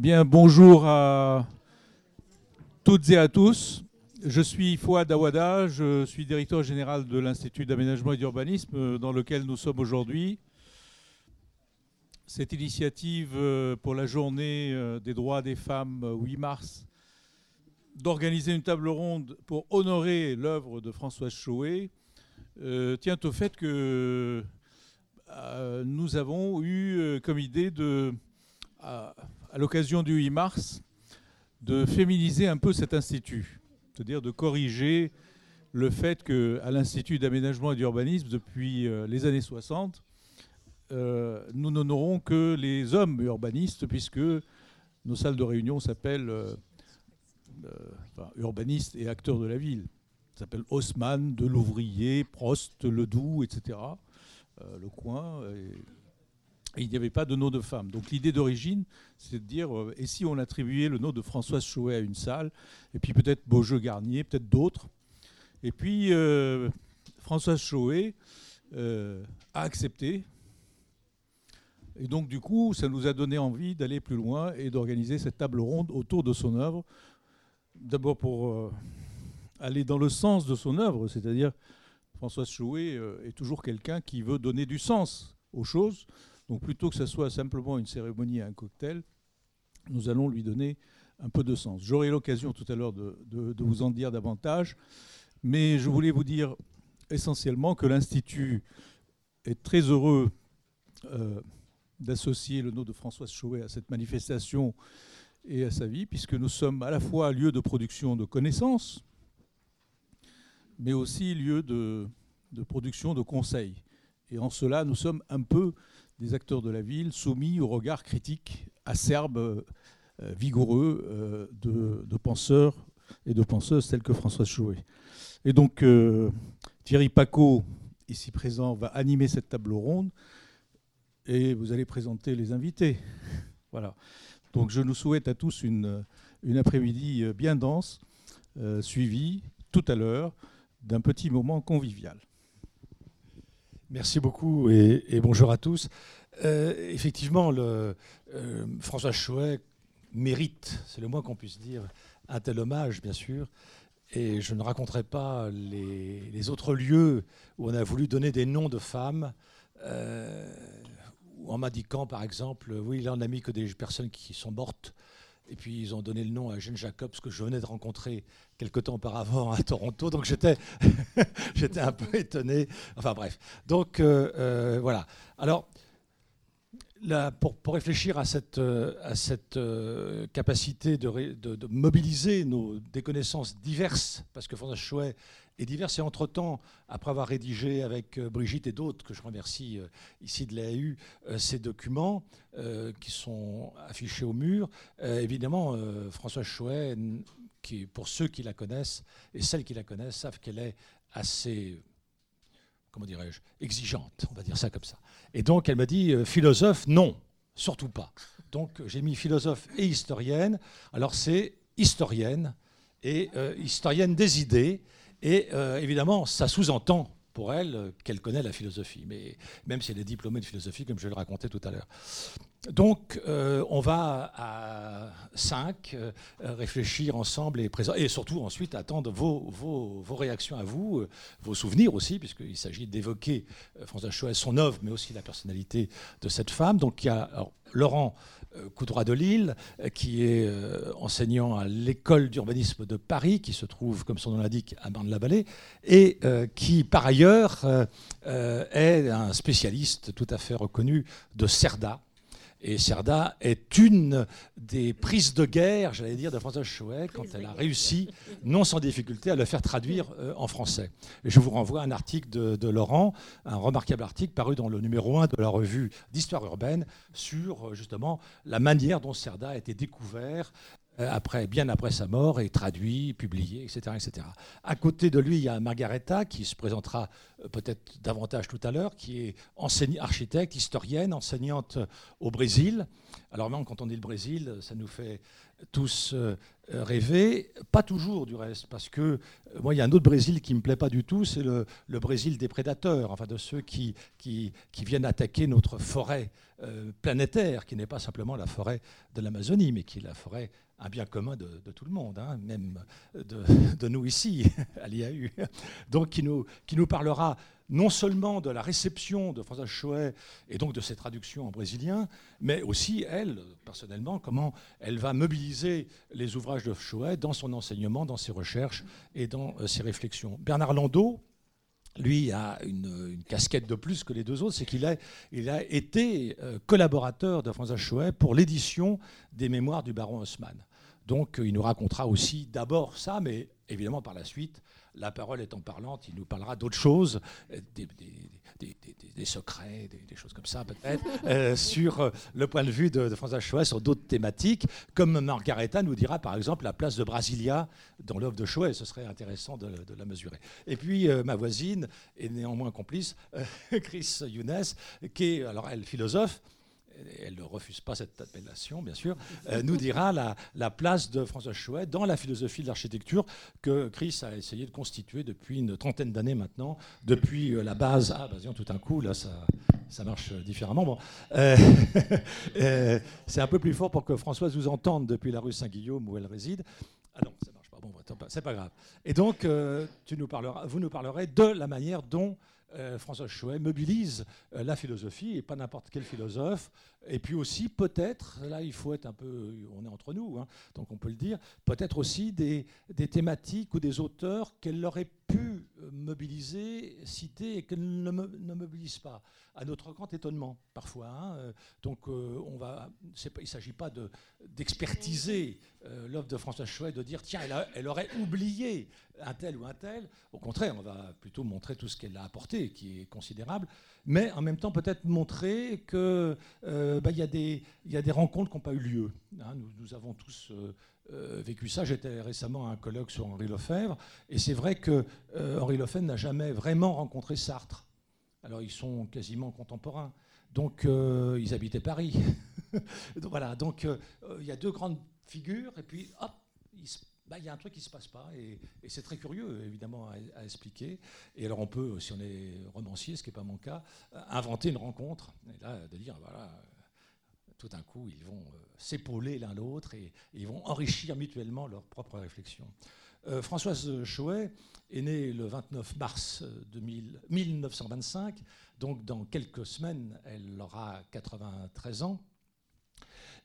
Bien, bonjour à toutes et à tous. Je suis Fouad Awada, je suis directeur général de l'Institut d'aménagement et d'urbanisme dans lequel nous sommes aujourd'hui. Cette initiative euh, pour la journée euh, des droits des femmes 8 mars d'organiser une table ronde pour honorer l'œuvre de Françoise Chauet euh, tient au fait que nous avons eu comme idée de, à, l'occasion du 8 mars, de féminiser un peu cet institut, c'est-à-dire de corriger le fait qu'à l'Institut d'aménagement et d'urbanisme, depuis les années 60, euh, nous n'honorons que les hommes urbanistes, puisque nos salles de réunion s'appellent euh, euh, urbanistes et acteurs de la ville. Ça s'appelle Haussmann, de l'ouvrier, Prost, Ledoux, etc. le coin. Il n'y avait pas de nom de femme. Donc l'idée d'origine, c'est de dire, et si on attribuait le nom de Françoise Chouet à une salle, et puis peut-être Beaujeu Garnier, peut-être d'autres. Et puis Françoise Chouet a accepté et donc, du coup, ça nous a donné envie d'aller plus loin et d'organiser cette table ronde autour de son œuvre. D'abord pour euh, aller dans le sens de son œuvre, c'est-à-dire Françoise Chouet euh, est toujours quelqu'un qui veut donner du sens aux choses. Donc, plutôt que ce soit simplement une cérémonie et un cocktail, nous allons lui donner un peu de sens. J'aurai l'occasion tout à l'heure de, vous en dire davantage, mais je voulais vous dire essentiellement que l'Institut est très heureux. Euh, d'associer le nom de Françoise Chauvet à cette manifestation et à sa vie, puisque nous sommes à la fois lieu de production de connaissances, mais aussi lieu de, production de conseils. Et en cela, nous sommes un peu des acteurs de la ville, soumis au regard critique, acerbe, euh, vigoureux euh, de, penseurs et de penseuses tels que Françoise Chauvet. Et donc, euh, Thierry Paco, ici présent, va animer cette table ronde et vous allez présenter les invités. Voilà. Donc je nous souhaite à tous une, après-midi bien dense, suivie tout à l'heure d'un petit moment convivial. Merci beaucoup et, bonjour à tous. Euh, effectivement, euh, François Chouet mérite, c'est le moins qu'on puisse dire, un tel hommage, bien sûr. Et je ne raconterai pas les, autres lieux où on a voulu donner des noms de femmes en m'indiquant, par exemple, oui, là, on n'a mis que des personnes qui sont mortes. Et puis, ils ont donné le nom à Jeanne Jacobs, que je venais de rencontrer quelque temps auparavant à Toronto. Donc, j'étais, j'étais un peu étonné. Enfin, bref. Donc, euh, euh, voilà. Alors, pour, pour, réfléchir à cette, euh, à cette capacité de, de, mobiliser nos, des connaissances diverses, parce que François Chouet et divers. Et entre-temps, après avoir rédigé avec euh, Brigitte et d'autres, que je remercie euh, ici de l'AU, euh, ces documents qui sont affichés au mur, évidemment, François Chouet, pour ceux qui la connaissent, et celles qui la connaissent, savent qu'elle est assez comment dirais-je, exigeante, on va dire ça comme ça. Et donc elle m'a dit, philosophe, non, surtout pas. Donc j'ai mis philosophe et historienne. Alors c'est historienne et historienne des idées. Et euh, évidemment, ça sous-entend pour elle qu'elle connaît la philosophie, mais même si elle est diplômée de philosophie, comme je le racontais tout à l'heure. Donc, euh, on va à 5 euh, réfléchir ensemble et, et surtout ensuite attendre vos, vos, vos réactions à vous, vos souvenirs aussi, puisqu'il s'agit d'évoquer François Chouet, son œuvre, mais aussi la personnalité de cette femme. Donc, il y a Laurent euh, Coudroy de Lille, euh, qui est euh, enseignant à l'école d'urbanisme de Paris, qui se trouve, comme son nom l'indique, à Marne-la-Vallée, et qui, par ailleurs, est un spécialiste tout à fait reconnu de Cerda, et Cerda est une des prises de guerre, j'allais dire, de François Chouet quand elle a réussi, non sans difficulté, à le faire traduire euh, en français. Et je vous renvoie à un article de, Laurent, un remarquable article paru dans le numéro 1 de la revue d'histoire urbaine sur euh, justement la manière dont Cerda a été découvert après, bien après sa mort, et traduit, publié, etc., etc. À côté de lui, il y a Margareta, qui se présentera euh, peut-être davantage tout à l'heure, qui est architecte, historienne, enseignante au Brésil. Alors même quand on dit le Brésil, ça nous fait tous euh, rêver, pas toujours du reste, parce que moi il y a un autre Brésil qui me plaît pas du tout, c'est le, Brésil des prédateurs, enfin de ceux qui, viennent attaquer notre forêt planétaire, qui n'est pas simplement la forêt de l'Amazonie, mais qui est la forêt un bien commun de, tout le monde, hein, même de, nous ici, à l'IAU. Donc, qui nous parlera non seulement de la réception de François Choët et donc de ses traductions en brésilien, mais aussi, elle, personnellement, comment elle va mobiliser les ouvrages de Choët dans son enseignement, dans ses recherches et dans euh, ses réflexions. Bernard Landau, lui a une, casquette de plus que les deux autres, c'est qu'il a, a été euh, collaborateur de François Choët pour l'édition des mémoires du baron Haussmann. Donc il nous racontera aussi d'abord ça, mais évidemment par la suite, la parole étant parlante, il nous parlera d'autres choses, euh, des, secrets, des, choses comme ça peut-être, euh, sur euh, le point de vue de, François Choët sur d'autres thématiques, comme Margareta nous dira par exemple la place de Brasilia dans l'œuvre de Choët, ce serait intéressant de, la mesurer. Et puis ma voisine est néanmoins complice, Chris Younes, qui est, alors elle, philosophe, elle ne refuse pas cette appellation, bien sûr, euh, nous dira la, place de François Chouet dans la philosophie de l'architecture que Chris a essayé de constituer depuis une trentaine d'années maintenant, depuis euh, la base. Ah, bah, tout un coup, là, ça, ça marche différemment. Bon. Euh, c'est un peu plus fort pour que Françoise vous entende depuis la rue Saint-Guillaume où elle réside. Ah non, ça marche pas. Bon, c'est pas grave. Et donc, tu nous parleras, vous nous parlerez de la manière dont euh, François Chouet mobilise euh, la philosophie, et pas n'importe quel philosophe. Et puis aussi, peut-être, là il faut être un peu, on est entre nous, hein, donc on peut le dire, peut-être aussi des, thématiques ou des auteurs qu'elle aurait pu euh, mobiliser, citer, et qu'elle ne, mobilise pas. À notre grand étonnement, parfois. Hein. Donc on va, il ne s'agit pas d'expertiser l'œuvre de François Chouet, de dire, tiens, elle, elle aurait oublié un tel ou un tel. Au contraire, on va plutôt montrer tout ce qu'elle a apporté, qui est considérable, mais en même temps peut-être montrer qu'il euh, bah, y, a des rencontres qui n'ont pas eu lieu. Hein. nous, avons tous euh, euh, vécu ça. J'étais récemment à un colloque sur Henri Lefebvre, et c'est vrai que Henri Lefebvre n'a jamais vraiment rencontré Sartre. Alors ils sont quasiment contemporains. Donc ils habitaient Paris. voilà, donc il y a deux grandes figures, et puis hop, se bah, il y a un truc qui ne se passe pas. Et, c'est très curieux, évidemment, à, expliquer. Et alors, on peut, si on est romancier, ce qui n'est pas mon cas, euh, inventer une rencontre. Et là, de dire, voilà, tout d'un coup, ils vont euh, s'épauler l'un l'autre et, ils vont enrichir mutuellement leurs propres réflexions. Euh, Françoise Chouet est née le 29 mars 1925, donc dans quelques semaines, elle aura 93 ans.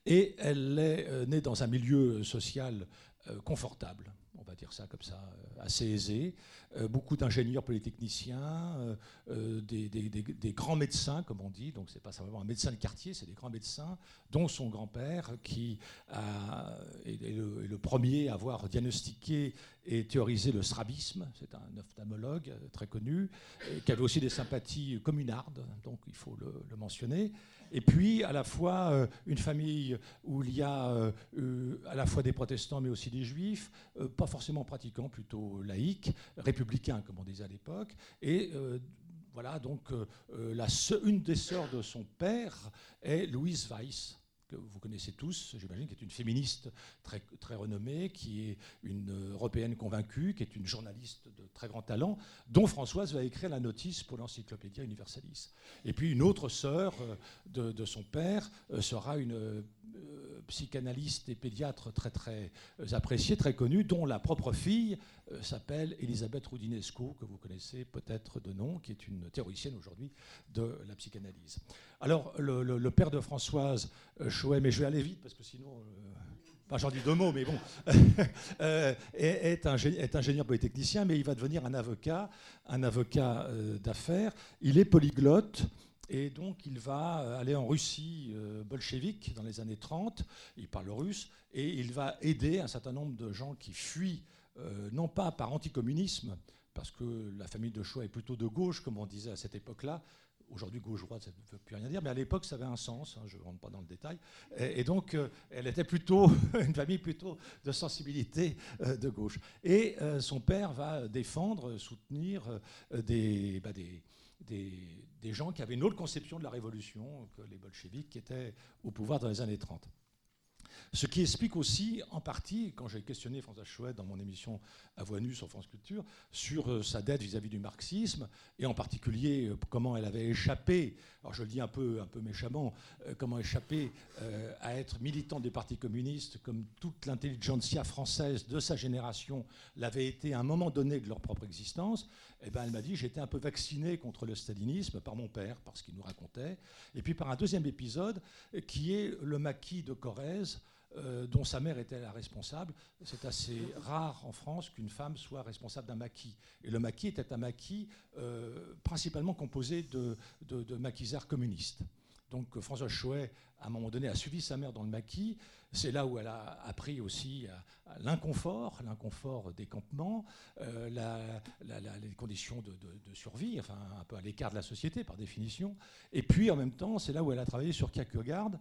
Et elle est née dans un milieu social euh, confortable, on va dire ça comme ça, euh, assez aisé. Euh, beaucoup d'ingénieurs polytechniciens, des, grands médecins, comme on dit, donc c'est pas simplement un médecin de quartier, c'est des grands médecins, dont son grand-père, qui est, le, premier à avoir diagnostiqué et théorisé le strabisme, c'est un ophtalmologue très connu, qui avait aussi des sympathies communardes, donc il faut le mentionner et puis à la fois euh, une famille où il y a euh, euh, à la fois des protestants mais aussi des juifs, pas forcément pratiquants, plutôt laïcs, républicains comme on disait à l'époque, et voilà, donc une des sœurs de son père est Louise Weiss, que vous connaissez tous, j'imagine, qui est une féministe très, très renommée, qui est une européenne convaincue, qui est une journaliste de très grand talent, dont Françoise va écrire la notice pour l'Encyclopédia Universalis. Et puis une autre sœur euh, de, son père euh, sera une psychanalyste et pédiatre très très appréciée, très connue, dont la propre fille s'appelle Elisabeth Roudinesco, que vous connaissez peut-être de nom, qui est une théoricienne aujourd'hui de la psychanalyse. Alors, le, père de Françoise Chouet, mais je vais aller vite parce que sinon j'en dis deux mots, mais bon, euh, est, ingénieur polytechnicien, mais il va devenir un avocat, un avocat euh, d'affaires. Il est polyglotte. Et donc, il va euh, aller en Russie bolchevique dans les années 30. Il parle russe et il va aider un certain nombre de gens qui fuient, non pas par anticommunisme, parce que la famille de Choix est plutôt de gauche, comme on disait à cette époque-là, Aujourd'hui, gauche-droite, ça ne veut plus rien dire, mais à l'époque, ça avait un sens, hein, je ne rentre pas dans le détail. Et, donc, euh, elle était plutôt une famille plutôt de sensibilité euh, de gauche. Et euh, son père va défendre, soutenir bah, des, des, gens qui avaient une autre conception de la révolution que les bolcheviks qui étaient au pouvoir dans les années 30. Ce qui explique aussi, en partie, quand j'ai questionné François Chouette dans mon émission à voix nue sur France Culture, sur euh, sa dette vis-à-vis du marxisme, et en particulier euh, comment elle avait échappé, alors je le dis un peu, un peu méchamment, euh, comment échapper à être militante du Parti communiste, comme toute l'intelligentsia française de sa génération l'avait été à un moment donné de leur propre existence, eh ben, elle m'a dit j'étais un peu vacciné contre le stalinisme par mon père, parce qu'il nous racontait, et puis par un deuxième épisode qui est le maquis de Corrèze, euh, dont sa mère était la responsable. C'est assez rare en France qu'une femme soit responsable d'un maquis. Et le maquis était un maquis euh, principalement composé de, maquisards communistes. Donc François Chouet, à un moment donné, a suivi sa mère dans le maquis. C'est là où elle a appris aussi l'inconfort, l'inconfort des campements, euh, les conditions de, de, survie, enfin un peu à l'écart de la société par définition. Et puis en même temps, c'est là où elle a travaillé sur Kierkegaard.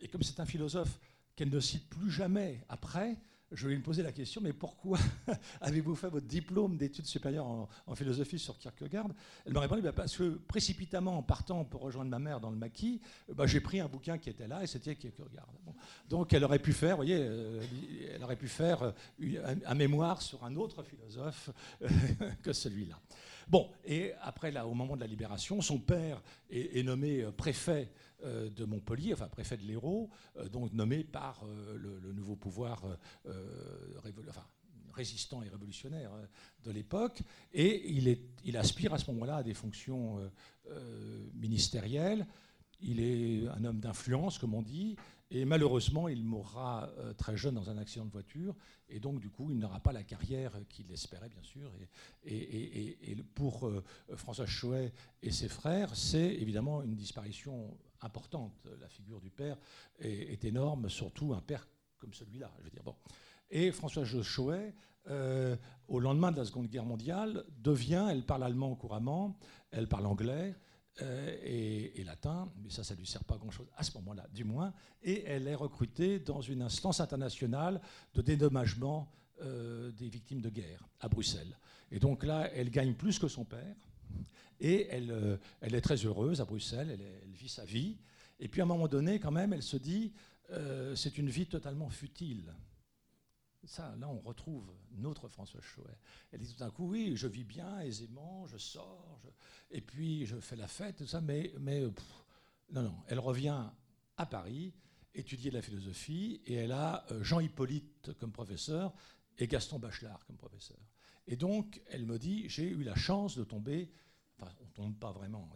Et comme c'est un philosophe qu'elle ne cite plus jamais après, je vais lui poser la question, mais pourquoi avez-vous fait votre diplôme d'études supérieures en, philosophie sur Kierkegaard? Elle m'a répondu, bah, parce que précipitamment, en partant pour rejoindre ma mère dans le maquis, bah, j'ai pris un bouquin qui était là, et c'était Kierkegaard. Donc elle aurait pu faire, voyez, euh, elle aurait pu faire euh, un, mémoire sur un autre philosophe que celui-là. Bon, et après, là, au moment de la libération, son père est nommé euh, préfet euh, de Montpellier, enfin préfet de l'Hérault, euh, donc nommé par euh, le, nouveau pouvoir résistant et révolutionnaire de l'époque, et il, aspire à ce moment-là à des fonctions ministérielles. Il est un homme d'influence, comme on dit, et malheureusement, il mourra très jeune dans un accident de voiture, et donc du coup, il n'aura pas la carrière qu'il espérait, bien sûr. Et, pour François Chouet et ses frères, c'est évidemment une disparition importante. La figure du père est, énorme, surtout un père comme celui-là. Je veux dire bon. Et François Chauet, euh, au lendemain de la Seconde Guerre mondiale, devient, elle parle allemand couramment, elle parle anglais. Euh, et, latin, mais ça, ça ne lui sert pas grand-chose à ce moment-là, du moins, et elle est recrutée dans une instance internationale de dédommagement euh, des victimes de guerre à Bruxelles. Et donc là, elle gagne plus que son père, et elle, euh, elle est très heureuse à Bruxelles, elle, vit sa vie. Et puis à un moment donné, quand même, elle se dit, c'est une vie totalement futile. Ça, là, on retrouve notre François Chouet. Elle dit tout d'un coup, oui, je vis bien, aisément, je sors, et puis je fais la fête, tout ça, mais, mais non, non. Elle revient à Paris, étudier la philosophie, et elle a euh, Jean Hippolyte comme professeur et Gaston Bachelard comme professeur. Et donc, elle me dit, j'ai eu la chance de tomber on ne tombe pas vraiment,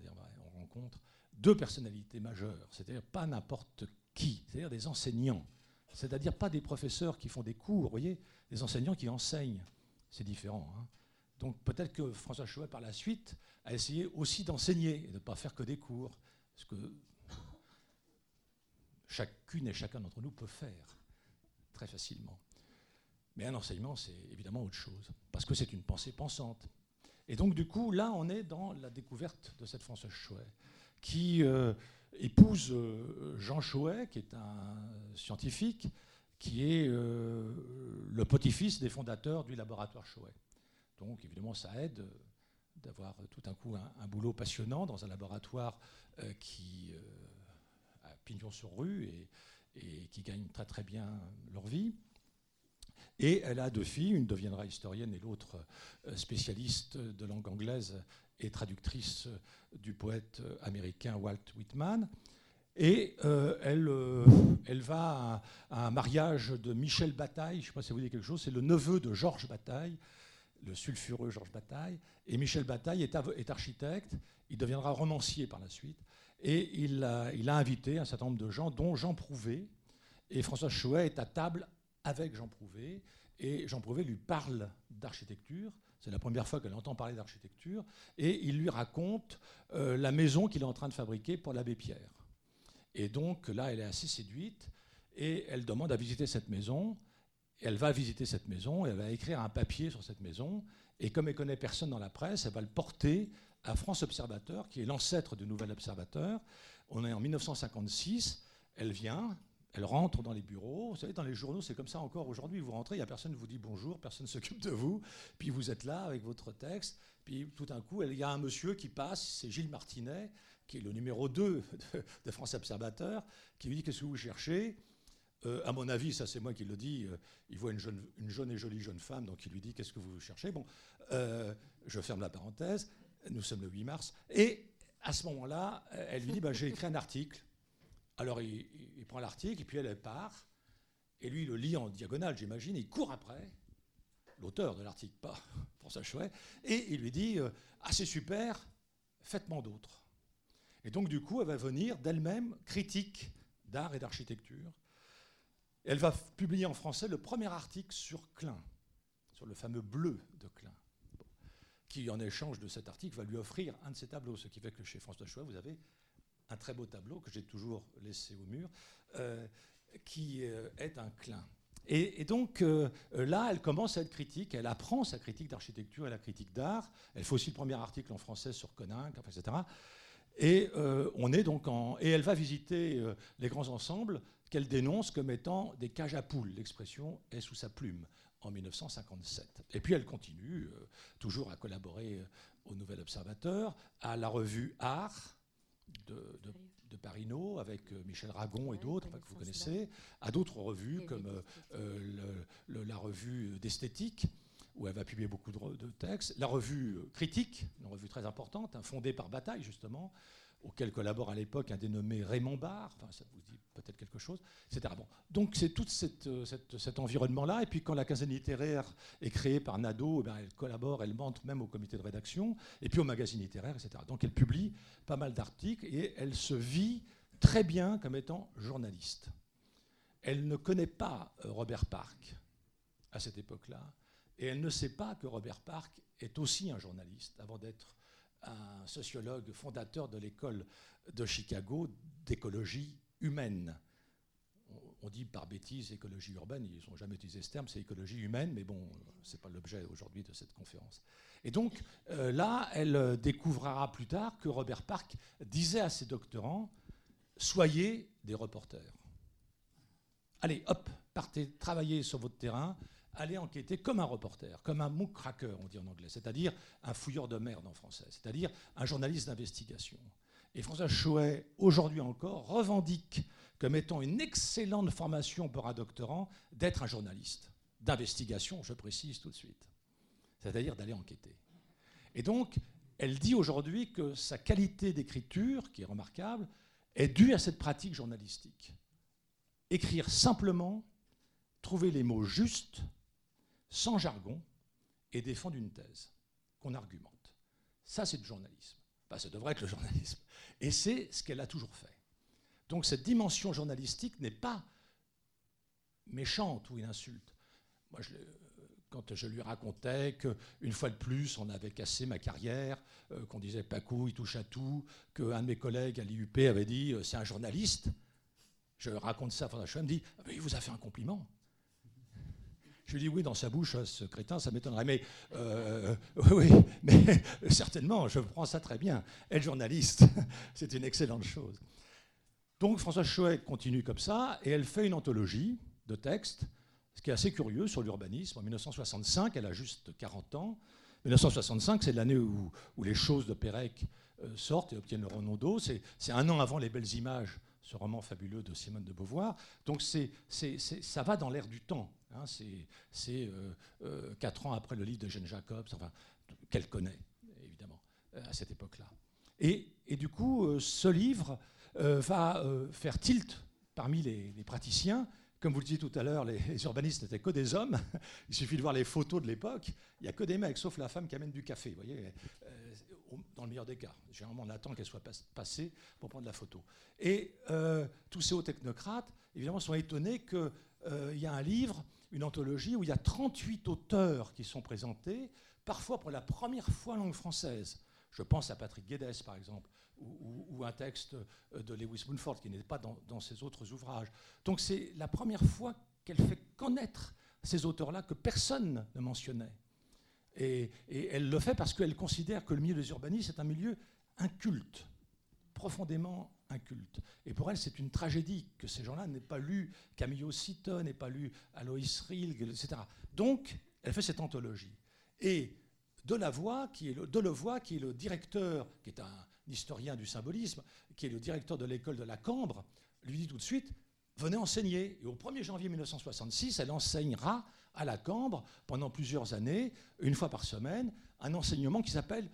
on rencontre deux personnalités majeures, c'est-à-dire pas n'importe qui, c'est-à-dire des enseignants, c'est-à-dire pas des professeurs qui font des cours, vous voyez, des enseignants qui enseignent. C'est différent. Hein. Donc peut-être que François Chouet, par la suite, a essayé aussi d'enseigner et de ne pas faire que des cours. Ce que chacune et chacun d'entre nous peut faire très facilement. Mais un enseignement, c'est évidemment autre chose, parce que c'est une pensée pensante. Et donc, du coup, là, on est dans la découverte de cette Françoise Chouet, qui euh, épouse euh, Jean Chouet, qui est un scientifique, qui est euh, le petit-fils des fondateurs du laboratoire Chouet. Donc, évidemment, ça aide d'avoir tout un coup un, boulot passionnant dans un laboratoire qui a pignon sur rue et qui gagne très très bien leur vie. Et elle a deux filles, une deviendra historienne et l'autre euh, spécialiste de langue anglaise et traductrice euh, du poète euh, américain Walt Whitman. Et elle, elle va à, un mariage de Michel Bataille, je ne sais pas si vous voyez quelque chose, c'est le neveu de Georges Bataille, le sulfureux Georges Bataille. Et Michel Bataille est, est, architecte, il deviendra romancier par la suite. Et il il a invité un certain nombre de gens, dont Jean Prouvé. Et François Chouet est à table avec Jean Prouvé. Et Jean Prouvé lui parle d'architecture. C'est la première fois qu'elle entend parler d'architecture. Et il lui raconte euh, la maison qu'il est en train de fabriquer pour l'abbé Pierre. Et donc là, elle est assez séduite. Et elle demande à visiter cette maison. Elle va visiter cette maison. Elle va écrire un papier sur cette maison. Et comme elle connaît personne dans la presse, elle va le porter à France Observateur, qui est l'ancêtre du Nouvel Observateur. On est en 1956. Elle vient, elle rentre dans les bureaux. Vous savez, dans les journaux, c'est comme ça encore aujourd'hui. Vous rentrez, il n'y a personne qui vous dit bonjour, personne ne s'occupe de vous. Puis vous êtes là avec votre texte. Puis tout d'un coup, il y a un monsieur qui passe, c'est Gilles Martinet, qui est le numéro 2 de, France Observateur, qui lui dit Qu'est-ce que vous cherchez? Euh, à mon avis, ça c'est moi qui le dis, euh, il voit une jeune, une jeune, et jolie jeune femme, donc il lui dit Qu'est-ce que vous cherchez? Bon, euh, je ferme la parenthèse, nous sommes le 8 mars, et à ce moment-là, elle lui dit bah, J'ai écrit un article. Alors il, prend l'article, et puis elle, part, et lui le lit en diagonale, j'imagine, il court après, l'auteur de l'article, pas François Chouet, et il lui dit Ah, c'est super, faites-moi d'autres. Et donc, du coup, elle va venir d'elle-même critique d'art et d'architecture elle va publier en français le premier article sur Klein, sur le fameux bleu de Klein, qui en échange de cet article va lui offrir un de ses tableaux, ce qui fait que chez François Chouet, vous avez un très beau tableau que j'ai toujours laissé au mur, euh, qui euh, est un Klein. Et, donc euh, là, elle commence à être critique, elle apprend sa critique d'architecture et la critique d'art. Elle fait aussi le premier article en français sur Coninck, etc. Et on est donc en, et elle va visiter les grands ensembles qu'elle dénonce comme étant des cages à poules. L'expression est sous sa plume en 1957. Et puis elle continue toujours à collaborer au Nouvel Observateur, à la revue Art de, de, Parino avec euh, Michel Ragon et d'autres que vous connaissez, à d'autres revues comme la revue d'esthétique où elle va publier beaucoup de, textes, la revue Critique, une revue très importante, hein, fondée par Bataille justement, auquel collabore à l'époque un dénommé Raymond Barre, enfin, ça vous dit peut-être quelque chose, etc. Bon. Donc c'est tout euh, cet environnement-là, et puis quand la quinzaine littéraire est créée par Nadeau, eh elle collabore, elle montre même au comité de rédaction, et puis au magazine littéraire, etc. Donc elle publie pas mal d'articles, et elle se vit très bien comme étant journaliste. Elle ne connaît pas euh, Robert Park à cette époque-là, et elle ne sait pas que Robert Park est aussi un journaliste avant d'être un sociologue fondateur de l'école de Chicago d'écologie humaine. On dit par bêtise écologie urbaine, ils n'ont jamais utilisé ce terme, c'est écologie humaine, mais bon, ce n'est pas l'objet aujourd'hui de cette conférence. Et donc euh, là, elle découvrira plus tard que Robert Park disait à ses doctorants Soyez des reporters. Allez, hop, partez, travaillez sur votre terrain, aller enquêter comme un reporter, comme un muckraker, on dit en anglais, c'est-à-dire un fouilleur de merde en français, c'est-à-dire un journaliste d'investigation. Et François Chouet, aujourd'hui encore, revendique comme étant une excellente formation pour un doctorant d'être un journaliste d'investigation, je précise tout de suite, c'est-à-dire d'aller enquêter. Et donc, elle dit aujourd'hui que sa qualité d'écriture, qui est remarquable, est due à cette pratique journalistique. Écrire simplement, trouver les mots justes, sans jargon, et défendre une thèse qu'on argumente. Ça, c'est le journalisme. ça devrait être le journalisme. Et c'est ce qu'elle a toujours fait. Donc cette dimension journalistique n'est pas méchante ou une insulte. Moi, quand je lui racontais qu'une fois de plus, on avait cassé ma carrière, euh, qu'on disait Pacou, il touche à tout, qu'un de mes collègues à l'IUP avait dit euh, c'est un journaliste, je raconte ça à François me dit ah, il vous a fait un compliment. Je lui dis oui, dans sa bouche, ce crétin, ça m'étonnerait. Mais euh, oui, mais certainement, je prends ça très bien. Être journaliste, c'est une excellente chose. Donc François Chouet continue comme ça, et elle fait une anthologie de textes, ce qui est assez curieux sur l'urbanisme. En 1965, elle a juste 40 ans. 1965, c'est l'année où, les choses de Pérec euh, sortent et obtiennent le renom d'eau. C'est un an avant les belles images ce roman fabuleux de Simone de Beauvoir. Donc ça va dans l'air du temps. Hein. c'est euh, euh, quatre ans après le livre de Jeanne Jacobs, enfin, qu'elle connaît, évidemment, euh, à cette époque-là. Et, et, du coup, ce livre va faire tilt parmi les, praticiens. Comme vous le disiez tout à l'heure, les, urbanistes n'étaient que des hommes. Il suffit de voir les photos de l'époque. Il n'y a que des mecs, sauf la femme qui amène du café. Vous voyez dans le meilleur des cas. Généralement, on attend qu'elle soit passée pour prendre la photo. Et euh, tous ces hauts technocrates, évidemment, sont étonnés qu'il euh, y a un livre, une anthologie, où il y a 38 auteurs qui sont présentés, parfois pour la première fois en langue française. Je pense à Patrick Guedes, par exemple, ou, un texte de Lewis Mumford qui n'est pas dans ses autres ouvrages. Donc c'est la première fois qu'elle fait connaître ces auteurs-là que personne ne mentionnait. Et, elle le fait parce qu'elle considère que le milieu des urbanistes est un milieu inculte, profondément inculte. Et pour elle, c'est une tragédie que ces gens-là n'aient pas lu Camillo Citon, n'aient pas lu Alois Rilg, etc. Donc, elle fait cette anthologie. Et Delevoye, qui est le, Delevoye, qui est le directeur, qui est un historien du symbolisme, qui est le directeur de l'école de la Cambre, lui dit tout de suite venait enseigner. Et au 1er janvier 1966, elle enseignera à la Cambre pendant plusieurs années, une fois par semaine, un enseignement qui s'appelle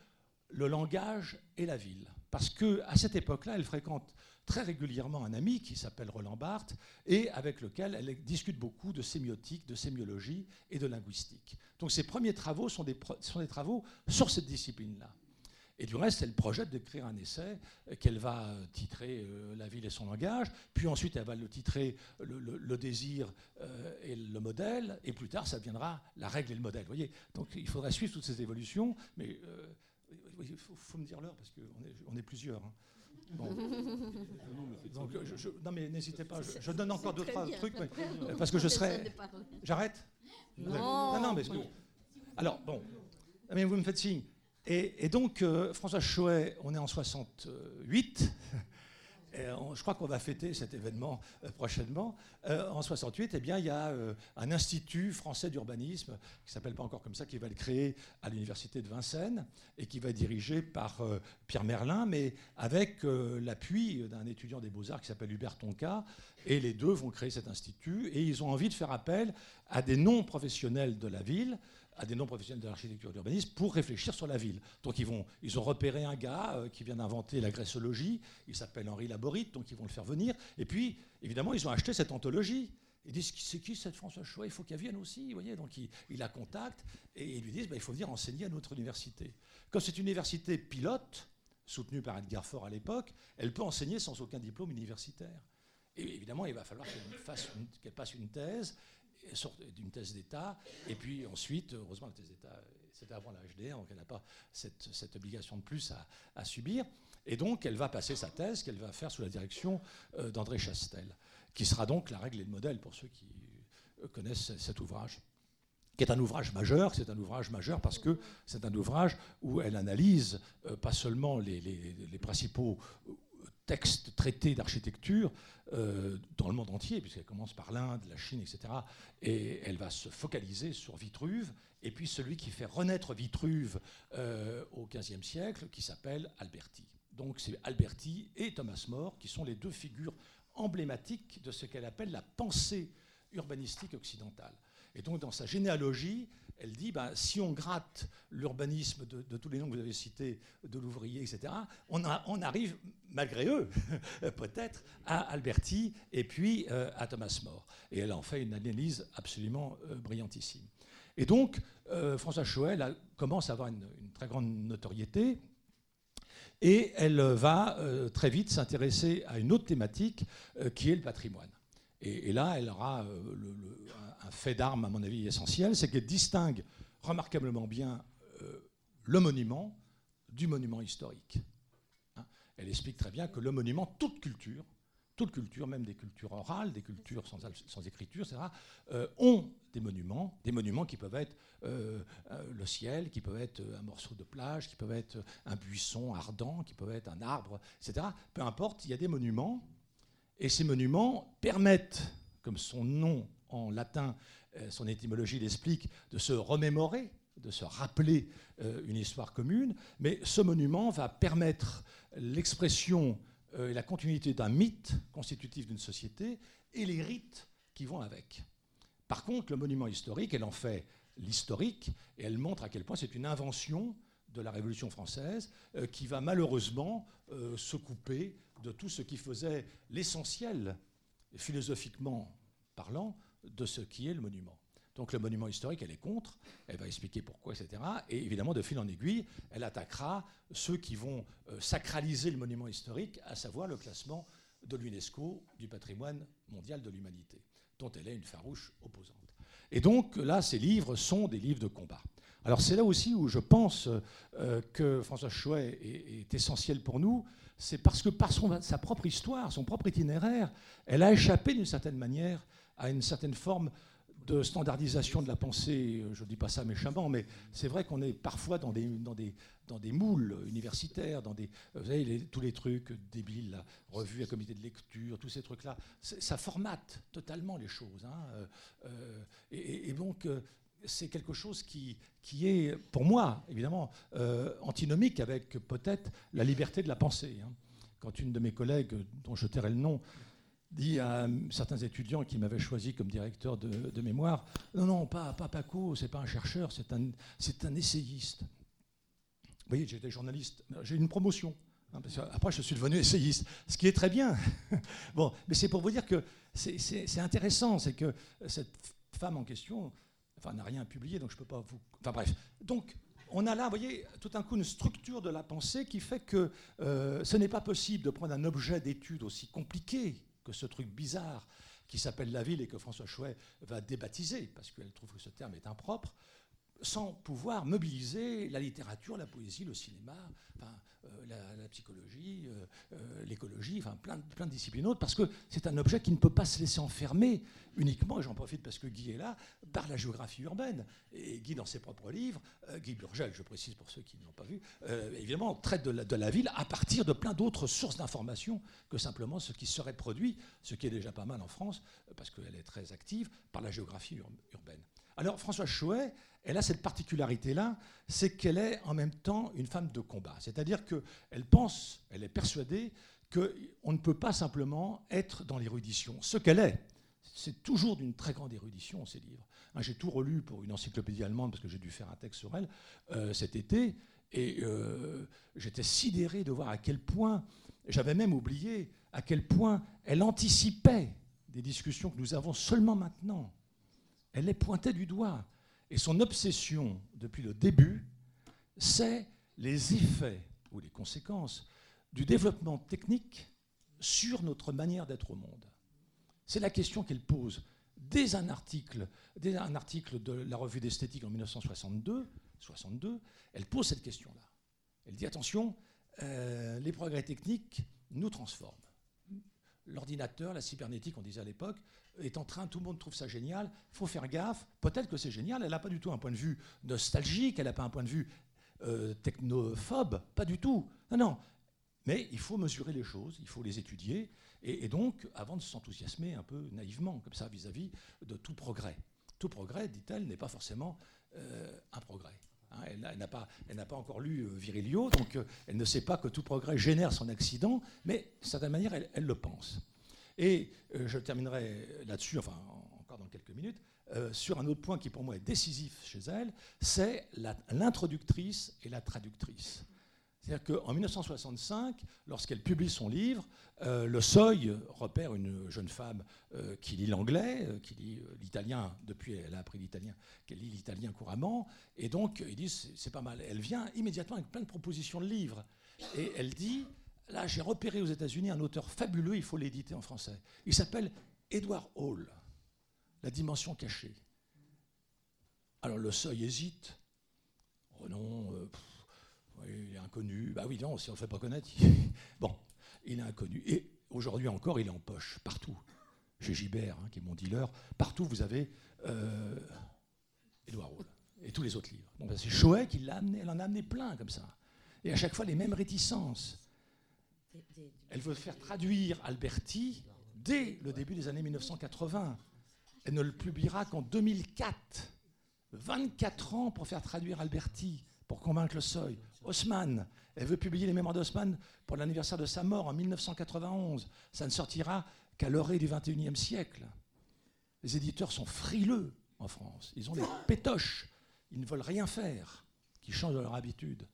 le langage et la ville. Parce qu'à cette époque-là, elle fréquente très régulièrement un ami qui s'appelle Roland Barthes et avec lequel elle discute beaucoup de sémiotique, de sémiologie et de linguistique. Donc ses premiers travaux sont des, sont des travaux sur cette discipline-là. Et du reste, elle projette d'écrire un essai qu'elle va titrer euh, La ville et son langage, puis ensuite elle va le titrer Le, désir euh, et le modèle, et plus tard ça deviendra La règle et le modèle. voyez Donc il faudrait suivre toutes ces évolutions, mais euh, il faut, me dire l'heure parce qu'on est, on est plusieurs. Hein. Donc, non mais n'hésitez pas, je, donne encore deux trois trucs, parce que je serai. J'arrête. Non. non, mais alors bon, mais vous me faites signe. Et, donc, euh, François Choët, on est en 68. je crois qu'on va fêter cet événement euh, prochainement. Euh, en 68, eh bien, il y a un institut français d'urbanisme qui s'appelle pas encore comme ça, qui va le créer à l'université de Vincennes et qui va être dirigé par Pierre Merlin, mais avec l'appui d'un étudiant des beaux-arts qui s'appelle Hubert Tonka. Et les deux vont créer cet institut et ils ont envie de faire appel à des non-professionnels de la ville à des non-professionnels de l'architecture et de l'urbanisme pour réfléchir sur la ville. Donc ils, vont, ils ont repéré un gars euh, qui vient d'inventer la graissologie, il s'appelle Henri Laborite, donc ils vont le faire venir. Et puis, évidemment, ils ont acheté cette anthologie. Ils disent c'est qui cette François Choix Il faut qu'elle vienne aussi. Vous voyez Donc il, la contacte et ils lui disent bah, il faut venir enseigner à notre université. Comme c'est une université pilote, soutenue par Edgar Faure à l'époque, elle peut enseigner sans aucun diplôme universitaire. Et évidemment, il va falloir qu'elle passe une thèse d'une thèse d'État. Et puis ensuite, heureusement, la thèse d'État, c'était avant la HDR, donc elle n'a pas cette, obligation de plus à, subir. Et donc, elle va passer sa thèse qu'elle va faire sous la direction euh, d'André Chastel, qui sera donc la règle et le modèle pour ceux qui euh, connaissent cet ouvrage qui est un ouvrage majeur, c'est un ouvrage majeur parce que c'est un ouvrage où elle analyse euh, pas seulement les, les principaux textes traités d'architecture euh, dans le monde entier, puisqu'elle commence par l'Inde, la Chine, etc. Et elle va se focaliser sur Vitruve, et puis celui qui fait renaître Vitruve euh, au XVe siècle, qui s'appelle Alberti. Donc c'est Alberti et Thomas More qui sont les deux figures emblématiques de ce qu'elle appelle la pensée urbanistique occidentale. Et donc dans sa généalogie, elle dit bah, si on gratte l'urbanisme de, tous les noms que vous avez cités, de l'ouvrier, etc., on, arrive, malgré eux, peut-être, à Alberti et puis euh, à Thomas More. Et elle en fait une analyse absolument euh, brillantissime. Et donc, euh, François Choël commence à avoir une, très grande notoriété. Et elle va très vite s'intéresser à une autre thématique qui est le patrimoine. Et, là, elle aura le, fait d'arme, à mon avis, essentiel, c'est qu'elle distingue remarquablement bien euh, le monument du monument historique. Hein. elle explique très bien que le monument, toute culture, toute culture, même des cultures orales, des cultures sans, écriture, etc., euh, ont des monuments, des monuments qui peuvent être euh, le ciel, qui peuvent être un morceau de plage, qui peuvent être un buisson ardent, qui peuvent être un arbre, etc. Peu importe, il y a des monuments, et ces monuments permettent, comme son nom en latin, euh, son étymologie l'explique, de se remémorer, de se rappeler euh, une histoire commune, mais ce monument va permettre l'expression euh, et la continuité d'un mythe constitutif d'une société et les rites qui vont avec. Par contre, le monument historique, elle en fait l'historique et elle montre à quel point c'est une invention de la Révolution française qui va malheureusement se couper de tout ce qui faisait l'essentiel, philosophiquement parlant, de ce qui est le monument. Donc le monument historique, elle est contre, elle va expliquer pourquoi, etc. Et évidemment, de fil en aiguille, elle attaquera ceux qui vont euh, sacraliser le monument historique, à savoir le classement de l'UNESCO du patrimoine mondial de l'humanité, dont elle est une farouche opposante. Et donc là, ces livres sont des livres de combat. Alors c'est là aussi où je pense euh, que François Chouet est, essentiel pour nous, c'est parce que par sa propre histoire, son propre itinéraire, elle a échappé d'une certaine manière à une certaine forme de standardisation de la pensée, je ne dis pas ça méchamment, mais c'est vrai qu'on est parfois dans des, moules universitaires, dans vous savez, tous les trucs débiles, la revue à comité de lecture, tous ces trucs-là, ça formate totalement les choses. Hein, euh, euh, et, donc, euh, c'est quelque chose qui, qui est, pour moi, évidemment, antinomique avec peut-être la liberté de la pensée. Hein. Quand une de mes collègues, dont je tairai le nom, dit à certains étudiants qui m'avaient choisi comme directeur de, mémoire Non, non, pas, pas Paco, c'est pas un chercheur, c'est un, c'est un essayiste. Vous voyez, j'étais journaliste, j'ai une promotion. Hein, après, je suis devenu essayiste, ce qui est très bien. bon, mais c'est pour vous dire que c'est intéressant, c'est que cette femme en question, enfin, n'a rien publié, donc je ne peux pas vous. Enfin bref. Donc, on a là, vous voyez, tout un coup une structure de la pensée qui fait que euh, ce n'est pas possible de prendre un objet d'étude aussi compliqué que ce truc bizarre qui s'appelle la ville et que François Chouet va débaptiser, parce qu'elle trouve que ce terme est impropre, sans pouvoir mobiliser la littérature, la poésie, le cinéma, euh, la, psychologie, euh, euh, l'écologie, enfin plein, plein de disciplines autres, parce que c'est un objet qui ne peut pas se laisser enfermer uniquement, et j'en profite parce que Guy est là, par la géographie urbaine. Et Guy, dans ses propres livres, Guy Burgel, je précise pour ceux qui ne l'ont pas vu, évidemment, traite de la, de la, ville à partir de plein d'autres sources d'informations que simplement ce qui serait produit, ce qui est déjà pas mal en France, parce qu'elle est très active, par la géographie urbaine. Alors François Chouet, elle a cette particularité-là, c'est qu'elle est en même temps une femme de combat. C'est-à-dire qu'elle pense, elle est persuadée qu'on ne peut pas simplement être dans l'érudition. Ce qu'elle est, c'est toujours d'une très grande érudition, ces livres. Hein, j'ai tout relu pour une encyclopédie allemande, parce que j'ai dû faire un texte sur elle euh, cet été, et euh, j'étais sidéré de voir à quel point, j'avais même oublié à quel point elle anticipait des discussions que nous avons seulement maintenant. Elle les pointait du doigt. Et son obsession, depuis le début, c'est les effets ou les conséquences du développement technique sur notre manière d'être au monde. C'est la question qu'elle pose dès un article, de la revue d'esthétique en 1962, 62, elle pose cette question-là. Elle dit attention, euh, les progrès techniques nous transforment l'ordinateur, la cybernétique, on disait à l'époque, est en train, tout le monde trouve ça génial, il faut faire gaffe, peut-être que c'est génial, elle n'a pas du tout un point de vue nostalgique, elle n'a pas un point de vue euh, technophobe, pas du tout. Non, non. Mais il faut mesurer les choses, il faut les étudier, et, donc, avant de s'enthousiasmer un peu naïvement, comme ça, vis-à-vis de tout progrès. Tout progrès, dit-elle, n'est pas forcément euh, un progrès. Hein, elle n'a pas, encore lu euh, Virilio, donc euh, elle ne sait pas que tout progrès génère son accident, mais d'une certaine manière, elle, le pense. Et euh, je terminerai là-dessus, enfin encore dans quelques minutes, sur un autre point qui pour moi est décisif chez elle, c'est l'introductrice et la traductrice. C'est-à-dire qu'en 1965, lorsqu'elle publie son livre, euh, Le Seuil repère une jeune femme euh, qui lit l'anglais, euh, qui lit l'italien, depuis elle a appris l'italien, qu'elle lit l'italien couramment, et donc ils disent c'est pas mal. Elle vient immédiatement avec plein de propositions de livres, et elle dit là j'ai repéré aux États-Unis un auteur fabuleux, il faut l'éditer en français. Il s'appelle Edward Hall, La dimension cachée. Alors le Seuil hésite. Oh non il est inconnu. Bah oui, non, si on ne le fait pas connaître, bon, il est inconnu. Et aujourd'hui encore, il est en poche, partout. Chez Gibert, hein, qui est mon dealer, partout vous avez euh, Edouard Hall et tous les autres livres. Ben, c'est Chouet qui l'a amené, elle en a amené plein comme ça. Et à chaque fois, les mêmes réticences. Elle veut faire traduire Alberti dès le début des années 1980. Elle ne le publiera qu'en 2004. 24 ans pour faire traduire Alberti, pour convaincre le seuil. Haussmann. Elle veut publier les mémoires d'Haussmann pour l'anniversaire de sa mort en 1991. Ça ne sortira qu'à l'orée du XXIe siècle. Les éditeurs sont frileux en France. Ils ont des pétoches. Ils ne veulent rien faire, qui changent de leur habitude.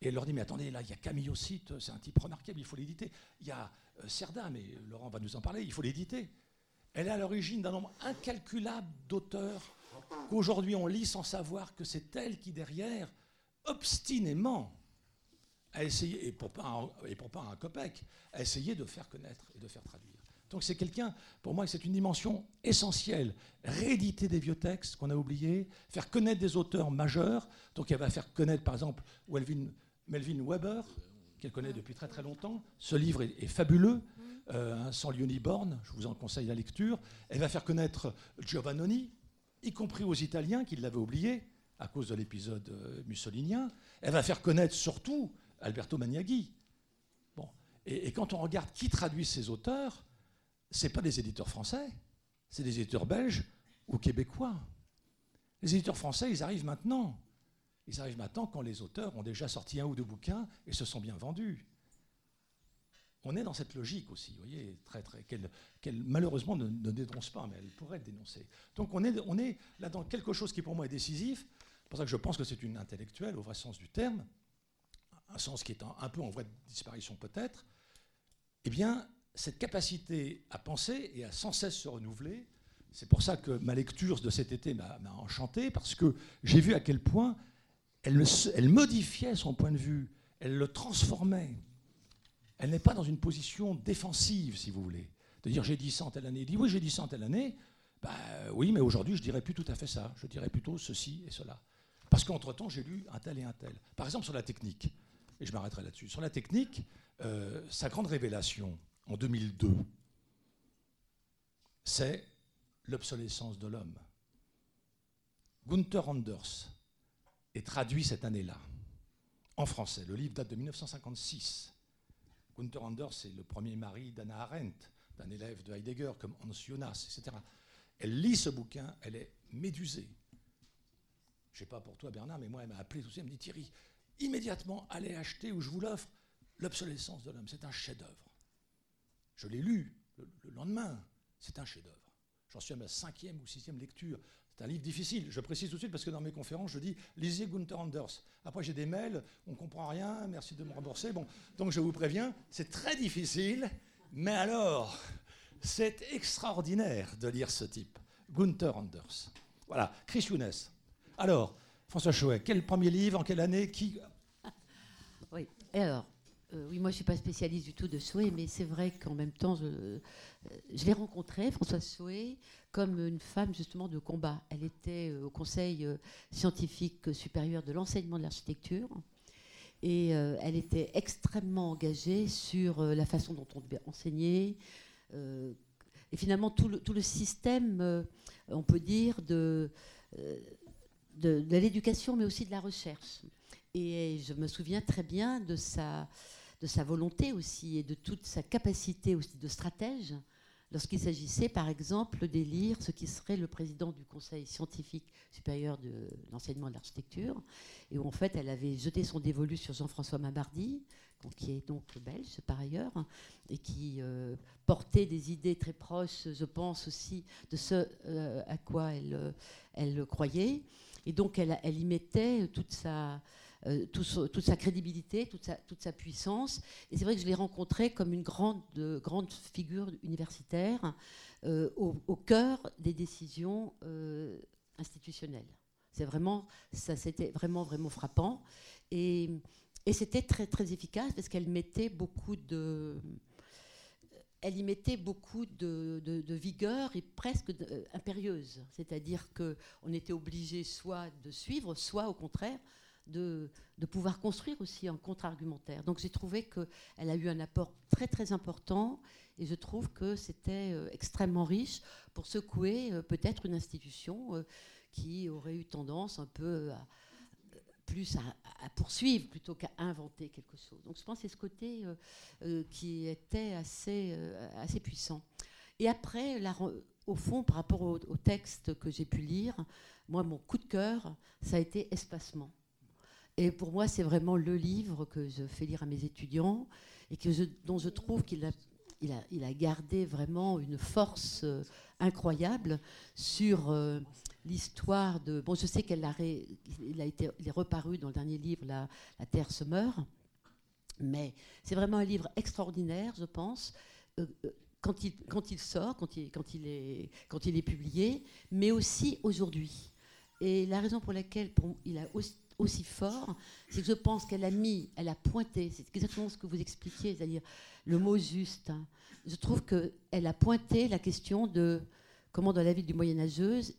Et elle leur dit, mais attendez, là, il y a Camille c'est un type remarquable, il faut l'éditer. Il y a euh, Cerda, mais Laurent va nous en parler, il faut l'éditer. Elle est à l'origine d'un nombre incalculable d'auteurs qu'aujourd'hui on lit sans savoir que c'est elle qui, derrière, obstinément à essayer, et pour pas un, et pour pas un copec, à essayer de faire connaître et de faire traduire. Donc c'est quelqu'un, pour moi, c'est une dimension essentielle. Rééditer des vieux textes qu'on a oubliés, faire connaître des auteurs majeurs. Donc elle va faire connaître, par exemple, Melvin Weber, qu'elle connaît depuis très très longtemps. Ce livre est, fabuleux, euh, sans Lioni Born, je vous en conseille la lecture. Elle va faire connaître Giovannoni, y compris aux Italiens qui l'avaient oublié à cause de l'épisode euh, mussolinien. Elle va faire connaître surtout Alberto Maniaghi. Bon. Et, quand on regarde qui traduit ces auteurs, ce pas des éditeurs français, c'est des éditeurs belges ou québécois. Les éditeurs français, ils arrivent maintenant. Ils arrivent maintenant quand les auteurs ont déjà sorti un ou deux bouquins et se sont bien vendus. on est dans cette logique aussi, vous voyez, très, très, qu'elle, malheureusement ne, dénonce pas, mais elle pourrait dénoncer. Donc on est, on est là dans quelque chose qui pour moi est décisif, c'est pour ça que je pense que c'est une intellectuelle au vrai sens du terme, un sens qui est un, peu en voie de disparition peut-être, eh bien, cette capacité à penser et à sans cesse se renouveler, c'est pour ça que ma lecture de cet été m'a, enchanté, parce que j'ai vu à quel point elle, modifiait son point de vue, elle le transformait elle n'est pas dans une position défensive, si vous voulez. De dire j'ai dit ça en telle année, dit oui j'ai dit ça en telle année, bah, oui mais aujourd'hui je dirais plus tout à fait ça, je dirais plutôt ceci et cela. Parce qu'entre-temps j'ai lu un tel et un tel. Par exemple sur la technique, et je m'arrêterai là-dessus, sur la technique, euh, sa grande révélation en 2002, c'est l'obsolescence de l'homme. Gunther Anders est traduit cette année-là en français. Le livre date de 1956. Gunther Anders c'est le premier mari d'Anna Arendt, d'un élève de Heidegger comme Hans Jonas, etc. Elle lit ce bouquin, elle est médusée. Je sais pas pour toi Bernard, mais moi elle m'a appelé tout ça, elle me dit Thierry, immédiatement allez acheter ou je vous l'offre L'obsolescence de l'homme, c'est un chef-d'œuvre. Je l'ai lu le, le lendemain, c'est un chef-d'œuvre. J'en suis à ma cinquième ou sixième lecture. C'est un livre difficile. Je précise tout de suite parce que dans mes conférences, je dis lisez Gunther Anders. Après, j'ai des mails, on ne comprend rien, merci de me rembourser. Bon, donc je vous préviens, c'est très difficile, mais alors, c'est extraordinaire de lire ce type. Gunther Anders. Voilà, Chris Younes. Alors, François Chouet, quel premier livre, en quelle année, qui Oui, alors, euh, oui, moi je ne suis pas spécialiste du tout de Souhait, mais c'est vrai qu'en même temps, je, euh, l'ai rencontrée, Françoise Souhait, comme une femme justement de combat. Elle était euh, au Conseil scientifique supérieur de l'enseignement de l'architecture. Et elle était extrêmement engagée sur la façon dont on devait enseigner. et finalement, tout le, tout le système, on peut dire, de, de, l'éducation, mais aussi de la recherche. Et je me souviens très bien de sa, de sa volonté aussi et de toute sa capacité aussi de stratège lorsqu'il s'agissait par exemple d'élire ce qui serait le président du Conseil scientifique supérieur de l'enseignement de l'architecture, et où en fait elle avait jeté son dévolu sur Jean-François Mabardy, qui est donc belge par ailleurs, et qui euh, portait des idées très proches, je pense aussi, de ce euh, à quoi elle, euh, elle croyait. Et donc elle, elle y mettait toute sa, euh, toute sa crédibilité, toute sa, toute sa puissance. Et c'est vrai que je l'ai rencontré comme une grande, grande figure universitaire euh, au, cœur des décisions euh, institutionnelles. C'est vraiment, ça c'était vraiment, vraiment frappant. Et, et c'était très, très efficace parce qu'elle mettait beaucoup de elle y mettait beaucoup de, vigueur et presque impérieuse. C'est-à-dire qu'on était obligé soit de suivre, soit au contraire de, pouvoir construire aussi un contre-argumentaire. Donc j'ai trouvé qu'elle a eu un apport très très important et je trouve que c'était euh, extrêmement riche pour secouer euh, peut-être une institution euh, qui aurait eu tendance un peu à, plus à, poursuivre plutôt qu'à inventer quelque chose. Donc je pense que c'est ce côté qui était assez, assez puissant. Et après, au fond, par rapport au, au texte que j'ai pu lire, moi, mon coup de cœur, ça a été Espacement. Et pour moi, c'est vraiment le livre que je fais lire à mes étudiants et que dont je trouve qu'il a, il a, gardé vraiment une force euh, incroyable sur euh, l'histoire de. Bon, je sais qu'elle a, été, il est reparu dans le dernier livre, La, Terre se meurt, mais c'est vraiment un livre extraordinaire, je pense. Euh, quand il, sort, quand il, est, publié, mais aussi aujourd'hui. Et la raison pour laquelle il a aussi fort, c'est que je pense qu'elle a mis, elle a pointé, c'est exactement ce que vous expliquiez, c'est-à-dire le mot juste. Hein. Je trouve qu'elle a pointé la question de comment dans la ville du moyenâgeuse,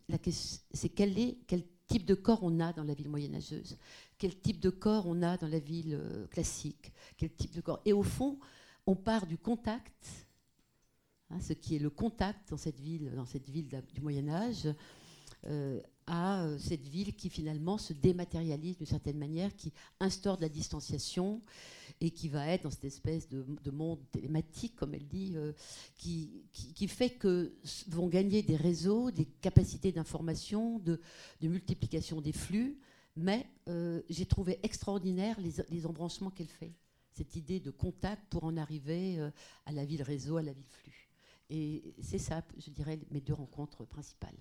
c'est quel, quel type de corps on a dans la ville moyenâgeuse, quel type de corps on a dans la ville euh, classique, quel type de corps? Et au fond, on part du contact, hein, ce qui est le contact dans cette ville, dans cette ville du Moyen Âge, euh, à euh, cette ville qui finalement se dématérialise d'une certaine manière, qui instaure de la distanciation et qui va être dans cette espèce de, monde télématique, comme elle dit, euh, qui, qui, fait que vont gagner des réseaux, des capacités d'information, de, multiplication des flux. Mais j'ai trouvé extraordinaire les, les embranchements qu'elle fait. cette idée de contact pour en arriver euh, à la vie de réseau, à la vie de flux. Et c'est ça, je dirais, mes deux rencontres principales.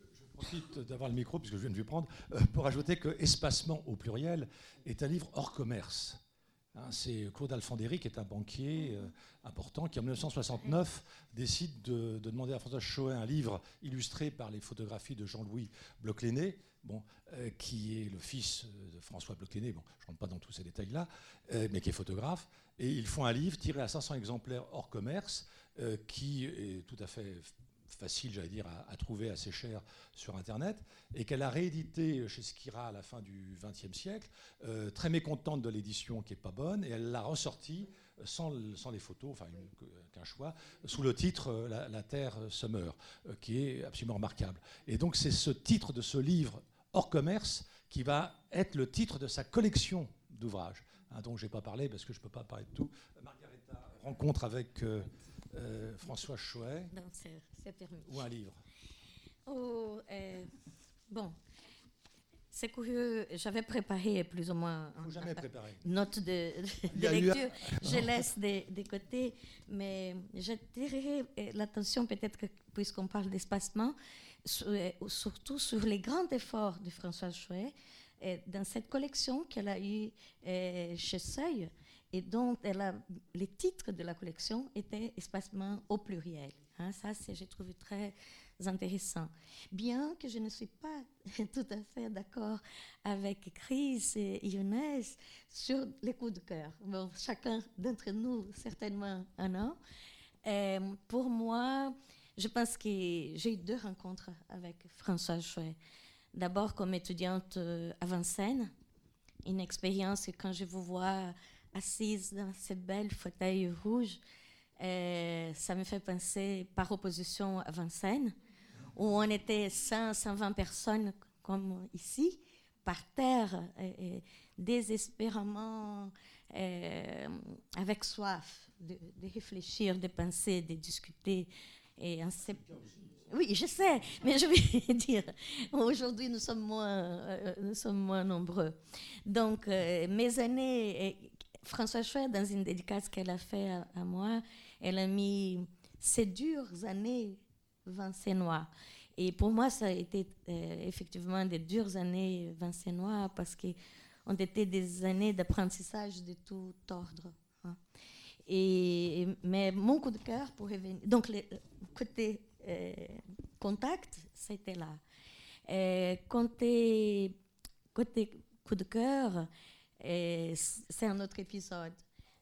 Je profite d'avoir le micro, puisque je viens de lui prendre, euh, pour ajouter que Espacement au pluriel est un livre hors commerce. Hein, c'est Claude Alfandéry, qui est un banquier euh, important, qui en 1969 décide de, demander à François Choet un livre illustré par les photographies de Jean-Louis bloch bon, euh, qui est le fils de François bloch bon, je ne rentre pas dans tous ces détails-là, mais qui est photographe. Et ils font un livre tiré à 500 exemplaires hors commerce, euh, qui est tout à fait facile, j'allais dire, à, trouver assez cher sur Internet, et qu'elle a réédité chez Skira à la fin du XXe siècle, euh, très mécontente de l'édition qui n'est pas bonne, et elle l'a ressortie sans, sans, les photos, enfin qu'un choix, sous le titre la, Terre Summer, euh, qui est absolument remarquable. Et donc c'est ce titre de ce livre hors commerce qui va être le titre de sa collection d'ouvrages, hein, dont je n'ai pas parlé parce que je ne peux pas parler de tout. Margareta rencontre avec... Euh, François Chouet ou un livre. Oh, euh, Bon, c'est curieux, j'avais préparé plus ou moins une note de, lecture. Je laisse des, côtés, mais j'attirerai euh, l'attention peut-être puisqu'on parle d'espacement, surtout sur les grands efforts de François Chouet dans cette collection qu'elle a eue chez Seuil. Et donc les titres de la collection étaient espacement au pluriel. Hein. ça, j'ai trouvé très intéressant. Bien que je ne suis pas tout à fait d'accord avec Chris et Younes sur les coups de cœur. Bon, chacun d'entre nous, certainement un an. Euh, pour moi, je pense que j'ai eu deux rencontres avec François Chouet. D'abord comme étudiante euh, à Vincennes, une expérience que quand je vous vois assise dans ces belles fauteuils rouges, euh, ça me fait penser par opposition à Vincennes, où on était 100, 120 personnes comme ici, par terre, et, désespérément, euh, avec soif de, réfléchir, de penser, de discuter. Et oui, je sais, mais je vais dire, aujourd'hui nous sommes moins, euh, nombreux. Donc, mes années François Chouet, dans une dédicace qu'elle a fait à, moi, elle a mis ces dures années vincénois. Et pour moi, ça a été euh, effectivement des dures années vincénois parce qu'on était des années d'apprentissage de tout ordre. Hein. Et, mais mon coup de cœur pour revenir. Donc, le côté euh, contact, c'était là. Euh, côté, côté coup de cœur, c'est un autre épisode.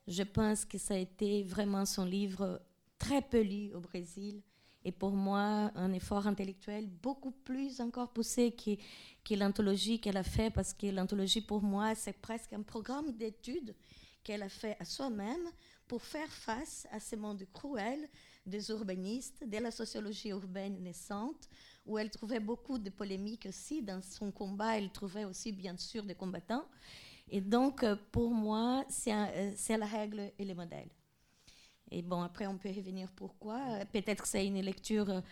Je pense que ça a été vraiment son livre très peu lu au Brésil et pour moi un effort intellectuel beaucoup plus encore poussé que, l'anthologie qu'elle a fait parce que l'anthologie pour moi c'est presque un programme d'études qu'elle a fait à soi-même pour faire face à ce monde cruel des urbanistes, de la sociologie urbaine naissante, où elle trouvait beaucoup de polémiques aussi. Dans son combat, elle trouvait aussi bien sûr des combattants. Et donc, euh, pour moi, euh, c'est la règle et le modèle. Et bon, après, on peut revenir pourquoi. Euh, peut-être que c'est une lecture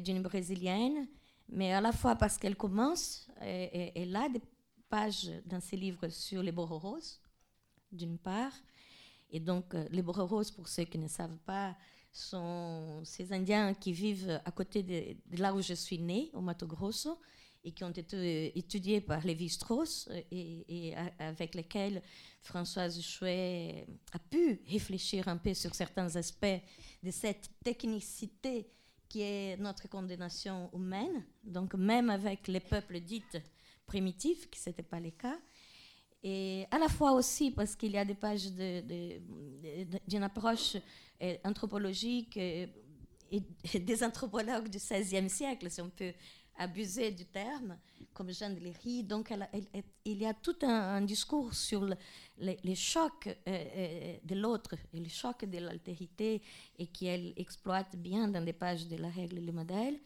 d'une brésilienne, mais à la fois parce qu'elle commence, elle a des pages dans ses livres sur les bororos, d'une part. Et donc, les bororos, pour ceux qui ne savent pas, sont ces Indiens qui vivent à côté de là où je suis née, au Mato Grosso, et qui ont été euh, étudiés par Lévi-Strauss euh, et, avec lesquels Françoise Chouet a pu réfléchir un peu sur certains aspects de cette technicité qui est notre condamnation humaine, donc même avec les peuples dits primitifs, qui ce n'était pas le cas, et à la fois aussi parce qu'il y a des pages d'une approche euh, anthropologique et, des anthropologues du XVIe siècle, si on peut abuser du terme, comme Jeanne Léry. Donc, il y a tout un, discours sur les, chocs euh, euh, de l'autre les chocs de l'altérité et qu'elle exploite bien dans des pages de la règle et le modèle.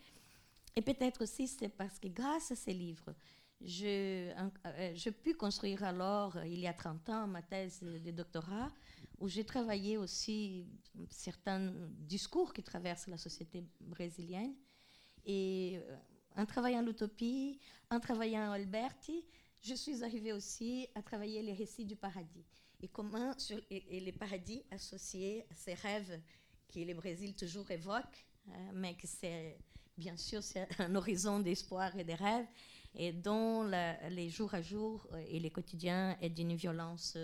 Et peut-être aussi c'est parce que grâce à ces livres, je, euh, je pu construire alors, il y a 30 ans, ma thèse de doctorat, où j'ai travaillé aussi certains discours qui traversent la société brésilienne. Et en travaillant l'utopie, en travaillant Alberti, je suis arrivée aussi à travailler les récits du paradis. et, comment, sur, et, les paradis associés à ces rêves que le Brésil toujours évoque, hein, mais que c'est bien sûr un horizon d'espoir et de rêves, et dont les jours à jour euh, et les quotidiens est d'une violence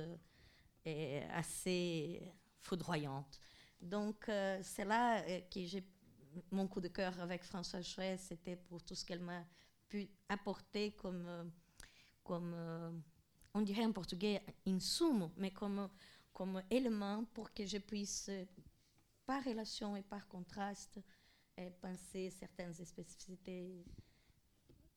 euh, assez foudroyante. Donc euh, c'est là que j'ai mon coup de cœur avec François Chouet, c'était pour tout ce qu'elle m'a pu apporter comme, comme on dirait en portugais, insumo, mais comme, comme élément pour que je puisse, par relation et par contraste, penser certaines spécificités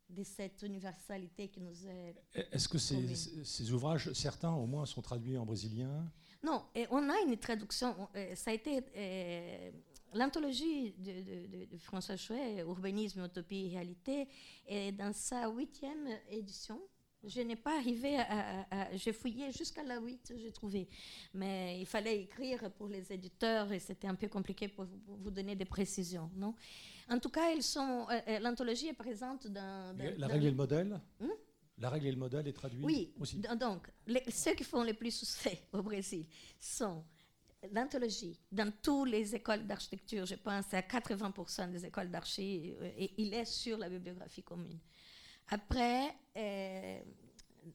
de cette universalité qui nous est. Est-ce que ces, ces, ouvrages, certains au moins, sont traduits en brésilien? Non, et on a une traduction. Euh, ça a été euh, l'anthologie de, de, François Chouet, Urbanisme, Utopie et Réalité, est dans sa huitième édition. Je n'ai pas arrivé à. j'ai fouillé jusqu'à la 8, j'ai trouvé. Mais il fallait écrire pour les éditeurs et c'était un peu compliqué pour vous, vous donner des précisions. Non? En tout cas, sont. Euh, euh, l'anthologie est présente dans. la règle et le modèle hmm? La règle et le modèle est traduit Oui, aussi. donc, ceux qui font le plus succès au Brésil sont l'anthologie dans toutes les écoles d'architecture, je pense à 80% des écoles d'archi, euh, il est sur la bibliographie commune. Après,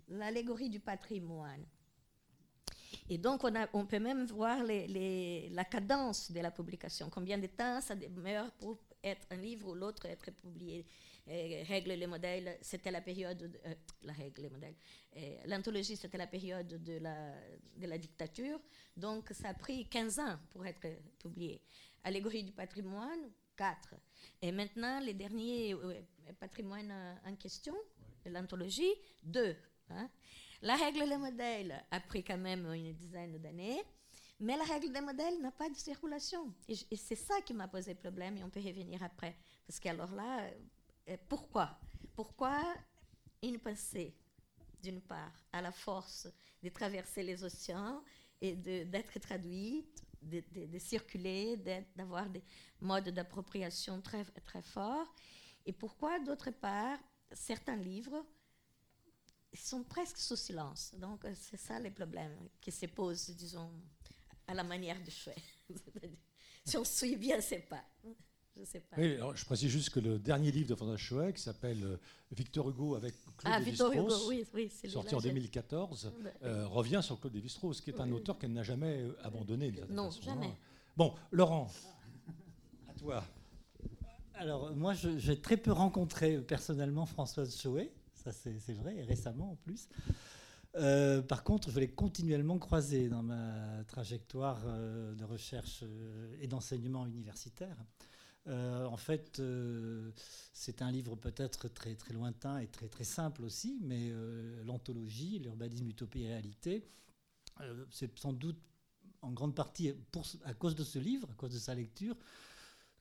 l'allégorie du patrimoine. Et donc, on, a, on peut même voir la cadence de la publication, combien de temps ça demeure pour être un livre ou l'autre être publié? Euh, règle les modèles, c'était la période, euh, la règle les modèles, euh, l'anthologie, c'était la période de la, de la dictature, donc ça a pris 15 ans pour être publié. Allégorie du patrimoine, 4. Et maintenant, les derniers patrimoines en question, l'anthologie, 2. Hein. La règle les modèles a pris quand même une dizaine d'années. Mais la règle des modèles n'a pas de circulation. Et, c'est ça qui m'a posé problème et on peut revenir après. Parce qu'alors là, pourquoi? Pourquoi une pensée, d'une part, à la force de traverser les océans et d'être traduite, de, circuler, d'avoir des modes d'appropriation très, très forts? Et pourquoi, d'autre part, certains livres sont presque sous silence? Donc, c'est ça les problèmes qui se posent, disons, à la manière de Chouet. si on suit bien, c'est pas. Je sais pas. Oui, alors je précise juste que le dernier livre de François Chouet, qui s'appelle euh, Victor Hugo avec Claude ah, Victor Hugo, oui, oui, sorti en 2014, euh, revient sur Claude Lévi-Strauss, qui est un auteur qu'elle n'a jamais euh, abandonné. Non, jamais. Bon, Laurent, à toi. Alors, moi, j'ai très peu rencontré personnellement Françoise Chouet, ça c'est vrai, et récemment en plus. Euh, par contre, je l'ai continuellement croisé dans ma trajectoire euh, de recherche euh, et d'enseignement universitaire. En fait, c'est un livre peut-être très, très lointain et très, très simple aussi, mais l'anthologie, l'urbanisme, utopie et réalité, c'est sans doute en grande partie à cause de ce livre, à cause de sa lecture,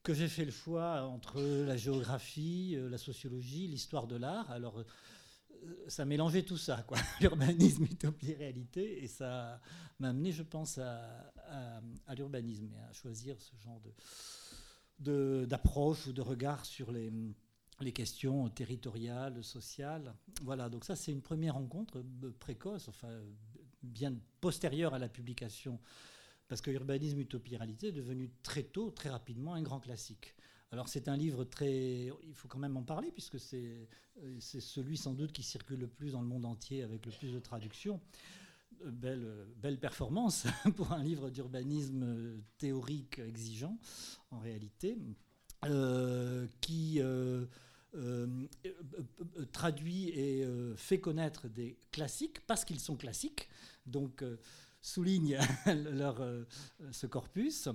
que j'ai fait le choix entre la géographie, la sociologie, l'histoire de l'art. Alors, ça mélangeait tout ça, quoi, l'urbanisme, utopie, réalité, et ça m'a amené, je pense, à, l'urbanisme et à choisir ce genre de, d'approche ou de regard sur les, les questions territoriales, sociales. Voilà, donc ça c'est une première rencontre précoce, enfin bien postérieure à la publication, parce que l'urbanisme, utopie, réalité est devenu très tôt, très rapidement, un grand classique. Alors c'est un livre très... Il faut quand même en parler, puisque euh, c'est celui sans doute qui circule le plus dans le monde entier avec le plus de traductions. Euh, belle, performance pour un livre d'urbanisme théorique exigeant, en réalité, euh, qui... traduit et fait connaître des classiques parce qu'ils sont classiques, donc souligne leur, ce corpus.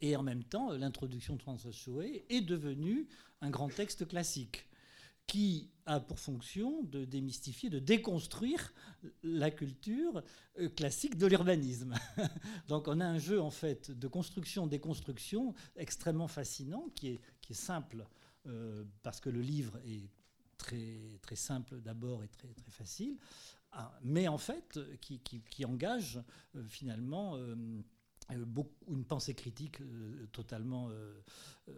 Et en même temps, l'introduction de François Chouet est devenue un grand texte classique qui a pour fonction de démystifier, de déconstruire la culture euh, classique de l'urbanisme. Donc on a un jeu en fait de construction-déconstruction extrêmement fascinant, qui est, simple euh, parce que le livre est très, très simple d'abord et très, très facile, ah, mais en fait qui, qui, engage euh, finalement une pensée critique totalement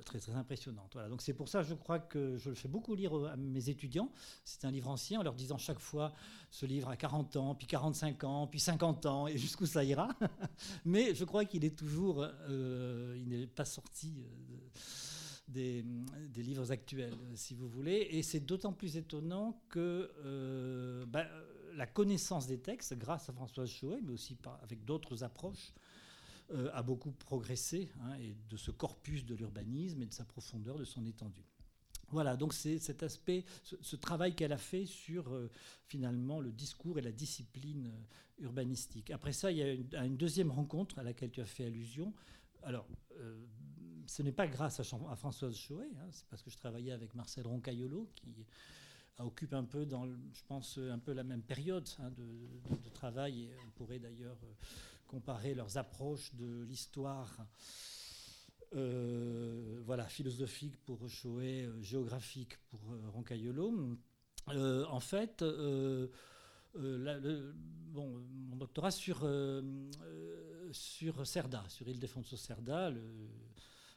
très, très impressionnante. Voilà. Donc c'est pour ça, je crois que je le fais beaucoup lire à mes étudiants. C'est un livre ancien, en leur disant chaque fois ce livre a 40 ans, puis 45 ans, puis 50 ans, et jusqu'où ça ira. Mais je crois qu'il est toujours, il n'est pas sorti des, livres actuels, si vous voulez. Et c'est d'autant plus étonnant que euh, bah, la connaissance des textes, grâce à Françoise Chouet, mais aussi avec d'autres approches, euh, a beaucoup progressé, hein, et de ce corpus de l'urbanisme et de sa profondeur, de son étendue. Voilà, donc c'est cet aspect, ce, travail qu'elle a fait sur euh, finalement le discours et la discipline urbanistique. Après ça, il y a une, deuxième rencontre à laquelle tu as fait allusion. Alors, ce n'est pas grâce à, Françoise Chouet, hein, c'est parce que je travaillais avec Marcel Roncaillolo, qui occupe un peu, je pense, un peu la même période hein, de, travail. Et on pourrait d'ailleurs euh, comparer leurs approches de l'histoire. Euh, voilà, philosophique pour Chouet, euh, géographique pour Roncaillolo. en fait, bon, mon doctorat sur, sur Cerda, sur Ildefonso Cerda,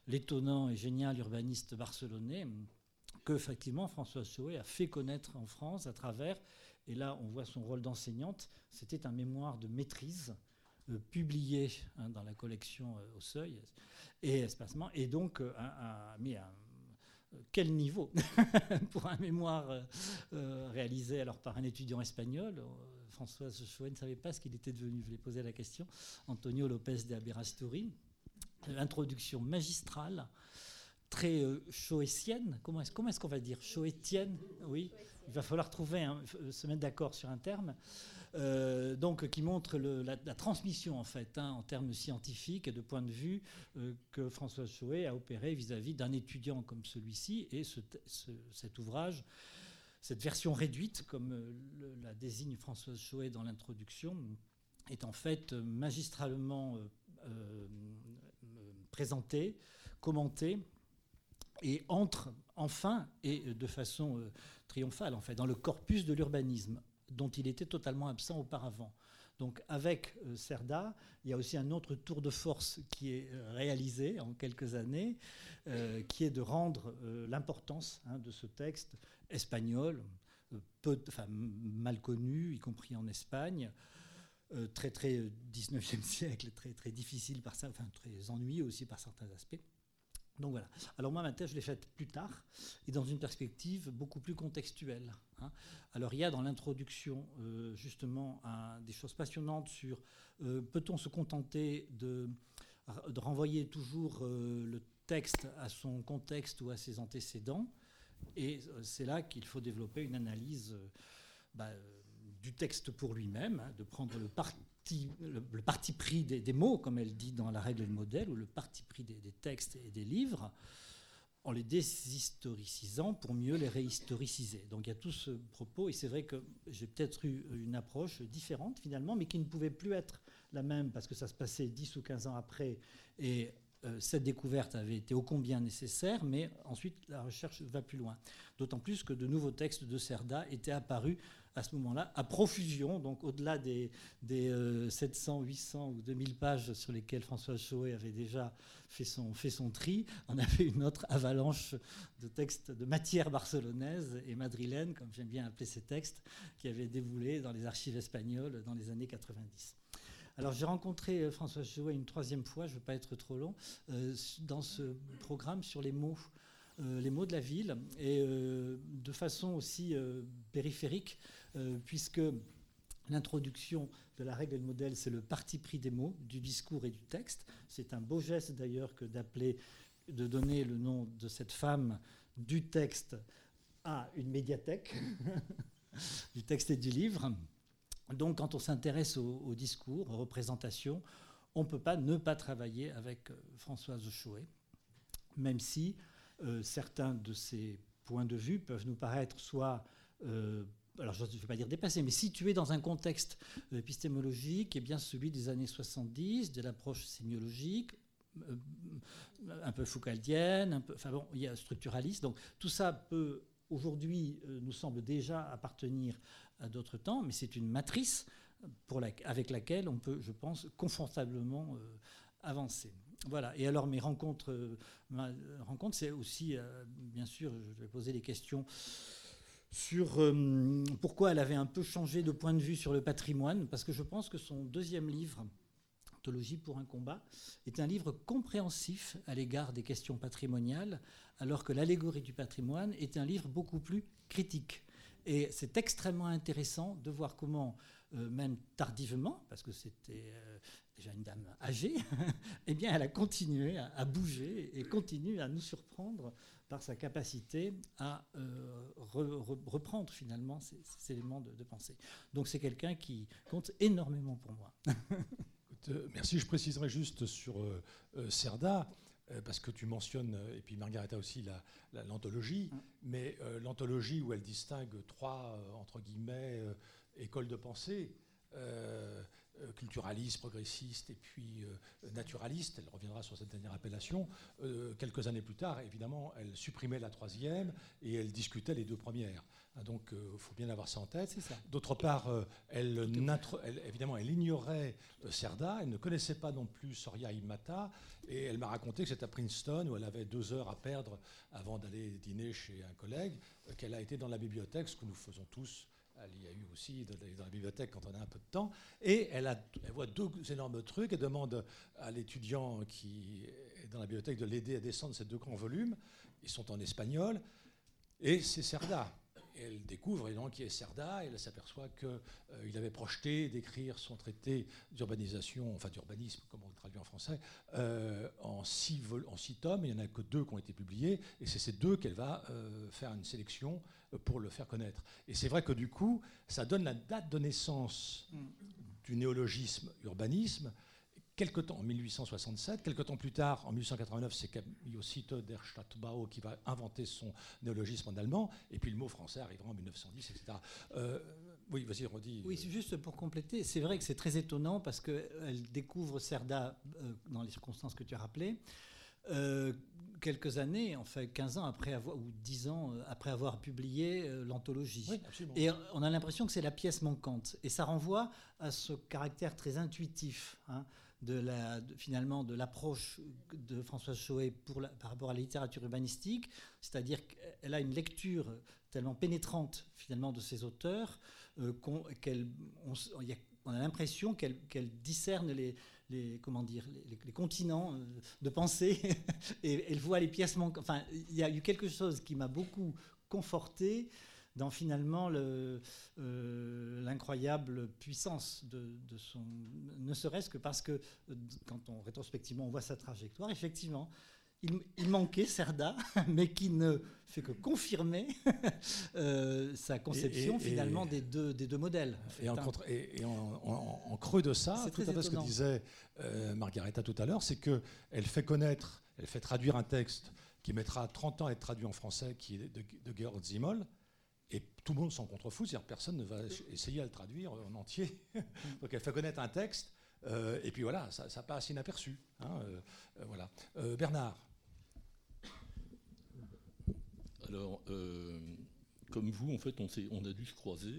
l'étonnant et génial urbaniste barcelonais que effectivement Françoise Chouet a fait connaître en France à travers, et là on voit son rôle d'enseignante, c'était un mémoire de maîtrise euh, publié hein, dans la collection euh, au seuil et espacement, et donc euh, quel niveau pour un mémoire réalisé alors par un étudiant espagnol. Françoise Chouet ne savait pas ce qu'il était devenu. Je lui ai posé la question. Antonio Lopez de Aberasturi, introduction magistrale, très euh, Comment est-ce est qu'on va dire? Choétienne? Oui, il va falloir trouver, se mettre d'accord sur un terme. Euh, donc, qui montre la, transmission, en fait, hein, en termes scientifiques et de point de vue, euh, que François Chouet a opéré vis-à-vis d'un étudiant comme celui-ci. Et cet ouvrage, cette version réduite, comme euh, la désigne Françoise Chouet dans l'introduction, est en fait magistralement présenté, commenté, et entre enfin, et de façon euh, triomphale en fait, dans le corpus de l'urbanisme, dont il était totalement absent auparavant. Donc avec euh, Cerda, il y a aussi un autre tour de force qui est euh, réalisé en quelques années, qui est de rendre l'importance hein, de ce texte espagnol, peu, mal connu, y compris en Espagne, euh, très très 19e siècle, très très difficile par ça, enfin très ennuyeux aussi par certains aspects. Donc voilà. Alors moi, ma thèse, je l'ai faite plus tard et dans une perspective beaucoup plus contextuelle. Hein. Alors il y a dans l'introduction euh, justement des choses passionnantes sur euh, peut-on se contenter de, renvoyer toujours le texte à son contexte ou à ses antécédents? Et c'est là qu'il faut développer une analyse bah, du texte pour lui-même, hein, de prendre le parti, le, parti pris des, mots, comme elle dit dans La règle et le modèle, ou le parti pris des, textes et des livres, en les déshistoricisant pour mieux les réhistoriciser. Donc il y a tout ce propos, et c'est vrai que j'ai peut-être eu une approche différente finalement, mais qui ne pouvait plus être la même parce que ça se passait 10 ou 15 ans après, et euh, cette découverte avait été ô combien nécessaire, mais ensuite la recherche va plus loin. D'autant plus que de nouveaux textes de Cerda étaient apparus à ce moment-là, à profusion, donc au-delà des, 700, 800 euh, ou 2000 pages sur lesquelles François Chauet avait déjà fait son, tri, on avait une autre avalanche de textes, de matière barcelonaise et madrilène, comme j'aime bien appeler ces textes, qui avaient déboulé dans les archives espagnoles dans les années 90. Alors j'ai rencontré euh, François Chauet une troisième fois, je ne veux pas être trop long, euh, dans ce programme sur les mots. Les mots de la ville, et de façon aussi périphérique, euh, puisque l'introduction de la règle et le modèle, c'est le parti pris des mots, du discours et du texte. C'est un beau geste d'ailleurs que d'appeler, de donner le nom de cette femme du texte à une médiathèque, du texte et du livre. Donc quand on s'intéresse au, discours, aux représentations, on ne peut pas ne pas travailler avec euh, Françoise Chouet, même si euh, certains de ses points de vue peuvent nous paraître soit alors je ne vais pas dire dépassé, mais situé dans un contexte épistémologique qui est bien celui des années 70, de l'approche sémiologique, euh, un peu foucaldienne, un peu, enfin bon, il y a structuraliste. Donc tout ça peut aujourd'hui euh, nous semble déjà appartenir à d'autres temps, mais c'est une matrice avec laquelle on peut, je pense, confortablement euh, avancé. Voilà. Et alors mes rencontres, ma rencontre, c'est aussi, bien sûr, je vais poser des questions sur pourquoi elle avait un peu changé de point de vue sur le patrimoine, parce que je pense que son deuxième livre, Anthologie pour un combat, est un livre compréhensif à l'égard des questions patrimoniales, alors que l'allégorie du patrimoine est un livre beaucoup plus critique. Et c'est extrêmement intéressant de voir comment, euh, même tardivement, parce que c'était euh, déjà une dame âgée, eh bien, elle a continué à, bouger et continue à nous surprendre par sa capacité à euh, reprendre finalement ces, éléments de, de, pensée. Donc c'est quelqu'un qui compte énormément pour moi. merci. Je préciserai juste sur Cerda. Euh, parce que tu mentionnes, euh, et puis Margaretha aussi, l'anthologie, mm. mais euh, l'anthologie où elle distingue trois, entre guillemets, écoles de pensée, culturaliste, progressiste et puis naturaliste, elle reviendra sur cette dernière appellation, quelques années plus tard, évidemment, elle supprimait la troisième et elle discutait les deux premières. Ah, donc il euh, faut bien avoir ça en tête. D'autre part, euh, elle, évidemment, elle ignorait euh, Cerda, elle ne connaissait pas non plus Soria Imata, et elle m'a raconté que c'était à Princeton, où elle avait deux heures à perdre avant d'aller dîner chez un collègue, qu'elle a été dans la bibliothèque, ce que nous faisons tous. Elle y a eu aussi dans la bibliothèque quand on a un peu de temps. Et elle, elle voit deux énormes trucs. Elle demande à l'étudiant qui est dans la bibliothèque de l'aider à descendre ces deux grands volumes. Ils sont en espagnol. Et c'est Cerda elle découvre donc qui est Cerda, elle s'aperçoit qu'il euh, avait projeté d'écrire son traité d'urbanisation, enfin d'urbanisme, comme on le traduit en français, euh, en, six en, six tomes. Il n'y en a que deux qui ont été publiés, et c'est ces deux qu'elle va euh, faire une sélection pour le faire connaître. Et c'est vrai que du coup, ça donne la date de naissance mm. du néologisme urbanisme Quelque temps, en 1867, quelque temps plus tard, en 1889, c'est Camillo Cito der Stadtbau qui va inventer son néologisme en allemand, et puis le mot français arrivera en 1910, etc. Euh, oui, vas-y, redis. Oui, juste pour compléter, c'est vrai que c'est très étonnant parce qu'elle découvre Cerda euh, dans les circonstances que tu as rappelées. Euh, quelques années, en fait 15 ans après avoir, ou 10 ans après avoir publié l'anthologie. et on a l'impression que c'est la pièce manquante. Et ça renvoie à ce caractère très intuitif. Hein, de la, finalement de l'approche de Françoise Choé par rapport à la littérature urbanistique, c'est-à-dire qu'elle a une lecture tellement pénétrante finalement de ses auteurs euh, qu'on on, a l'impression qu'elle discerne les, les, comment dire, les, continents euh, de pensée et elle voit les pièces manquantes. Enfin, il y a eu quelque chose qui m'a beaucoup conforté dans finalement euh, l'incroyable puissance de, son. Ne serait-ce que parce que, euh, quand on rétrospectivement on voit sa trajectoire, effectivement, il, manquait Cerda, mais qui ne fait que confirmer euh, sa conception finalement des, deux, des deux modèles. et, en, et, en, creux de ça, tout à fait ce que disait Margaretha tout à l'heure, c'est qu'elle fait connaître, elle fait traduire un texte qui mettra 30 ans à être traduit en français, qui est de, de Georg Zimmel, et tout le monde s'en contrefout, c'est-à-dire personne ne va essayer à le traduire en entier. Donc elle fait connaître un texte, euh, et puis voilà, ça, passe inaperçu. Hein, euh, euh, voilà. Bernard. Alors, comme vous, en fait, on, on, a dû se croiser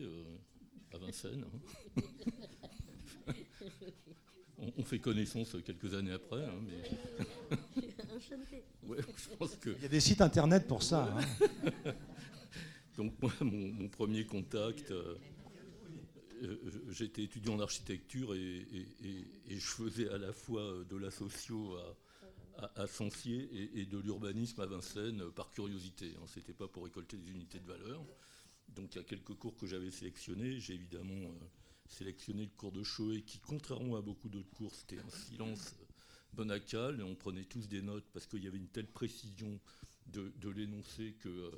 à Vincennes. Hein. on, fait connaissance quelques années après. Hein, mais... ouais, je pense que... Il y a des sites internet pour ça. Donc moi, mon, premier contact, euh, euh, j'étais étudiant en architecture et, je faisais à la fois de la socio à, à, Sancier et, de l'urbanisme à Vincennes par curiosité. Hein. Ce n'était pas pour récolter des unités de valeur. Donc il y a quelques cours que j'avais sélectionnés. J'ai évidemment euh, sélectionné le cours de Choé qui, contrairement à beaucoup d'autres cours, c'était un silence bonacal on prenait tous des notes parce qu'il y avait une telle précision de, l'énoncé que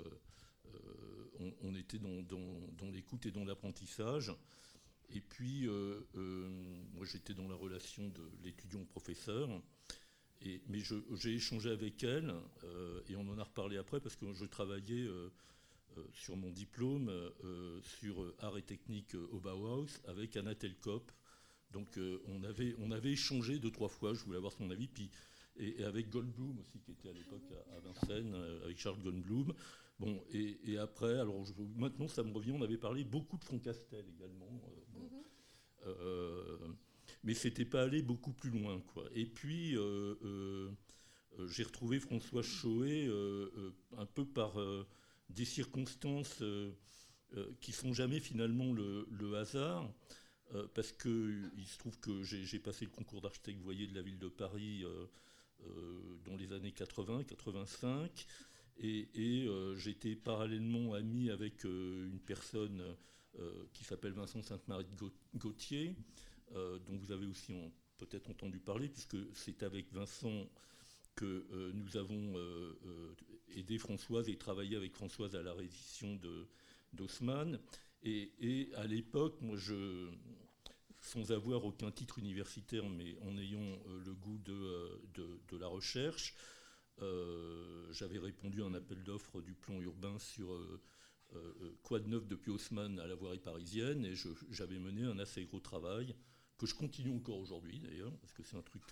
on, était dans, l'écoute et dans l'apprentissage. Et puis, euh, euh, moi, j'étais dans la relation de l'étudiant-professeur. Mais j'ai échangé avec elle, euh, et on en a reparlé après, parce que je travaillais sur mon diplôme sur art et technique au Bauhaus avec Anna Telkop. Donc on, avait, on avait échangé deux, trois fois, je voulais avoir son avis, puis, et, avec Goldblum aussi, qui était à l'époque à, Vincennes, avec Charles Goldblum. Bon, et, après, alors maintenant ça me revient, on avait parlé beaucoup de Castel également. Euh, mhm. euh, mais c'était pas aller beaucoup plus loin. Quoi. Et puis, j'ai retrouvé François Choé un peu par des circonstances qui sont jamais finalement le, hasard. parce qu'il se trouve que j'ai passé le concours d'architecte voyer de la ville de Paris dans les années 80-85. Et, euh, j'étais parallèlement ami avec euh, une personne euh, qui s'appelle Vincent Sainte-Marie Gauthier, dont vous avez aussi peut-être entendu parler, puisque c'est avec Vincent que nous avons aidé Françoise et travaillé avec Françoise à la réédition d'Haussmann. Et, à l'époque, moi, je, sans avoir aucun titre universitaire, mais en ayant le goût de la recherche, j'avais répondu à un appel d'offres du plan urbain sur euh, euh, quoi de neuf depuis Haussmann à la voirie parisienne et j'avais mené un assez gros travail que je continue encore aujourd'hui d'ailleurs, parce que c'est un truc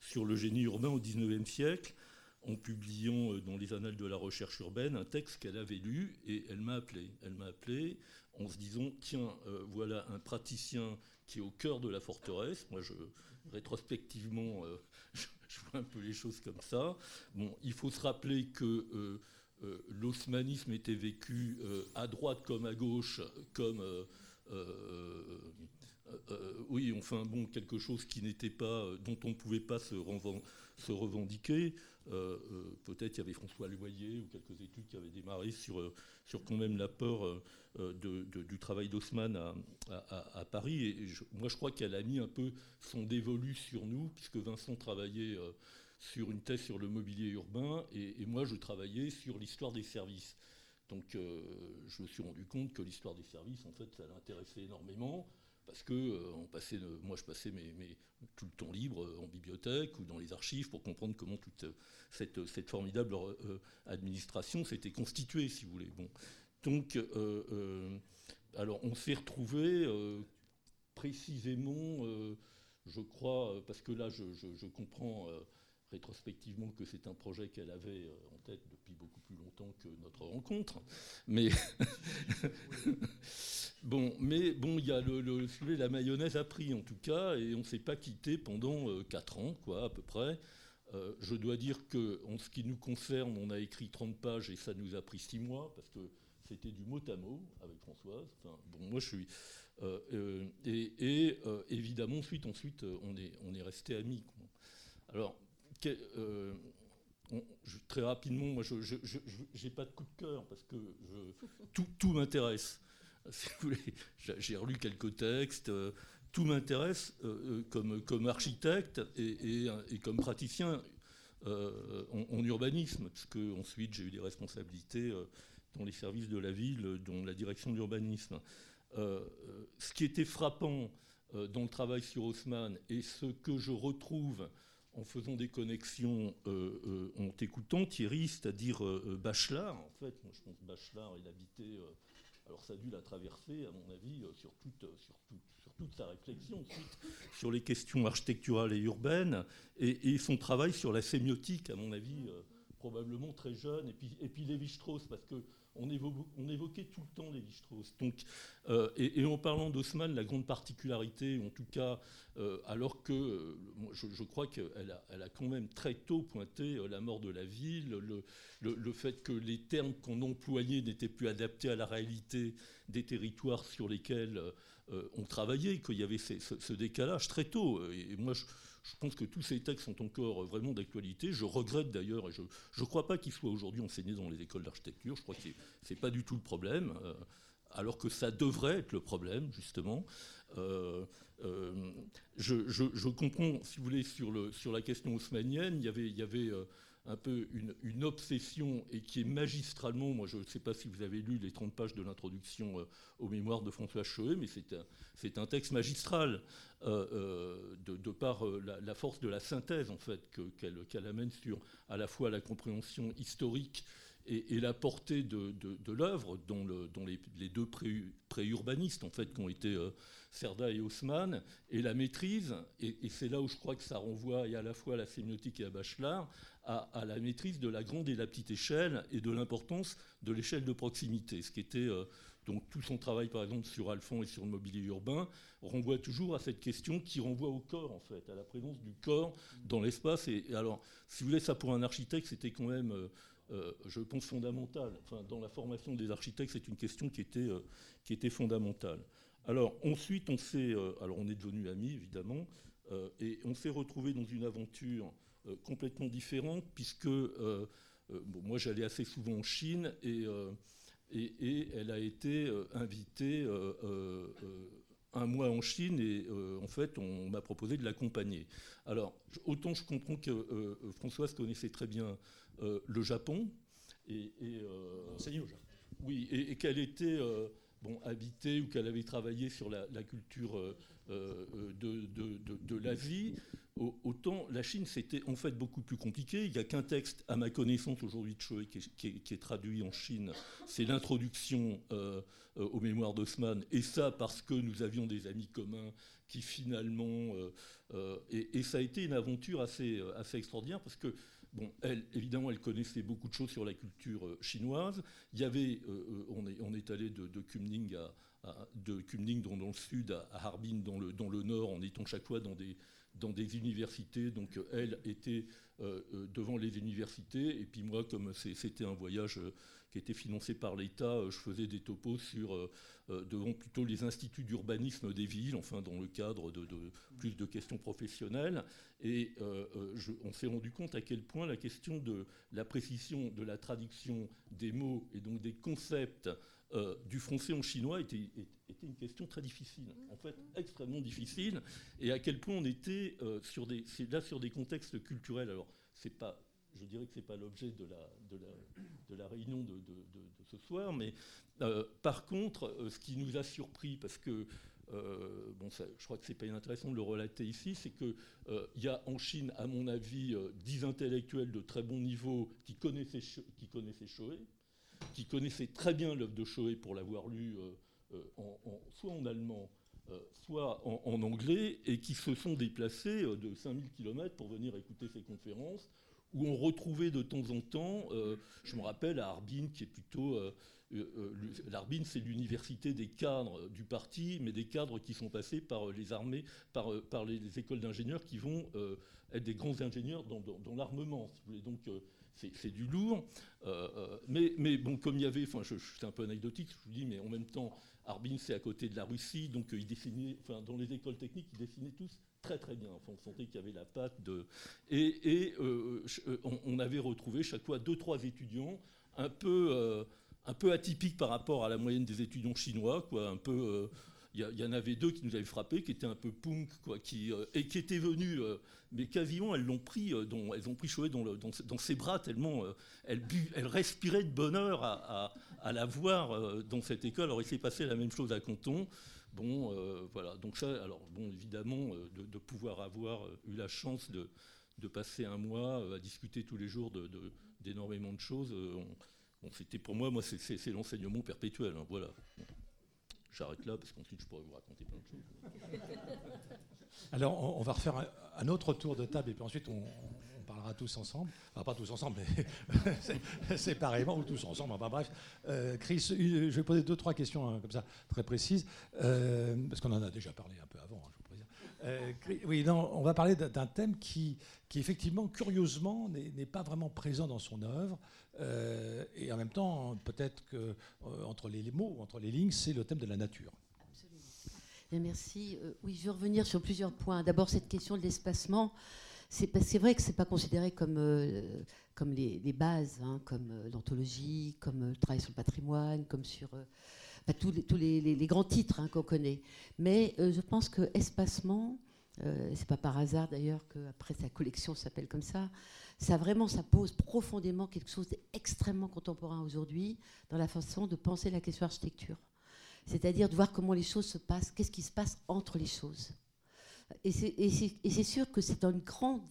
sur le génie urbain au XIXe siècle, en publiant dans les annales de la recherche urbaine un texte qu'elle avait lu et elle m'a appelé. Elle m'a appelé en se disant tiens, voilà un praticien qui est au cœur de la forteresse. Moi, je, rétrospectivement, je vois un peu les choses comme ça. Bon, il faut se rappeler que euh, euh, l'osmanisme était vécu euh, à droite comme à gauche, comme oui, enfin bon, quelque chose qui n'était pas, dont on ne pouvait pas se, se revendiquer. Peut-être il y avait François Loyer ou quelques études qui avaient démarré sur, sur quand même l'apport de, du travail d'Haussmann à, Paris. Et moi, je crois qu'elle a mis un peu son dévolu sur nous, puisque Vincent travaillait sur une thèse sur le mobilier urbain, et, moi je travaillais sur l'histoire des services. Donc euh, je me suis rendu compte que l'histoire des services, en fait, ça l'intéressait énormément, parce que euh, moi je passais tout le temps libre en bibliothèque ou dans les archives pour comprendre comment toute cette, cette formidable euh, administration s'était constituée, si vous voulez. Bon. Donc, alors on s'est retrouvé précisément, je crois, parce que là je, je comprends rétrospectivement que c'est un projet qu'elle avait euh, en tête depuis beaucoup plus longtemps que notre rencontre. Mais bon, mais bon, il y a le, le, la mayonnaise a pris en tout cas, et on ne s'est pas quitté pendant euh, quatre 4 ans, quoi, à peu près. Euh, je dois dire que, en ce qui nous concerne, on a écrit 30 pages et ça nous a pris 6 mois parce que c'était du mot à mot avec Françoise. Enfin, bon, moi je suis. et, évidemment, ensuite, ensuite on est, on est resté amis. Alors, euh, très rapidement, moi, je n'ai pas de coup de cœur parce que tout, tout m'intéresse. j'ai relu quelques textes. Euh, tout m'intéresse euh, comme, comme architecte et, comme praticien en, urbanisme, parce que ensuite j'ai eu des responsabilités dans les services de la ville, dont la direction de l'urbanisme. ce qui était frappant dans le travail sur Haussmann et ce que je retrouve en faisant des connexions, euh, euh, en t'écoutant Thierry, c'est-à-dire euh, Bachelard, en fait, moi je pense Bachelard, il habitait, alors ça a dû la traverser, à mon avis, sur, toute, sur, sur, toute sa réflexion sur les questions architecturales et urbaines, et, son travail sur la sémiotique, à mon avis, probablement très jeune, et puis, et puis Lévi-Strauss, parce que on, évoquait tout le temps Lévi-Strauss. Euh, et, en parlant d'Haussmann, la grande particularité, en tout cas, euh, alors que euh, je, crois qu'elle a, quand même très tôt pointé la mort de la ville, le, fait que les termes qu'on employait n'étaient plus adaptés à la réalité des territoires sur lesquels on travaillait, qu'il y avait ce, décalage très tôt. Et, moi, je, je pense que tous ces textes sont encore vraiment d'actualité. Je regrette d'ailleurs, et je ne crois pas qu'ils soient aujourd'hui enseignés dans les écoles d'architecture. Je crois que ce n'est pas du tout le problème, euh, alors que ça devrait être le problème, justement. Euh, euh, je, comprends, si vous voulez, sur, le, sur la question haussmannienne, il y avait, il y avait un peu une, obsession et qui est magistralement, moi je ne sais pas si vous avez lu les 30 pages de l'introduction euh, aux mémoires de François Choé, mais c'est un, un, texte magistral euh, euh, de, par la, force de la synthèse en fait qu'elle amène sur à la fois la compréhension historique et, la portée de, l'œuvre, dont, les, deux pré-urbanistes en fait, qui ont été euh, et Haussmann, et la maîtrise, et, c'est là où je crois que ça renvoie à la fois à la sémiotique et à Bachelard, à, la maîtrise de la grande et la petite échelle et de l'importance de l'échelle de proximité, ce qui était euh, donc tout son travail, par exemple, sur Alphon et sur le mobilier urbain, renvoie toujours à cette question qui renvoie au corps, en fait, à la présence du corps dans l'espace. Et, alors, si vous voulez, ça pour un architecte, c'était quand même, euh, euh, je pense, fondamental. Enfin, dans la formation des architectes, c'est une question qui était, euh, qui était fondamentale. Alors, ensuite, on s'est, alors on est devenus amis, évidemment, et on s'est retrouvé dans une aventure complètement différente, puisque moi, j'allais assez souvent en Chine et et, elle a été euh, invitée euh, euh, un mois en Chine et en fait on m'a proposé de l'accompagner. Alors autant je comprends que Françoise connaissait très bien le Japon et, et au Japon. Oui, et, qu'elle était bon, habitée ou qu'elle avait travaillé sur la, culture de, de, de l'Asie autant la Chine, c'était en fait beaucoup plus compliqué. Il n'y a qu'un texte, à ma connaissance aujourd'hui de Choé, qui, est, traduit en Chine. C'est l'introduction euh, euh, aux mémoires d'Haussmann. Et ça parce que nous avions des amis communs qui finalement... Euh, et, ça a été une aventure assez, assez extraordinaire parce que... Bon, elle, évidemment, elle connaissait beaucoup de choses sur la culture chinoise. Il y avait, on, est, on, est, allé de, à, de dans, le sud à, Harbin dans le, dans le nord, en étant chaque fois dans des, dans des universités. Donc elle était euh, euh, devant les universités. Et puis moi, comme c'était un voyage euh, qui était financé par l'État, je faisais des topos sur, devant plutôt les instituts d'urbanisme des villes, enfin dans le cadre de, plus de questions professionnelles. Et on s'est rendu compte à quel point la question de la précision de la traduction des mots et donc des concepts euh, du français en chinois était, une question très difficile, en fait extrêmement difficile, et à quel point on était euh, sur des, là sur des contextes culturels. Alors, c'est pas, je dirais que ce n'est pas l'objet de la, réunion de, ce soir, mais euh, par contre, ce qui nous a surpris, parce que bon, je crois que c'est pas inintéressant de le relater ici, c'est qu'il il y a en Chine, à mon avis, dix intellectuels de très bon niveau qui connaissaient, qui connaissaient qui connaissait très bien l'œuvre de Choé pour l'avoir lu euh, euh, soit en allemand, euh, soit en, anglais, et qui se sont déplacés de 5000 km pour venir écouter ces conférences, où on retrouvait de temps en temps, je me rappelle à Harbin, qui est plutôt... L'Arbin, c'est l'université des cadres du parti, mais des cadres qui sont passés par les armées, par, les, écoles d'ingénieurs qui vont être des grands ingénieurs dans, l'armement, si vous voulez. C'est du lourd. Euh, euh, mais, mais, bon, comme il y avait, enfin, c'est un peu anecdotique, je vous dis, mais en même temps, Harbin, c'est à côté de la Russie, donc euh, enfin, dans les écoles techniques, ils dessinaient tous très très bien. Enfin, on sentait qu'il y avait la patte de. Et, on, avait retrouvé chaque fois deux, trois étudiants un peu, un peu atypiques par rapport à la moyenne des étudiants chinois, quoi, un peu il y, en avait deux qui nous avaient frappé, qui étaient un peu punk, qui, euh, et qui étaient venus, euh, mais quasiment elles l'ont pris, euh, elles ont pris Chouet dans, ses bras tellement elles, elles, respiraient de bonheur à, la voir dans cette école. Alors il s'est passé la même chose à Canton. Bon, voilà. Donc ça, alors bon, évidemment, de, pouvoir avoir eu la chance de, de passer un mois à discuter tous les jours d'énormément de, choses. bon, c'était pour moi, moi, c'est l'enseignement perpétuel. Hein, voilà. J'arrête là parce qu'ensuite je pourrais vous raconter plein de choses. Alors on, va refaire un, autre tour de table et puis ensuite on, parlera tous ensemble. Enfin pas tous ensemble, mais séparément ou tous ensemble. Enfin bref. Euh, Chris, je vais poser deux, trois questions hein, comme ça très précises euh, parce qu'on en a déjà parlé un peu avant. Hein, euh, oui, non, on va parler d'un thème qui, qui, effectivement, curieusement, n'est pas vraiment présent dans son œuvre. Euh, et en même temps, peut-être que euh, entre les, mots, entre les lignes, c'est le thème de la nature. Absolument. merci. oui, je vais revenir sur plusieurs points. D'abord, cette question de l'espacement. C'est vrai que ce n'est pas considéré comme, comme les, bases, hein, comme l'anthologie, comme le travail sur le patrimoine, comme sur tous, les, grands titres hein, qu'on connaît. Mais euh, je pense que espacement, euh, c'est pas par hasard d'ailleurs qu'après sa collection s'appelle comme ça, ça vraiment, ça pose profondément quelque chose d'extrêmement contemporain aujourd'hui dans la façon de penser la question architecture. C'est-à-dire de voir comment les choses se passent, qu'est-ce qui se passe entre les choses. Et c'est sûr que c'est un, grand,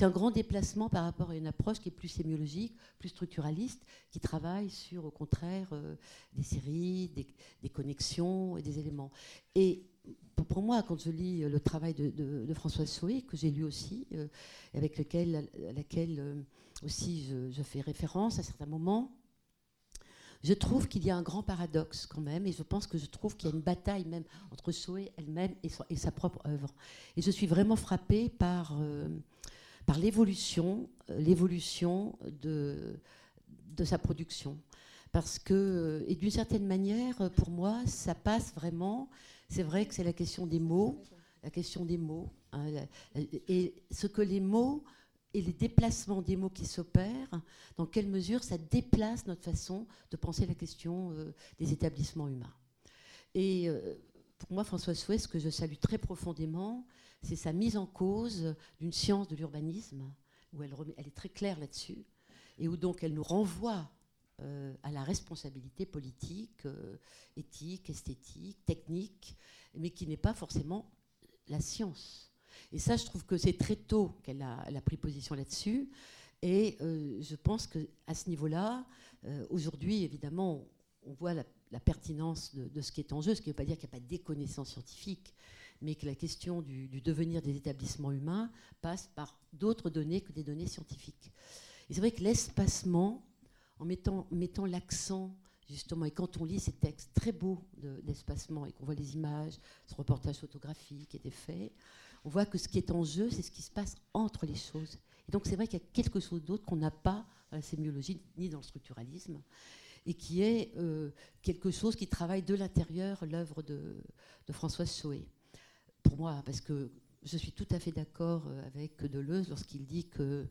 un grand déplacement par rapport à une approche qui est plus sémiologique, plus structuraliste, qui travaille sur, au contraire, euh, des séries, des, connexions et des éléments. Et pour moi, quand je lis le travail de, de, de Soué, que j'ai lu aussi, euh, avec lequel, laquelle euh, aussi je, fais référence à certains moments, je trouve qu'il y a un grand paradoxe quand même, et je pense que je trouve qu'il y a une bataille même entre Soé elle-même et, sa propre œuvre. Et je suis vraiment frappée par, euh, l'évolution, euh, l'évolution de, de sa production. Parce que, et d'une certaine manière, pour moi, ça passe vraiment. C'est vrai que c'est la question des mots, la question des mots, hein, et ce que les mots et les déplacements des mots qui s'opèrent, dans quelle mesure ça déplace notre façon de penser la question euh, des établissements humains. Et euh, pour moi, François Souet, ce que je salue très profondément, c'est sa mise en cause d'une science de l'urbanisme, où elle, elle, est très claire là-dessus, et où donc elle nous renvoie euh, à la responsabilité politique, éthique, esthétique, technique, mais qui n'est pas forcément la science. Et ça, je trouve que c'est très tôt qu'elle a, pris position là-dessus. Et euh, je pense qu'à ce niveau-là, euh, aujourd'hui, évidemment, on voit la, pertinence de, ce qui est en jeu, ce qui ne veut pas dire qu'il n'y a pas de déconnaissance scientifique, mais que la question du, devenir des établissements humains passe par d'autres données que des données scientifiques. Et c'est vrai que l'espacement, en mettant, l'accent justement, et quand on lit ces textes très beaux d'espacement et qu'on voit les images, ce reportage photographique et des faits, on voit que ce qui est en jeu, c'est ce qui se passe entre les choses. Et donc c'est vrai qu'il y a quelque chose d'autre qu'on n'a pas dans la sémiologie ni dans le structuralisme, et qui est euh, quelque chose qui travaille de l'intérieur l'œuvre de, Françoise Soé. Pour moi, parce que je suis tout à fait d'accord euh, avec Deleuze lorsqu'il dit que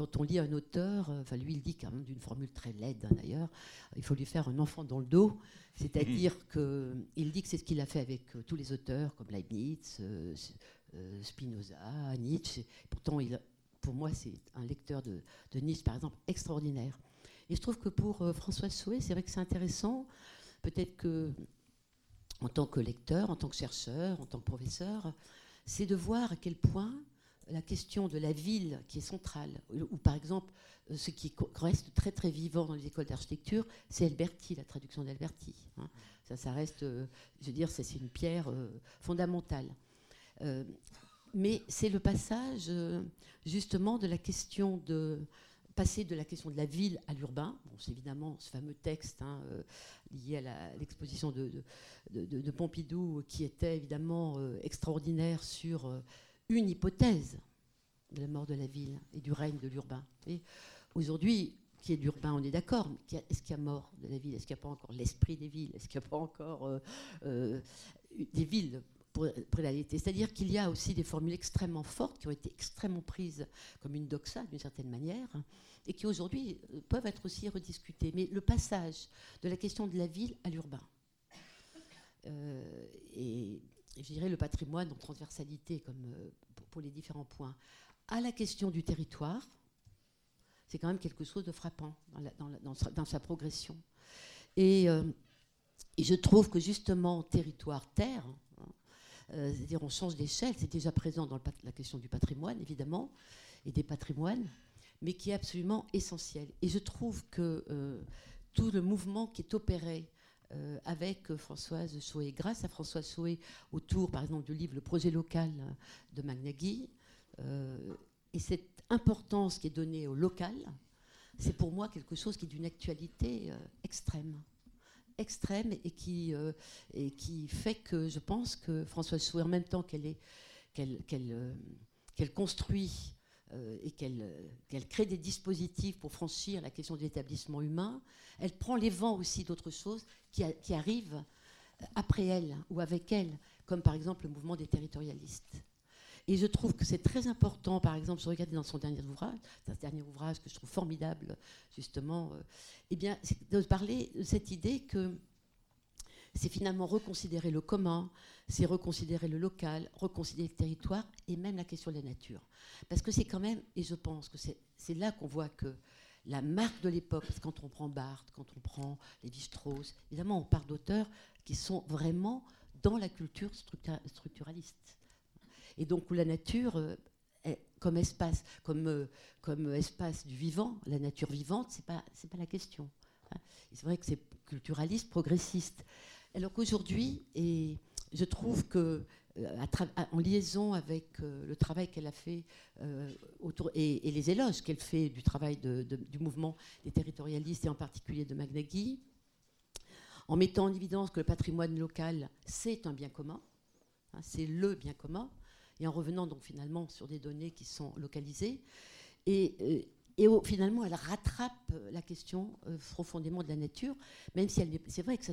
quand on lit un auteur, euh, enfin lui il dit quand même d'une formule très laide hein, d'ailleurs, il faut lui faire un enfant dans le dos, c'est-à-dire qu'il dit que c'est ce qu'il a fait avec tous les auteurs comme Leibniz, euh, Spinoza, Nietzsche. Pourtant, il, pour moi, c'est un lecteur de, Nietzsche, par exemple, extraordinaire. Et je trouve que pour euh, François Soué, c'est vrai que c'est intéressant. Peut-être que, en tant que lecteur, en tant que chercheur, en tant que professeur, c'est de voir à quel point la question de la ville qui est centrale, ou par exemple, euh, ce qui reste très très vivant dans les écoles d'architecture, c'est Alberti, la traduction d'Alberti. Hein. Ça, ça reste, je veux dire, c'est une pierre fondamentale. Euh, mais c'est le passage euh, justement de la question de passer de la question de la ville à l'urbain. Bon, c'est évidemment ce fameux texte hein, euh, lié à l'exposition de, Pompidou qui était évidemment extraordinaire sur une hypothèse de la mort de la ville et du règne de l'urbain. Aujourd'hui, qui est d'urbain, on est d'accord, mais est-ce qu'il y a mort de la ville? Est-ce qu'il n'y a pas encore l'esprit des villes? Est-ce qu'il n'y a pas encore des villes pour, la réalité? C'est-à-dire qu'il y a aussi des formules extrêmement fortes qui ont été extrêmement prises comme une doxa d'une certaine manière et qui aujourd'hui euh, peuvent être aussi rediscutées. Mais le passage de la question de la ville à l'urbain euh, je dirais le patrimoine en transversalité comme euh, pour, les différents points à la question du territoire, c'est quand même quelque chose de frappant dans, sa, progression. Et, et, je trouve que justement territoire-terre, euh, c'est-à-dire on change d'échelle, c'est déjà présent dans la question du patrimoine, évidemment, et des patrimoines, mais qui est absolument essentiel. Et je trouve que euh, tout le mouvement qui est opéré euh, avec Françoise Soué, grâce à Françoise Soué, autour, par exemple, du livre Le projet local de Magnagui, et cette importance qui est donnée au local, c'est pour moi quelque chose qui est d'une actualité extrême. Extrême et qui, euh, et qui fait que je pense que Françoise Soué, en même temps qu'elle qu'elle qu'elle euh, qu'elle construit euh, et qu'elle crée des dispositifs pour franchir la question de l'établissement humain, elle prend les vents aussi d'autres choses qui, qui, arrivent après elle ou avec elle, comme par exemple le mouvement des territorialistes. Et je trouve que c'est très important, par exemple, je regardais dans son dernier ouvrage, un dernier ouvrage que je trouve formidable, justement, euh, eh bien, de parler de cette idée que c'est finalement reconsidérer le commun, c'est reconsidérer le local, reconsidérer le territoire et même la question de la nature. Parce que c'est quand même, et je pense que c'est là qu'on voit que la marque de l'époque, quand on prend Barthes, quand on prend Lévi-Strauss, évidemment on parle d'auteurs qui sont vraiment dans la culture structuraliste. et donc où la nature comme espace, comme, comme espace du vivant, la nature vivante, c'est pas pas la question. Hein. C'est vrai que c'est culturaliste, progressiste. Alors qu'aujourd'hui, je trouve que euh, en liaison avec euh, le travail qu'elle a fait euh, autour, et, les éloges qu'elle fait du travail du mouvement des territorialistes et en particulier de Magnagui, en mettant en évidence que le patrimoine local, c'est un bien commun, hein, c'est le bien commun, et en revenant donc finalement sur des données qui sont localisées. Et, finalement, elle rattrape la question profondément de la nature, même si c'est vrai que ça,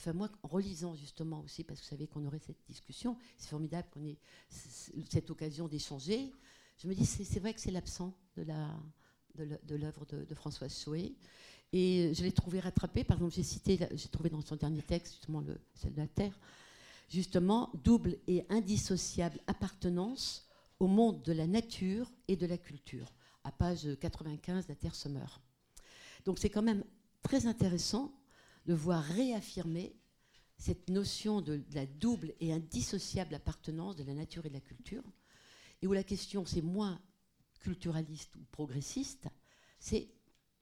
Enfin, moi, en relisant justement aussi, parce que vous savez qu'on aurait cette discussion, c'est formidable qu'on ait cette occasion d'échanger, je me dis, c'est vrai que c'est l'absent de l'œuvre de, de, de, Saué. Et je l'ai trouvé rattrapé. Par exemple, j'ai cité, j'ai trouvé dans son dernier texte, justement, le, celle de la Terre, justement, double et indissociable appartenance au monde de la nature et de la culture, à page 95 de la Terre se meurt. Donc c'est quand même très intéressant de voir réaffirmer cette notion de, la double et indissociable appartenance de la nature et de la culture, et où la question c'est moins culturaliste ou progressiste, c'est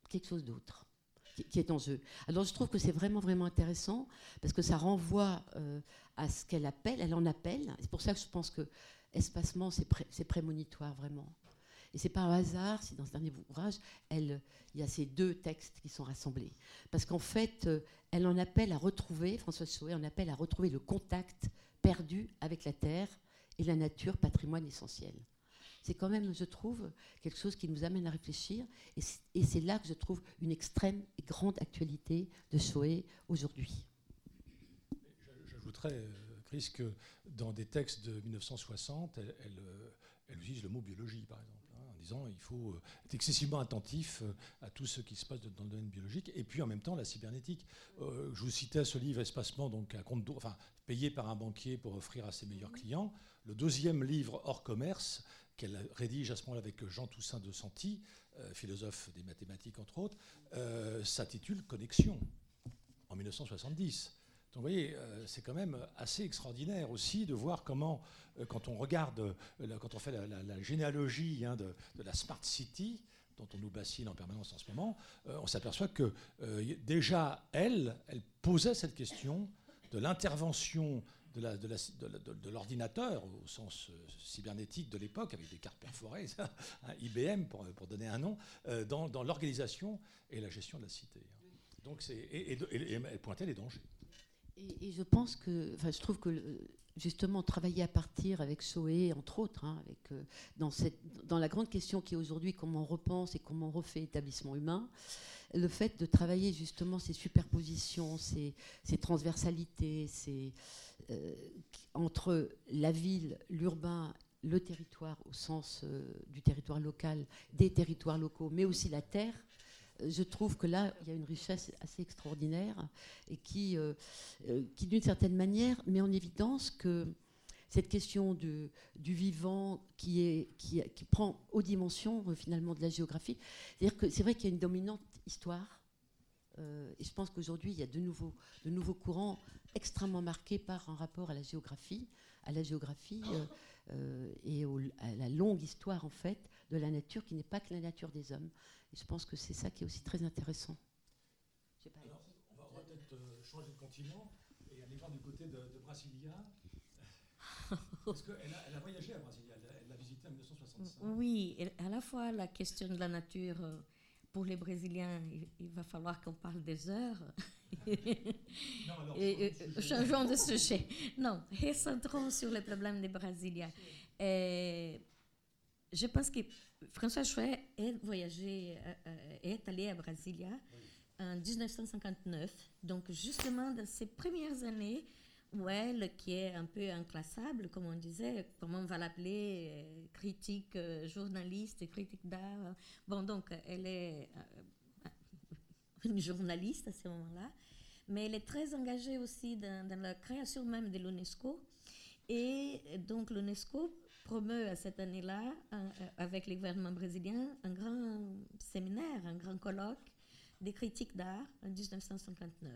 quelque chose d'autre qui, est en jeu. Alors je trouve que c'est vraiment vraiment intéressant parce que ça renvoie euh, à ce qu'elle appelle, elle en appelle. C'est pour ça que je pense que espacement c'est prémonitoire vraiment. Et c'est pas un hasard si dans ce dernier ouvrage, il y a ces deux textes qui sont rassemblés. Parce qu'en fait, euh, elle en appelle à retrouver, Françoise Saué en appelle à retrouver le contact perdu avec la terre et la nature, patrimoine essentiel. C'est quand même, je trouve, quelque chose qui nous amène à réfléchir. Et c'est là que je trouve une extrême et grande actualité de Saué aujourd'hui. J'ajouterais, euh, Chris, que dans des textes de 1960, elle, elle, euh, elle utilise le mot biologie, par exemple disant il faut euh, être excessivement attentif euh, à tout ce qui se passe dans le domaine biologique, et puis en même temps la cybernétique. Euh, je vous citais ce livre Espacement, donc un compte enfin, payé par un banquier pour offrir à ses meilleurs clients. Le deuxième livre hors commerce qu'elle rédige à ce moment-là avec Jean Toussaint de Santi, philosophe des mathématiques entre autres, s'intitule Connexion en 1970. Donc vous voyez, euh, c'est quand même assez extraordinaire aussi de voir comment, euh, quand on regarde, euh, quand on fait la, généalogie hein, de, la Smart City, dont on nous bassine en permanence en ce moment, on s'aperçoit que déjà, elle, elle posait cette question de l'intervention de l'ordinateur au sens cybernétique de l'époque, avec des cartes perforées, IBM pour, pour, donner un nom, dans, l'organisation et la gestion de la cité. Donc et, et, elle pointait les dangers. Et, je pense que, enfin, je trouve que justement travailler à partir avec Soé, entre autres, hein, avec, euh, dans, cette, dans la grande question qui est aujourd'hui comment on repense et comment on refait établissement humain, le fait de travailler justement ces superpositions, ces, transversalités, euh, entre la ville, l'urbain, le territoire au sens euh, du territoire local, des territoires locaux, mais aussi la terre, je trouve que là, il y a une richesse assez extraordinaire et qui, euh, euh, qui d'une certaine manière, met en évidence que cette question du, vivant qui, est, qui, prend aux dimensions euh, finalement de la géographie, c'est-à-dire que c'est vrai qu'il y a une dominante histoire. et je pense qu'aujourd'hui, il y a de nouveaux, de nouveaux courants extrêmement marqués par un rapport à la géographie, à la géographie et à la longue histoire en fait de la nature qui n'est pas que la nature des hommes. Et je pense que c'est ça qui est aussi très intéressant. Alors, on va, peut-être euh, changer de continent et aller voir du côté de, de Brasilia. Parce qu'elle a, elle a voyagé à Brasilia, elle l'a visité en 1965. Oui, à la fois la question de la nature, euh, pour les Brésiliens, il, va falloir qu'on parle des heures. non, alors, et, euh, changeons de sujet. Non, recentrons sur les problèmes de Brasilia. Et je pense que François Chouet euh, euh, est allé à Brasilia en 1959. Donc, justement, dans ces premières années où elle, qui est un peu inclassable, comme on disait, comment on va l'appeler, euh, critique, journaliste, critique d'art. Bon, donc, elle est une journaliste à ce moment-là, mais elle est très engagée aussi dans la création même de l'UNESCO. Et donc, l'UNESCO promeut à cette année-là, euh, avec les gouvernements brésiliens, un grand séminaire, un grand colloque des critiques d'art en 1959.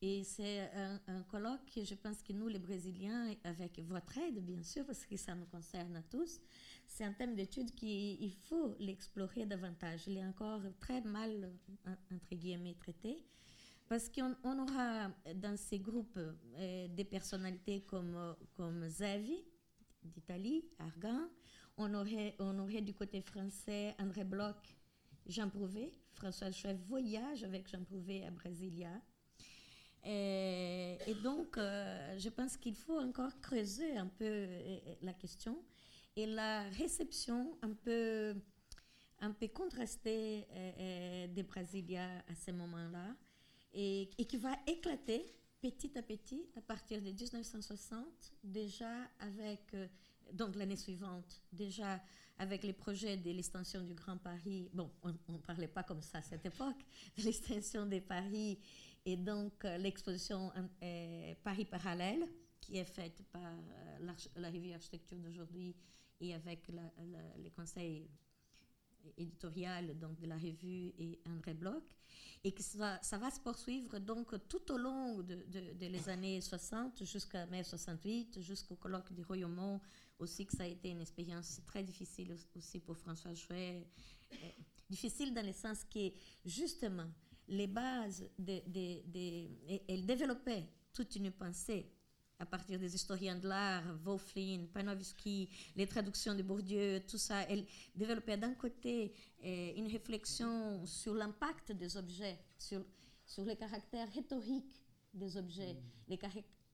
Et c'est un, colloque que je pense que nous, les Brésiliens, avec votre aide, bien sûr, parce que ça nous concerne à tous, c'est un thème d'étude qu'il faut l'explorer davantage. Il est encore très mal, entre guillemets, traité. Parce qu'on aura dans ces groupes euh, des personnalités comme, comme Zavi d'Italie, Argan. On aurait, on aurait du côté français André Bloch, Jean Prouvé. François Chouet voyage avec Jean Prouvé à Brasilia. Et, donc, euh, je pense qu'il faut encore creuser un peu euh, la question et la réception un peu, un peu contrastée des Brasilia à ce moment-là et, qui va éclater petit à petit à partir de 1960, déjà avec, euh, donc l'année suivante, déjà avec les projets de l'extension du Grand Paris. Bon, on ne parlait pas comme ça à cette époque, de l'extension des Paris et donc euh, l'exposition euh, Paris parallèle qui est faite par la, revue Architecture d'aujourd'hui et avec les conseils éditorial donc, de la revue et André Bloch et que ça, ça, va se poursuivre donc tout au long de, de, années 60 jusqu'à mai 68, jusqu'au colloque du Royaumont aussi, que ça a été une expérience très difficile aussi pour François Chouet. Euh, difficile dans le sens que, justement, les bases, de, de, elle développait toute une pensée à partir des historiens de l'art, Wolflin, Panofsky, les traductions de Bourdieu, tout ça, elle développait d'un côté euh, une réflexion sur l'impact des objets, sur, sur les caractères rhétoriques des objets, mm. les,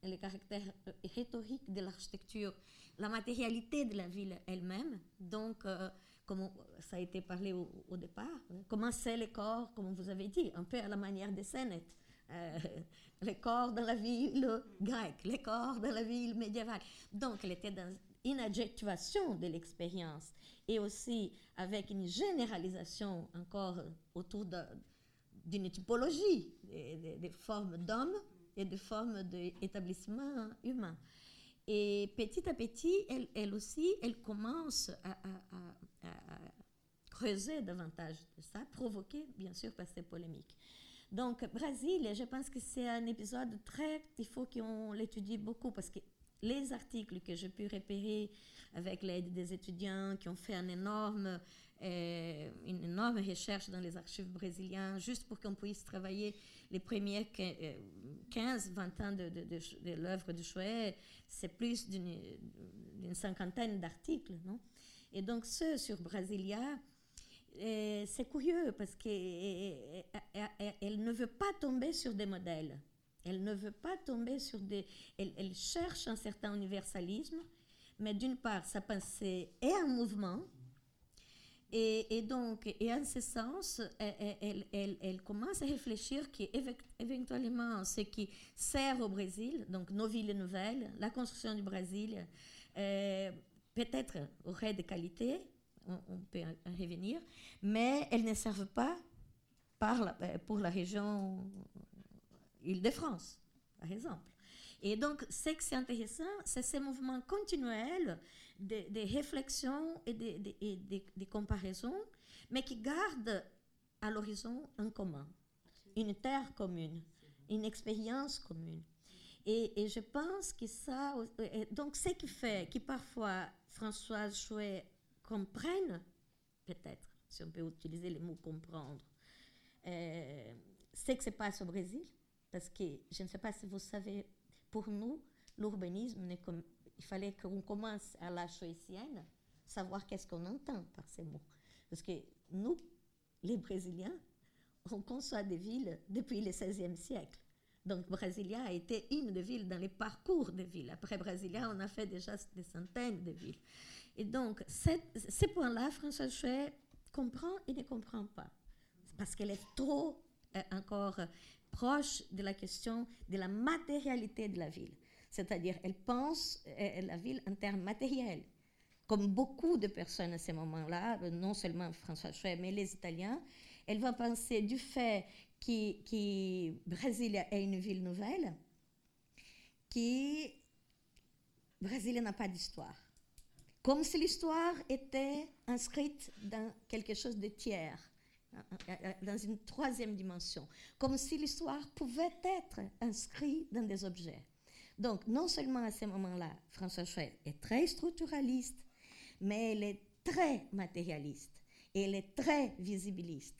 les, caractères euh, rhétoriques de l'architecture, la matérialité de la ville elle-même. Donc, euh, comme ça a été parlé au, au départ, comment c'est les corps, comme vous avez dit, un peu à la manière des scénettes. Euh, les corps dans la ville grecque, les corps dans la ville médiévale. Donc, elle était dans une adjectivation de l'expérience et aussi avec une généralisation encore autour d'une typologie des, formes d'hommes et des formes d'établissement humain. Et petit à petit, elle, aussi, elle commence à, creuser davantage de ça, provoquée bien sûr par ces polémiques. Donc, Brésil, je pense que c'est un épisode très. Il faut qu'on l'étudie beaucoup parce que les articles que j'ai pu repérer avec l'aide des étudiants qui ont fait un énorme, euh, une énorme recherche dans les archives brésiliennes, juste pour qu'on puisse travailler les premiers 15, 20 ans de, de, l'œuvre de Chouet, c'est plus d'une cinquantaine d'articles. Et donc, ceux sur Brasilia, c'est curieux parce qu'elle ne veut pas tomber sur des modèles. Elle ne veut pas tomber sur des... Elle, cherche un certain universalisme, mais d'une part, sa pensée est un mouvement, et, donc, et en ce sens, elle, elle, commence à réfléchir qu'éventuellement, ce qui sert au Brésil, donc nos villes nouvelles, la construction du Brésil, euh, peut-être aurait des qualités, on, peut en revenir, mais elles ne servent pas euh, pour la région Île-de-France, par exemple. Et donc, ce qui est intéressant, c'est ces mouvements continuels de, réflexion et de, comparaisons, mais qui gardent à l'horizon un commun, une terre commune, une expérience commune. Et, je pense que ça, euh, donc ce qui fait que parfois Françoise Chouet comprennent, peut-être, si on peut utiliser le mot comprendre, euh, ce qui se passe au Brésil. Parce que je ne sais pas si vous savez, pour nous, l'urbanisme, il fallait qu'on commence à la choisienne, savoir qu'est-ce qu'on entend par ces mots. Parce que nous, les Brésiliens, on conçoit des villes depuis le XVIe siècle. Donc, Brasilia a été une des villes dans les parcours des villes. Après Brasilia, on a fait déjà des centaines de villes. Et donc, ces points-là, François Chouet comprend et ne comprend pas. Parce qu'elle est trop euh, encore proche de la question de la matérialité de la ville. C'est-à-dire, elle pense euh, la ville en termes matériels. Comme beaucoup de personnes à ce moment-là, non seulement François Chouet, mais les Italiens, elle va penser du fait que, que Brasilia est une ville nouvelle, que Brasilia n'a pas d'histoire comme si l'histoire était inscrite dans quelque chose de tiers, dans une troisième dimension, comme si l'histoire pouvait être inscrite dans des objets. Donc, non seulement à ce moment-là, François Chouet est très structuraliste, mais elle est très matérialiste et elle est très visibiliste.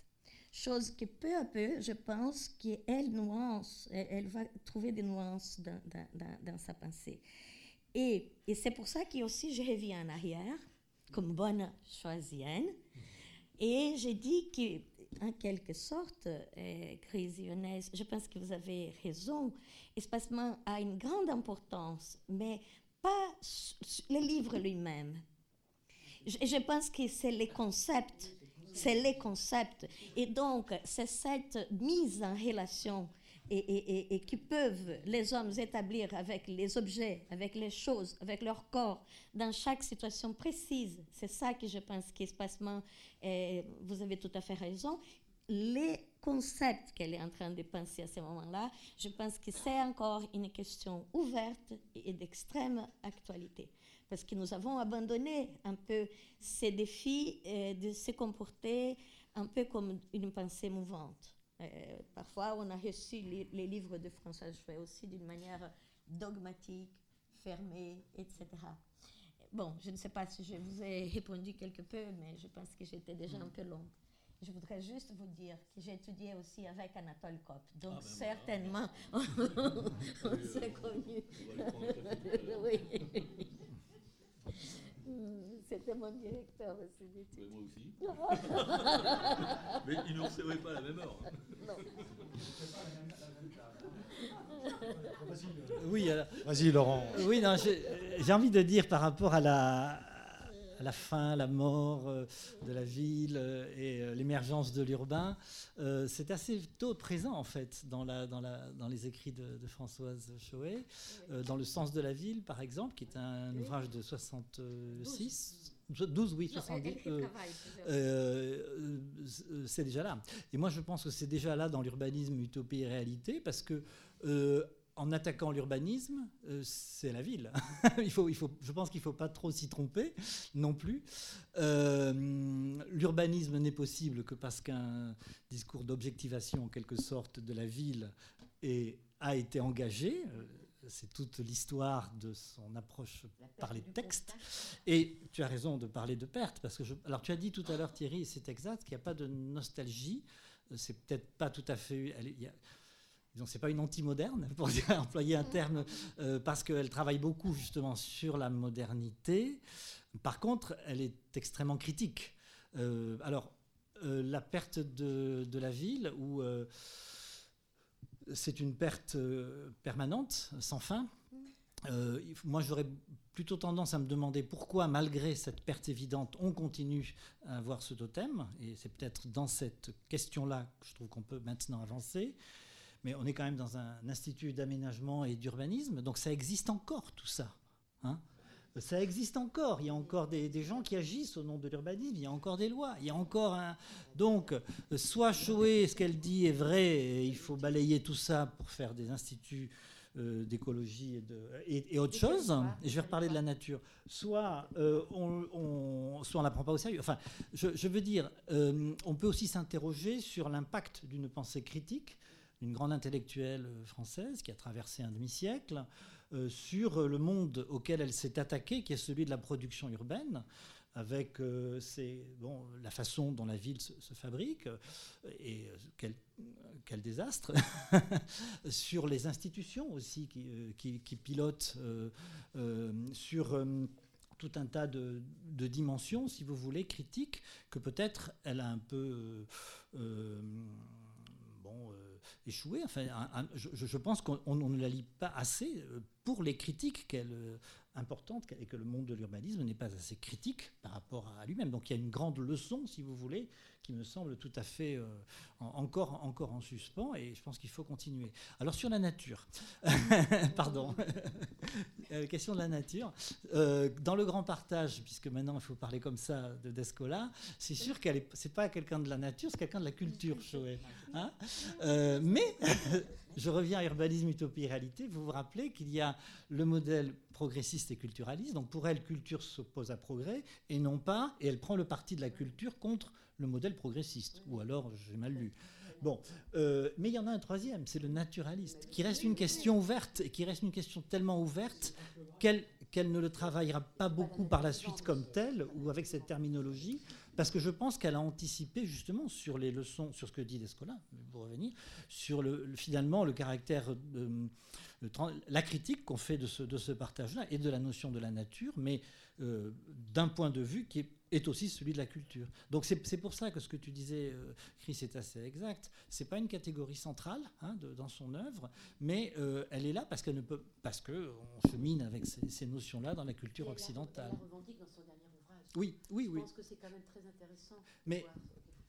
Chose que peu à peu, je pense qu'elle nuance, elle, va trouver des nuances dans, sa pensée. Et, c'est pour ça que aussi je reviens en arrière, comme bonne choisienne, et j'ai dit que, en quelque sorte, euh, Crise je pense que vous avez raison, espacement a une grande importance, mais pas le livre lui-même. Je pense que c'est les concepts c'est les concepts. Et donc, c'est cette mise en relation et, et, qui peuvent les hommes établir avec les objets, avec les choses, avec leur corps, dans chaque situation précise. C'est ça que je pense qu'espacement, eh, vous avez tout à fait raison. Les concepts qu'elle est en train de penser à ce moment-là, je pense que c'est encore une question ouverte et d'extrême actualité parce que nous avons abandonné un peu ces défis euh, de se comporter un peu comme une pensée mouvante. Euh, parfois, on a reçu les, livres de François Jouet aussi d'une manière dogmatique, fermée, etc. Bon, je ne sais pas si je vous ai répondu quelque peu, mais je pense que j'étais déjà un peu longue. Je voudrais juste vous dire que j'ai étudié aussi avec Anatole Kopp. Donc, ah, ben certainement, on, s'est connus. oui. C'était mon directeur aussi d'études. moi aussi. Mais il ne recevait pas à la même heure. Non. Oui, vas-y Laurent. Oui, non, j'ai envie de dire par rapport à la, la fin, la mort euh, de la ville euh, et euh, l'émergence de l'urbain, c'est assez tôt présent en fait dans, la, dans, la, dans les écrits de, Françoise Choé. dans Le sens de la ville, par exemple, qui est un ouvrage de 66. 12, oui, 70. c'est déjà là. Et moi, je pense que c'est déjà là dans l'urbanisme utopie et réalité, parce que en attaquant l'urbanisme, euh, c'est la ville. il faut, il faut, je pense qu'il ne faut pas trop s'y tromper non plus. Euh, l'urbanisme n'est possible que parce qu'un discours d'objectivation, en quelque sorte, de la ville a été engagé. Euh, c'est toute l'histoire de son approche par les textes. Et tu as raison de parler de perte, parce que je, alors tu as dit tout à l'heure Thierry, et c'est exact, qu'il n'y a pas de nostalgie. C'est peut-être pas tout à fait. Il y a, donc c'est pas une anti-moderne, pour employer un terme, euh, parce qu'elle travaille beaucoup justement sur la modernité. Par contre, elle est extrêmement critique. Euh, alors, euh, la perte de, de, la ville, où c'est une perte permanente, sans fin. moi, j'aurais plutôt tendance à me demander pourquoi, malgré cette perte évidente, on continue à avoir ce totem. Et c'est peut-être dans cette question-là que je trouve qu'on peut maintenant avancer mais on est quand même dans un institut d'aménagement et d'urbanisme, donc ça existe encore tout ça. Hein. ça existe encore. Il y a encore des, gens qui agissent au nom de l'urbanisme. Il y a encore des lois. Il y a encore un. Donc, soit Choué, ce qu'elle dit est vrai, et il faut balayer tout ça pour faire des instituts euh, d'écologie et, de, et, autre chose. Et je vais reparler de la nature. Soit euh, on, soit on la prend pas au sérieux. Enfin, je, veux dire, euh, on peut aussi s'interroger sur l'impact d'une pensée critique une grande intellectuelle euh, française qui a traversé un demi-siècle, euh, sur le monde auquel elle s'est attaquée, qui est celui de la production urbaine, avec euh, bon, la façon dont la ville se, fabrique, et quel, quel désastre, sur les institutions aussi qui, qui, pilotent, sur tout un tas de, de, dimensions, si vous voulez, critiques, que peut-être elle a un peu... bon, échoué. Enfin, je, pense qu'on ne la lit pas assez euh, pour les critiques qu'elle euh, importantes et que le monde de l'urbanisme n'est pas assez critique par rapport à lui-même. Donc il y a une grande leçon, si vous voulez, qui me semble tout à fait euh, encore, encore en suspens et je pense qu'il faut continuer. Alors sur la nature, pardon, question de la nature. dans le grand partage, puisque maintenant il faut parler comme ça de Descola, c'est sûr qu'elle n'est pas quelqu'un de la nature, c'est quelqu'un de la culture, Choé. Hein mais je reviens à urbanisme, utopie, réalité. Vous vous rappelez qu'il y a le modèle progressiste et culturaliste. Donc pour elle, culture s'oppose à progrès et non pas, et elle prend le parti de la culture contre le modèle progressiste. Ou alors, j'ai mal lu. Bon, euh, mais il y en a un troisième, c'est le naturaliste, qui reste une question ouverte et qui reste une question tellement ouverte qu'elle qu'elle ne le travaillera pas beaucoup par la suite comme telle ou avec cette terminologie, parce que je pense qu'elle a anticipé justement sur les leçons, sur ce que dit Descola, pour revenir, sur le, finalement le caractère, euh, la critique qu'on fait de ce, de ce partage-là et de la notion de la nature, mais euh, d'un point de vue qui est, aussi celui de la culture. Donc c'est pour ça que ce que tu disais, euh, Chris, est assez exact. C'est pas une catégorie centrale hein, dans son œuvre, mais elle est là parce qu'elle ne peut, parce que on se mine avec ces, notions-là dans la culture occidentale. Oui, oui, oui. Je pense que c'est quand même très intéressant. Mais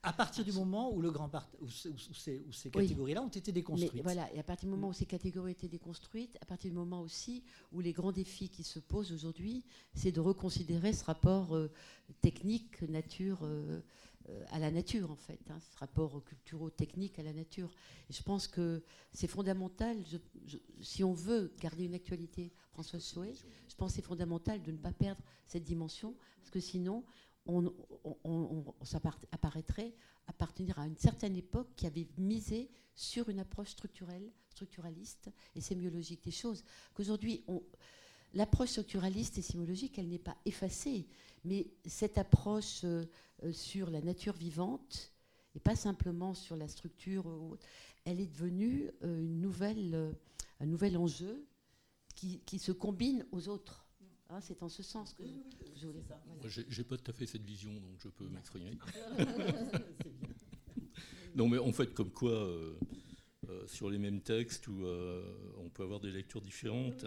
à partir du moment où, le grand où, ces, ces catégories-là ont été déconstruites. voilà, et à partir du moment où ces catégories ont été déconstruites, à partir du moment aussi où les grands défis qui se posent aujourd'hui, c'est de reconsidérer ce rapport euh, technique, nature, euh, à la nature en fait, hein, ce rapport culturo-technique à la nature. Je pense que c'est fondamental, si on veut garder une actualité François Chouet, je pense que c'est fondamental de ne pas perdre cette dimension, parce que sinon, on, apparaîtrait appartenir à une certaine époque qui avait misé sur une approche structurelle, structuraliste et sémiologique des choses. Qu'aujourd'hui, l'approche structuraliste et sémiologique, elle n'est pas effacée, mais cette approche euh, euh, sur la nature vivante, et pas simplement sur la structure, elle est devenue euh, une nouvelle, un nouvel enjeu qui, qui se combine aux autres. Ah, c'est en ce sens que je, voulais ça. J'ai pas tout à fait cette vision, donc je peux m'exprimer. non, mais en fait, comme quoi, euh, euh, sur les mêmes textes, où euh, on peut avoir des lectures différentes.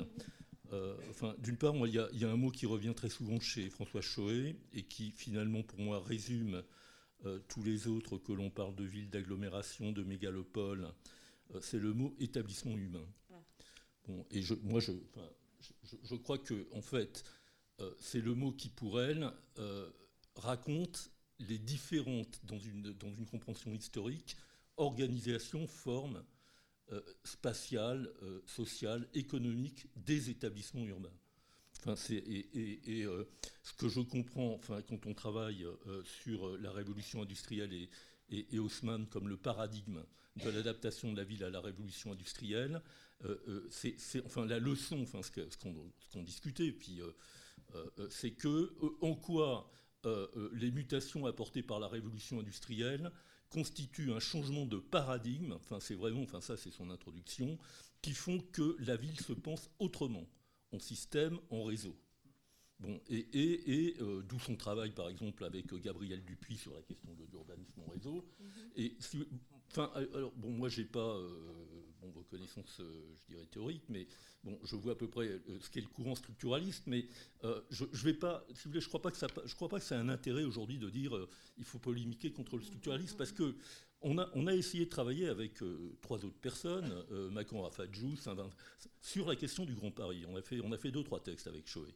Enfin, d'une part, il y, y, a un mot qui revient très souvent chez François Choé et qui, finalement, pour moi, résume tous les autres que l'on parle de villes, d'agglomération, de mégalopole. c'est le mot établissement humain. Bon, et je, moi, je, je, crois que, en fait, euh, c'est le mot qui, pour elle, euh, raconte les différentes, dans une, dans une compréhension historique, organisations, formes euh, spatiales, sociales, économiques des établissements urbains. Enfin, et, et, ce que je comprends, enfin, quand on travaille sur la révolution industrielle et, et, Haussmann comme le paradigme de l'adaptation de la ville à la révolution industrielle, euh, euh, c'est enfin la leçon, enfin ce qu'on discutait, puis euh, c'est que en quoi les mutations apportées par la révolution industrielle constituent un changement de paradigme. Enfin, c'est vraiment, enfin ça, c'est son introduction, qui font que la ville se pense autrement, en système, en réseau. Bon, et, d'où son travail, par exemple, avec Gabriel Dupuis sur la question de l'urbanisme en réseau. Mm-hmm. Et enfin, alors, bon, moi, j'ai pas reconnaissance, euh, je dirais, théorique, mais bon, je vois à peu près euh, ce qu'est le courant structuraliste, mais euh, je, je vais pas, si vous voulez, je crois pas que ça, je crois pas que c'est un intérêt aujourd'hui de dire il faut polémiquer contre le structuralisme, parce que on a, a essayé de travailler avec trois autres personnes, Macron, Rafadjou, Saint-Vincent, sur la question du Grand Paris. On a fait, on a fait deux, trois textes avec Choé,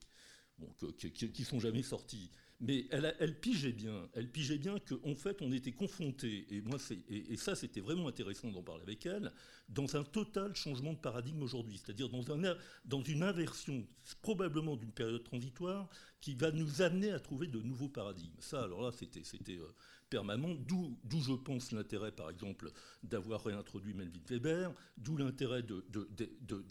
bon, qui, qui, sont jamais sortis. Mais elle, elle, pigeait bien, elle pigeait bien qu'en fait on était confronté, et, et, et ça c'était vraiment intéressant d'en parler avec elle, dans un total changement de paradigme aujourd'hui, c'est-à-dire dans une inversion probablement d'une période transitoire qui va nous amener à trouver de nouveaux paradigmes. Ça alors là c'était euh, permanent, d'où je pense l'intérêt par exemple d'avoir réintroduit Melvin Weber, d'où l'intérêt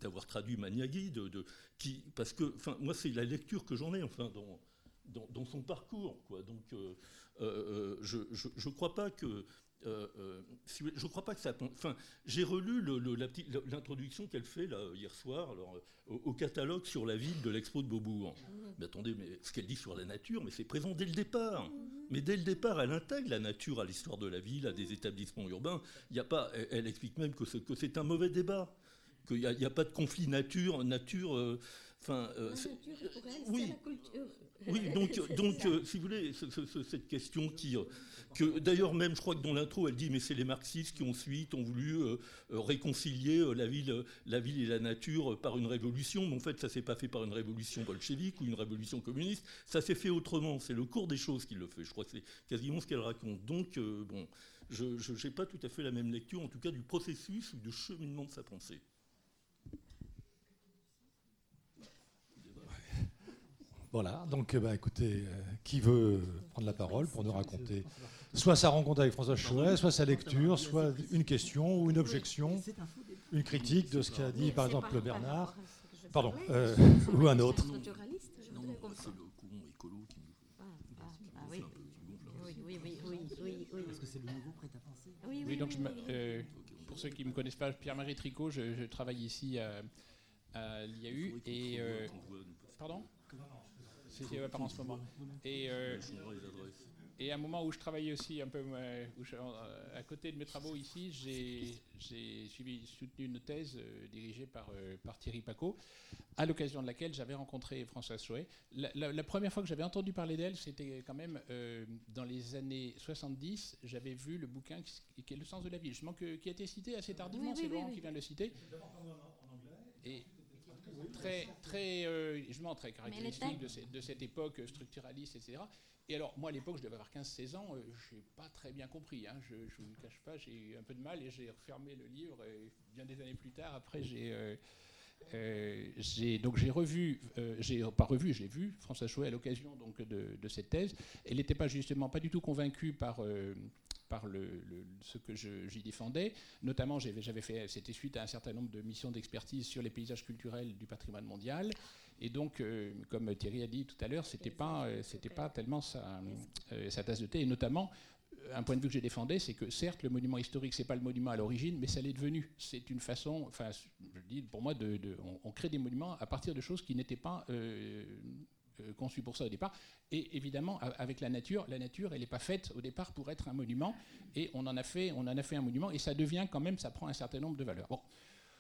d'avoir traduit Maniaghi, de, qui, parce que moi c'est la lecture que j'en ai enfin dans dans, son parcours. Donc, euh, euh, euh, je ne crois pas que. je crois pas que ça. Enfin, j'ai relu l'introduction qu'elle fait hier soir au, catalogue sur la ville de l'expo de Beaubourg. Mais attendez, ce qu'elle dit sur la nature, mais c'est présent dès le départ. Mais dès le départ, elle intègre la nature à l'histoire de la ville, à des établissements urbains. Y a pas, elle, explique même que c'est un mauvais débat qu'il n'y a, a, pas de conflit nature, nature Enfin, elle, oui. c'est la culture. Oui, donc, donc euh, si vous voulez, cette question qui, euh, que d'ailleurs même, je crois que dans l'intro, elle dit, mais c'est les marxistes qui ensuite ont voulu euh, réconcilier la ville, la ville et la nature par une révolution, mais en fait, ça s'est pas fait par une révolution bolchevique ou une révolution communiste, ça s'est fait autrement. C'est le cours des choses qui le fait. Je crois que c'est quasiment ce qu'elle raconte. Donc, bon, je n'ai pas tout à fait la même lecture, en tout cas, du processus ou du cheminement de sa pensée. Voilà, donc bah, écoutez, euh, qui veut prendre la parole pour nous raconter soit sa rencontre avec François Chouet, soit sa lecture, soit une question ou une objection, une critique de ce qu'a dit par exemple Bernard, pardon, euh, ou un autre. Non, c'est le courant écolo qui oui. Oui, oui, oui, oui, oui, oui. Parce que c'est le nouveau prêt à penser. Oui, oui, donc je euh, pour ceux qui ne me connaissent pas, Pierre-Marie Tricot, je, je, travaille ici à, à l'IAU et... Euh, pardon? C'est pas en ce moment. Et, euh, et à un moment où je travaillais aussi un peu euh, où je, à côté de mes travaux ici, j'ai suivi, soutenu une thèse euh, dirigée par, par Thierry Paco, à l'occasion de laquelle j'avais rencontré Françoise Chouet. La, première fois que j'avais entendu parler d'elle, c'était quand même dans les années 70. J'avais vu le bouquin qui, est Le sens de la vie, justement, que, qui a été cité assez tardivement. c'est Laurent qui vient de le citer. Et, très, très, euh, justement, très caractéristique de, cette époque structuraliste, etc. Et alors, moi, à l'époque, je devais avoir 15-16 ans, euh, je n'ai pas très bien compris. Hein. je ne vous le cache pas, j'ai eu un peu de mal et j'ai refermé le livre. Et bien des années plus tard, après, j'ai. Euh, donc j'ai revu, j'ai pas revu, j'ai vu François Chouet à l'occasion donc de, de, cette thèse. Elle n'était pas justement pas du tout convaincue par par ce que j'y défendais. Notamment, j'avais fait, c'était suite à un certain nombre de missions d'expertise sur les paysages culturels du patrimoine mondial. Et donc, euh, comme Thierry a dit tout à l'heure, c'était pas, euh, pas tellement sa, euh, sa, tasse de thé. Et notamment, un point de vue que j'ai défendais, c'est que certes, le monument historique, c'est pas le monument à l'origine, mais ça l'est devenu. C'est une façon, enfin, je dis pour moi, de, on, crée des monuments à partir de choses qui n'étaient pas conçu pour ça au départ. Et évidemment, avec la nature, la nature, elle n'est pas faite au départ pour être un monument. Et on en a fait, on en a fait un monument. Et ça devient quand même, ça prend un certain nombre de valeurs. Bon,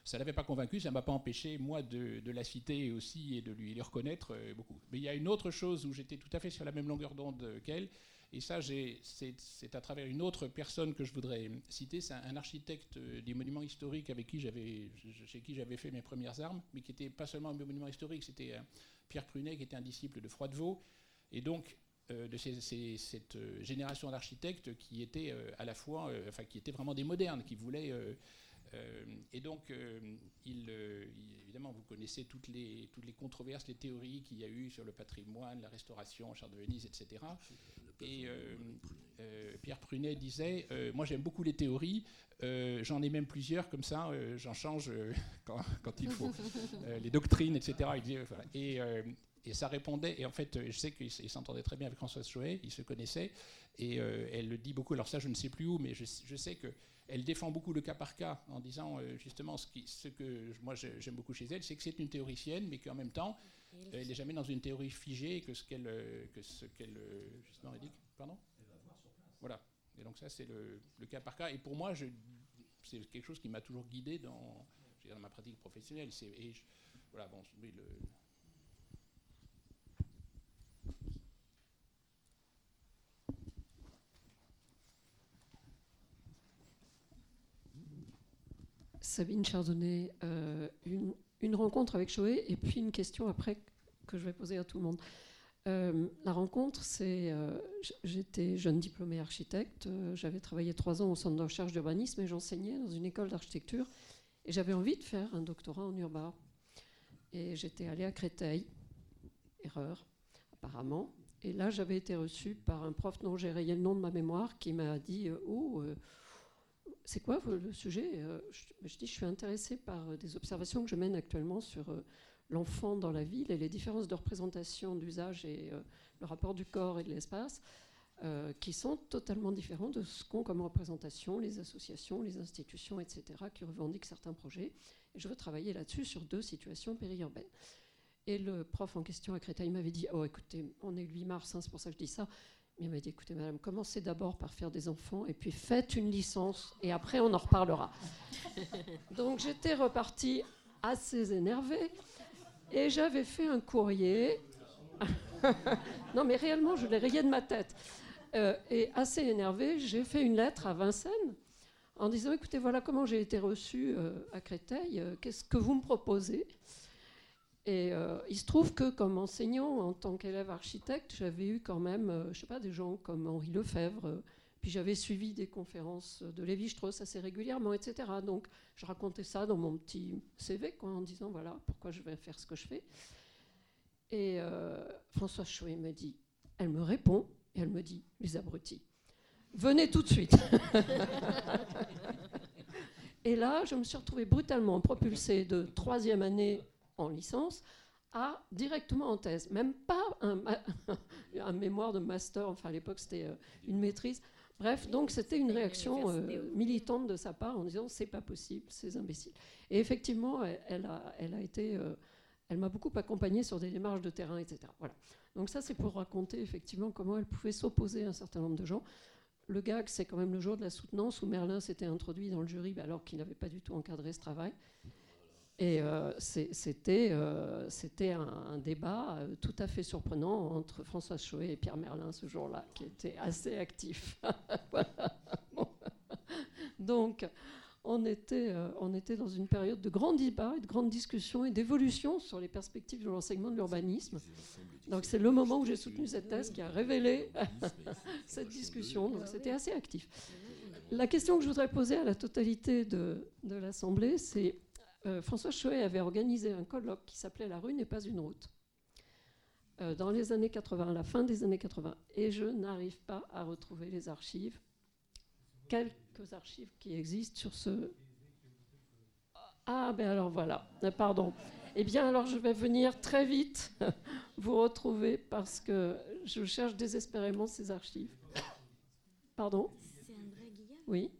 ça ne l'avait pas convaincu, ça ne m'a pas empêché, moi, de, la citer aussi et de lui les reconnaître euh, beaucoup. Mais il y a une autre chose où j'étais tout à fait sur la même longueur d'onde qu'elle. Et ça, c'est à travers une autre personne que je voudrais citer. C'est un, architecte euh, des monuments historiques avec qui j'avais, chez qui j'avais fait mes premières armes, mais qui n'était pas seulement un monument historique, c'était Pierre Prunet, qui était un disciple de Froidevaux, et donc euh, de cette euh, génération d'architectes qui étaient euh, à la fois, enfin qui étaient vraiment des modernes, qui voulaient et donc, il, évidemment, vous connaissez toutes les, toutes les controverses, les théories qu'il y a eu sur le patrimoine, la restauration, Char de Venise, etc. Et Pierre Prunet disait Moi, j'aime beaucoup les théories, j'en ai même plusieurs, comme ça, j'en change quand, quand, il faut. les doctrines, etc. Et, et, ça répondait, et en fait, je sais qu'il s'entendait très bien avec Françoise Chouet, ils se connaissaient, et elle le dit beaucoup, alors ça, je ne sais plus où, mais je, je sais que elle défend beaucoup le cas par cas en disant euh, justement ce, qui, ce, que moi j'aime beaucoup chez elle, c'est que c'est une théoricienne, mais qu'en même temps, elle n'est jamais dans une théorie figée que ce qu'elle euh, que ce qu'elle euh, justement dit. Pardon? Voilà. Et donc ça c'est le, le, cas par cas. Et pour moi, c'est quelque chose qui m'a toujours guidé dans, dans ma pratique professionnelle. Et voilà, bon, oui, le, Sabine Chardonnay, euh, une, rencontre avec Choé et puis une question après que je vais poser à tout le monde. Euh, la rencontre, c'est. Euh, j'étais jeune diplômée architecte, j'avais travaillé trois ans au centre de recherche d'urbanisme et j'enseignais dans une école d'architecture. Et j'avais envie de faire un doctorat en urbain. Et j'étais allée à Créteil, erreur, apparemment. Et là, j'avais été reçue par un prof dont j'ai rayé le nom de ma mémoire qui m'a dit Oh, c'est quoi le sujet euh, je, dis, je suis intéressée par euh, des observations que je mène actuellement sur euh, l'enfant dans la ville et les différences de représentation d'usage et le rapport du corps et de l'espace, qui sont totalement différents de ce qu'ont comme représentation les associations, les institutions, etc., qui revendiquent certains projets. Et je veux travailler là-dessus sur deux situations périurbaines. Et le prof en question à Créteil m'avait dit, oh écoutez, on est le 8 mars, hein, c'est pour ça que je dis ça, il m'a dit, écoutez, madame, commencez d'abord par faire des enfants et puis faites une licence et après on en reparlera. Donc j'étais repartie assez énervée. Et j'avais fait un courrier. non, mais réellement, je l'ai rayé de ma tête. Euh, et assez énervé, j'ai fait une lettre à Vincennes en disant écoutez, voilà comment j'ai été reçu euh, à Créteil, euh, qu'est-ce que vous me proposez? Et il se trouve que, comme enseignant, en tant qu'élève architecte, j'avais eu quand même, je sais pas, des gens comme Henri Lefebvre, puis j'avais suivi des conférences de Lévi-Strauss assez régulièrement, etc. Donc je racontais ça dans mon petit CV, en disant voilà pourquoi je vais faire ce que je fais. Et François Chouet me dit, elle me répond, et elle me dit, les abrutis, venez tout de suite. et là, je me suis retrouvée brutalement propulsée de troisième année en licence à directement en thèse. Même pas un, un mémoire de master, enfin à l'époque c'était euh, une maîtrise. Bref, donc c'était une réaction euh, militante de sa part en disant c'est pas possible, c'est imbéciles. Et effectivement, elle, a, elle a été, euh, elle m'a beaucoup accompagnée sur des démarches de terrain, etc. Voilà. Donc ça, c'est pour raconter effectivement comment elle pouvait s'opposer à un certain nombre de gens. Le gag, c'est quand même le jour de la soutenance où Merlin s'était introduit dans le jury alors qu'il n'avait pas du tout encadré ce travail. Et euh, c'était euh, un, débat euh, tout à fait surprenant entre François Choé et Pierre Merlin ce jour-là, qui était assez actif. Donc, on était, dans une période de grand débat et de grande discussion et d'évolution sur les perspectives de l'enseignement de l'urbanisme. Donc c'est le moment où j'ai soutenu cette thèse qui a révélé cette discussion. Donc c'était assez actif. La question que je voudrais poser à la totalité de, l'Assemblée, c'est euh, François Choet avait organisé un colloque qui s'appelait La rue n'est pas une route euh, dans les années 80, la fin des années 80. Et je n'arrive pas à retrouver les archives, quelques archives qui existent sur ce... Ah ben alors voilà, pardon. Eh bien, alors je vais venir très vite vous retrouver parce que je cherche désespérément ces archives. Pardon? C'est André Guillaume? Oui.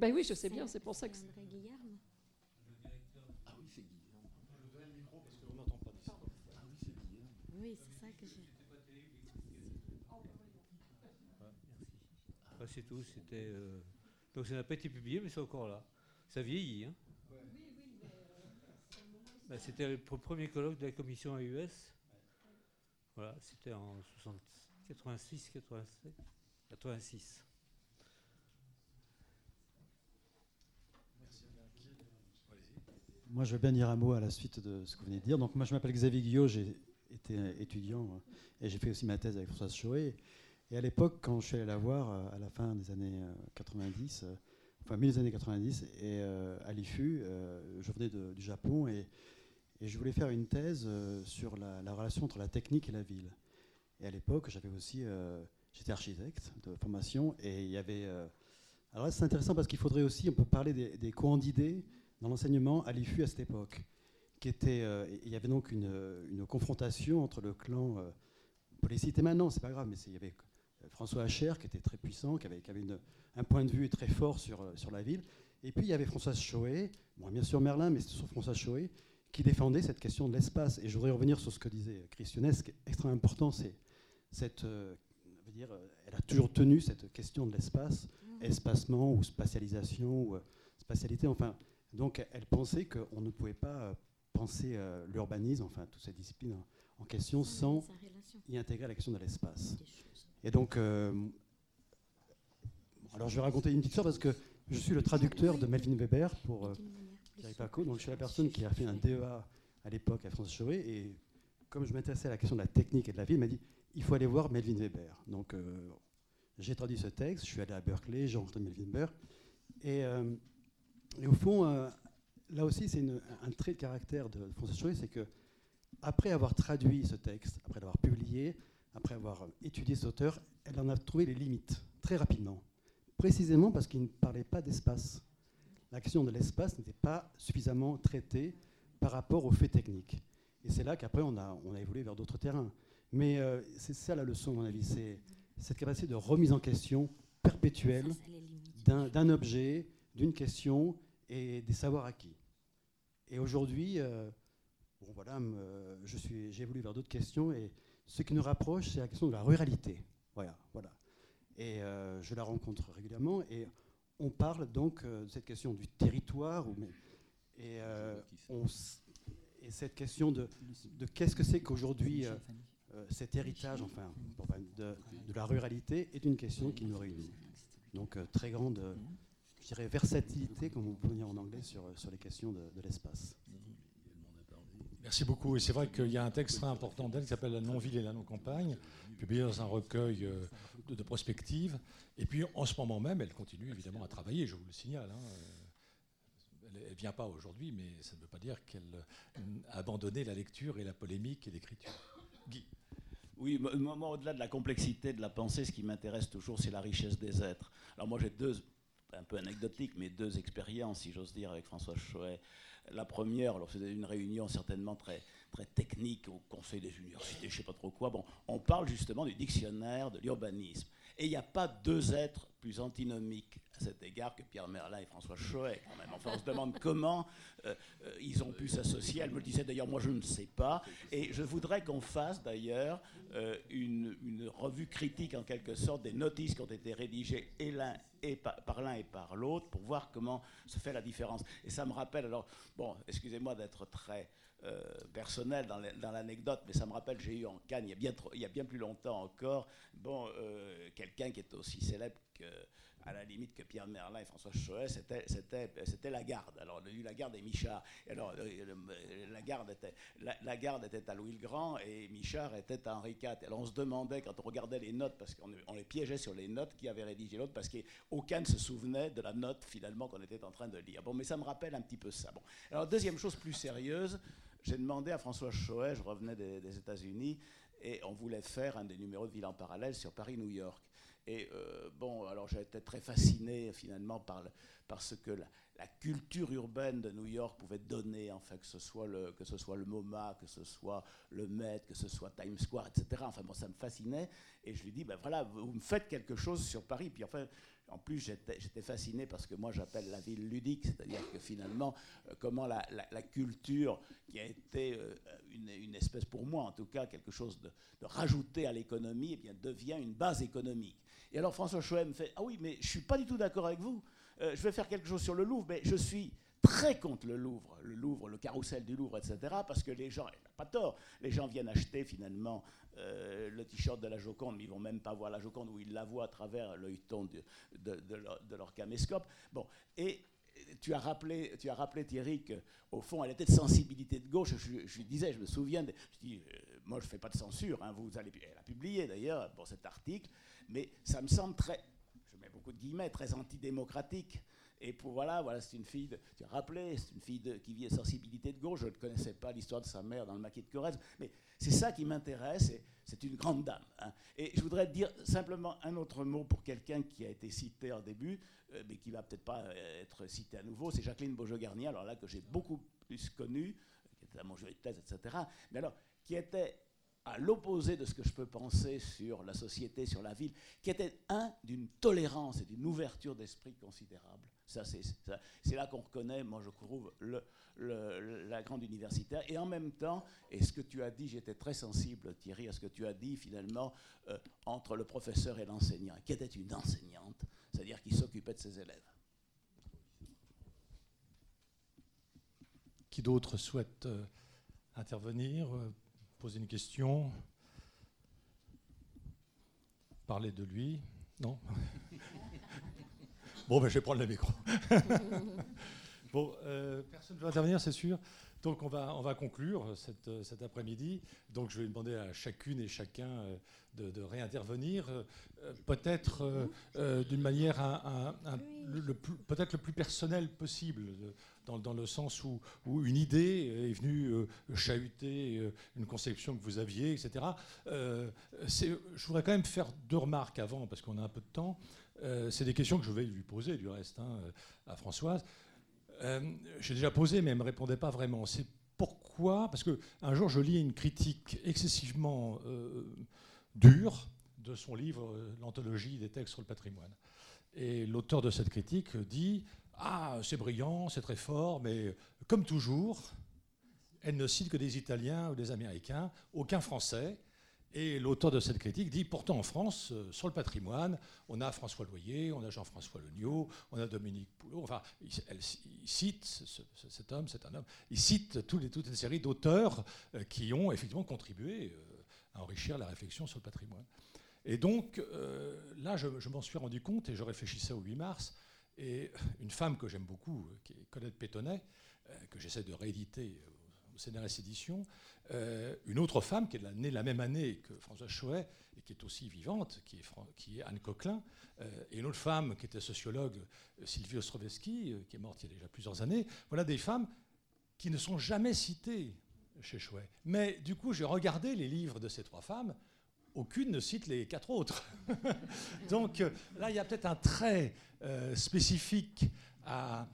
Ben oui, je sais bien, c'est pour ça que. André Guillaume Ah oui, c'est Guillaume. Le micro parce qu'on n'entend pas d'ici. Ah oui, c'est Guillaume. Oui, c'est ça que j'ai. Ah, c'est tout. C'était. Euh... Donc ça n'a pas été publié, mais c'est encore là. Ça vieillit. Hein bah, c'était le premier colloque de la commission AUS. Voilà, c'était en 86, 87, 86. Moi, je veux bien dire un mot à la suite de ce que vous venez de dire. Donc, moi, je m'appelle Xavier Guillot, j'ai été étudiant euh, et j'ai fait aussi ma thèse avec Françoise Choé. Et à l'époque, quand je suis allé la voir, euh, à la fin des années 90, euh, enfin milieu des années 90, et à l'IFU, je venais du Japon et et je voulais faire une thèse sur la, relation entre la technique et la ville. Et à l'époque, j'avais aussi, j'étais architecte de formation, et il y avait. Alors là, c'est intéressant parce qu'il faudrait aussi, on peut parler des, courants d'idées dans l'enseignement à l'IFU à cette époque, qui était, il y avait donc une, confrontation entre le clan. on peut les citer maintenant, c'est pas grave, mais il y avait François Hacher qui était très puissant, qui avait, un point de vue très fort sur, sur la ville. Et puis il y avait François Choé, bon, bien sûr Merlin, mais c'est sur François Choé, qui défendait cette question de l'espace. Et je voudrais revenir sur ce que disait Christiane. Ce qui est extrêmement important, c'est cette. Euh, dire, euh, elle a toujours tenu cette question de l'espace, mmh. espacement ou spatialisation ou euh, spatialité. Enfin, donc elle pensait qu'on ne pouvait pas penser l'urbanisme, enfin toutes ces disciplines en, question, sans y intégrer la question de l'espace. Et donc, alors je vais raconter une petite histoire parce que je suis le traducteur de Melvin Weber pour donc je suis la personne qui a fait un DEA à l'époque à France Chauvet, et comme je m'intéressais à la question de la technique et de la ville, il m'a dit il faut aller voir Melvin Weber. Donc euh, j'ai traduit ce texte, je suis allé à Berkeley, j'ai rencontré Melvin Weber, et, euh, au fond, euh, là aussi, c'est un trait de caractère de François Chauvet, c'est que après avoir traduit ce texte, après l'avoir publié, après avoir étudié cet auteur, elle en a trouvé les limites très rapidement, précisément parce qu'il ne parlait pas d'espace la question de l'espace n'était pas suffisamment traitée par rapport aux faits techniques. Et c'est là qu'après, on a, on a évolué vers d'autres terrains. Mais euh, c'est ça la leçon, à mon avis, c'est cette capacité de remise en question perpétuelle d'un objet, d'une question et des savoirs acquis. Et aujourd'hui, euh, bon, voilà, j'ai évolué vers d'autres questions et ce qui nous rapproche, c'est la question de la ruralité. Voilà, voilà. Et euh, je la rencontre régulièrement et on parle donc euh, de cette question du territoire. et, euh, et cette question de, de qu'est-ce que c'est qu'aujourd'hui cet héritage, enfin, de, de, la ruralité, est une question qui nous réunit. Donc très grande, je dirais, versatilité, comme on peut dire en anglais, sur, sur les questions de, de l'espace. Merci beaucoup. Et c'est vrai qu'il y a un texte très important d'elle qui s'appelle La non-ville et la non-campagne, publié dans un recueil euh, de, de prospectives. Et puis en ce moment même, elle continue évidemment à travailler, je vous le signale. Hein. Elle ne vient pas aujourd'hui, mais ça ne veut pas dire qu'elle a abandonné la lecture et la polémique et l'écriture. Guy. Oui, moi, au-delà de la complexité de la pensée, ce qui m'intéresse toujours, c'est la richesse des êtres. Alors moi, j'ai deux, un peu anecdotiques, mais deux expériences, si j'ose dire, avec François Choet. La première, alors c'était une réunion certainement très, très technique au Conseil des universités, je ne sais pas trop quoi. Bon, on parle justement du dictionnaire de l'urbanisme. Et il n'y a pas deux êtres plus antinomiques à cet égard que Pierre Merlin et François Choet, quand même. Enfin, on se demande comment euh, euh, ils ont pu s'associer. Elle me le disait d'ailleurs, moi je ne sais pas. Et je voudrais qu'on fasse d'ailleurs euh, une, revue critique en quelque sorte des notices qui ont été rédigées et et par, l'un et par l'autre pour voir comment se fait la différence. Et ça me rappelle, alors, bon, excusez-moi d'être très personnel dans l'anecdote, mais ça me rappelle, j'ai eu en Cannes, il y a bien, il y a bien plus longtemps encore, bon, quelqu'un qui est aussi célèbre à la limite que Pierre Merlin et François Choët, c'était, c'était, c'était garde. Alors, la garde et Michard. Alors, la garde, était, la, garde était à Louis le Grand et Michard était à Henri IV. Alors, on se demandait, quand on regardait les notes, parce qu'on on les piégeait sur les notes, qui avait rédigé l'autre, parce qu'aucun ne se souvenait de la note, finalement, qu'on était en train de lire. Bon, mais ça me rappelle un petit peu ça. Bon. Alors, deuxième chose plus sérieuse, j'ai demandé à François Choët, je revenais des, États-Unis, et on voulait faire un des numéros de Ville en parallèle sur Paris-New York. Et euh, bon, alors j'ai été très fasciné finalement par, par ce que la, culture urbaine de New York pouvait donner, en fait, que ce soit le, que ce soit le MoMA, que ce soit le Met, que ce soit Times Square, etc. Enfin bon, ça me fascinait. Et je lui dis, ben voilà, vous me faites quelque chose sur Paris. Puis enfin, en plus, j'étais fasciné parce que moi, j'appelle la ville ludique, c'est-à-dire que finalement, euh, comment la, culture, qui a été euh, une, espèce, pour moi en tout cas, quelque chose de, de rajouté à l'économie, eh devient une base économique. Et alors François Choët me fait Ah oui, mais je ne suis pas du tout d'accord avec vous. Euh, je vais faire quelque chose sur le Louvre, mais je suis très contre le Louvre, le Louvre, le carrousel du Louvre, etc. Parce que les gens, il n'a pas tort, les gens viennent acheter finalement euh, le t-shirt de la Joconde, mais ils vont même pas voir la Joconde, ou ils la voient à travers l'œilleton de, de, leur, de, leur, caméscope. Bon, et tu as rappelé, tu as rappelé Thierry qu'au fond, elle était de sensibilité de gauche. Je, lui disais, je me souviens, je dis, euh, moi je fais pas de censure, hein, vous allez, elle a publié d'ailleurs pour cet article, mais ça me semble très, je mets beaucoup de guillemets, très antidémocratique. Et voilà, voilà, c'est une fille, tu as rappelé, c'est une fille qui vit à sensibilité de gauche. Je ne connaissais pas l'histoire de sa mère dans le maquis de Corrèze, mais c'est ça qui m'intéresse. Et c'est une grande dame. Hein. Et je voudrais dire simplement un autre mot pour quelqu'un qui a été cité en début, euh, mais qui va peut-être pas euh, être cité à nouveau. C'est Jacqueline Beaujeu-Garnier, alors là que j'ai beaucoup plus connue, qui était à mon jury de thèse, etc. Mais alors qui était à l'opposé de ce que je peux penser sur la société, sur la ville, qui était un d'une tolérance et d'une ouverture d'esprit considérable. Ça, c'est là qu'on reconnaît, moi je trouve, la grande universitaire. Et en même temps, et ce que tu as dit, j'étais très sensible, Thierry, à ce que tu as dit finalement euh, entre le professeur et l'enseignant, qui était une enseignante, c'est-à-dire qui s'occupait de ses élèves. Qui d'autre souhaite euh, intervenir euh, poser une question, parler de lui? Non? Bon, ben, je vais prendre le micro. bon, euh, personne ne veut intervenir, c'est sûr. Donc on va, on va conclure cette, cet après-midi. Donc je vais demander à chacune et chacun euh, de, réintervenir, euh, peut-être d'une manière peut-être le plus personnel possible dans, le sens où, une idée est venue euh, chahuter euh, une conception que vous aviez, etc. Euh, je voudrais quand même faire deux remarques avant, parce qu'on a un peu de temps. C'est des questions que je vais lui poser, du reste, hein, à Françoise. J'ai déjà posé, mais elle ne me répondait pas vraiment. C'est pourquoi Parce qu'un jour, je lis une critique excessivement dure de son livre, L'anthologie des textes sur le patrimoine. Et l'auteur de cette critique dit ah, c'est brillant, c'est très fort, mais comme toujours, elle ne cite que des Italiens ou des Américains, aucun Français. Et l'auteur de cette critique dit pourtant en France, euh, sur le patrimoine, on a François Loyer, on a Jean-François Legnaud, on a Dominique Poulot. Enfin, il, cite cet homme, c'est un homme. Il cite toute une série d'auteurs euh, qui ont effectivement contribué euh, à enrichir la réflexion sur le patrimoine. Et donc là, je, m'en suis rendu compte et je réfléchissais au 8 mars. Et une femme que j'aime beaucoup, qui est Colette Pétonnet, que j'essaie de rééditer au CNRS Éditions, euh, une autre femme qui est née la même année que François Chouet et qui est aussi vivante, qui est, Anne Coquelin, euh, et une autre femme qui était sociologue, euh, Sylvie Ostrovesky, qui est morte il y a déjà plusieurs années. Voilà des femmes qui ne sont jamais citées chez Chouet. Mais du coup, j'ai regardé les livres de ces trois femmes. Aucune ne cite les quatre autres. Donc là, il y a peut-être un trait spécifique à,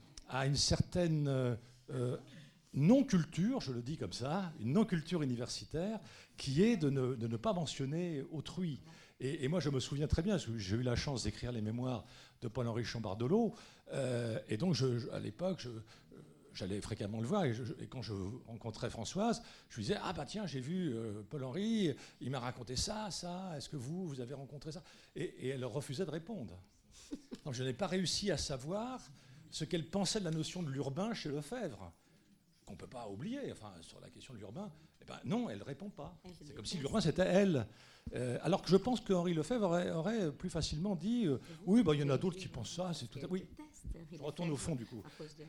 une certaine non-culture, je le dis comme ça, une non-culture universitaire, qui est de ne, pas mentionner autrui. Et, moi, je me souviens très bien, j'ai eu la chance d'écrire les mémoires de Paul-Henri Chambardelot, euh, et donc à l'époque, j'allais fréquemment le voir, et, quand je rencontrais Françoise, je lui disais Ah, bah tiens, j'ai vu euh, Paul-Henri, il m'a raconté ça, ça, est-ce que vous, vous avez rencontré ça? Et, elle refusait de répondre. Donc je n'ai pas réussi à savoir ce qu'elle pensait de la notion de l'urbain chez Lefebvre qu'on ne peut pas oublier, enfin, sur la question de l'urbain, eh ben, non, elle ne répond pas. C'est comme si l'urbain, c'était elle. Euh, alors que je pense qu'Henri Lefebvre aurait, plus facilement dit euh, Oui, bah, il y en a d'autres qui pensent ça, c'est tout à Oui, je retourne au fond du coup. À cause de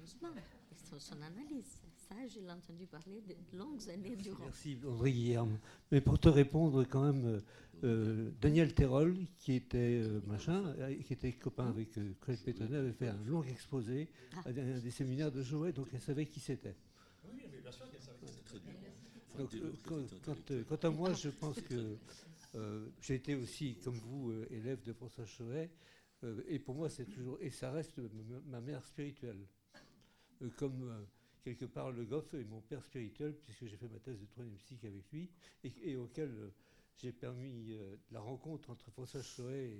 son analyse. Ça, je l'ai entendu parler de longues années durant. Merci, André Guillaume. Mais pour te répondre, quand même, euh, Daniel Terrol, qui était machin, qui était copain avec Craig Pétonnet, avait fait un long exposé ah. à un des séminaires de Joël, donc elle savait qui c'était. Quant à moi, je pense que euh, j'ai été aussi, comme vous, euh, élève de François euh, et pour moi, c'est toujours, et ça reste ma mère spirituelle. comme quelque part le Goff est mon père spirituel, puisque j'ai fait ma thèse de troisième psych avec lui, et, auquel j'ai permis la rencontre entre François Choret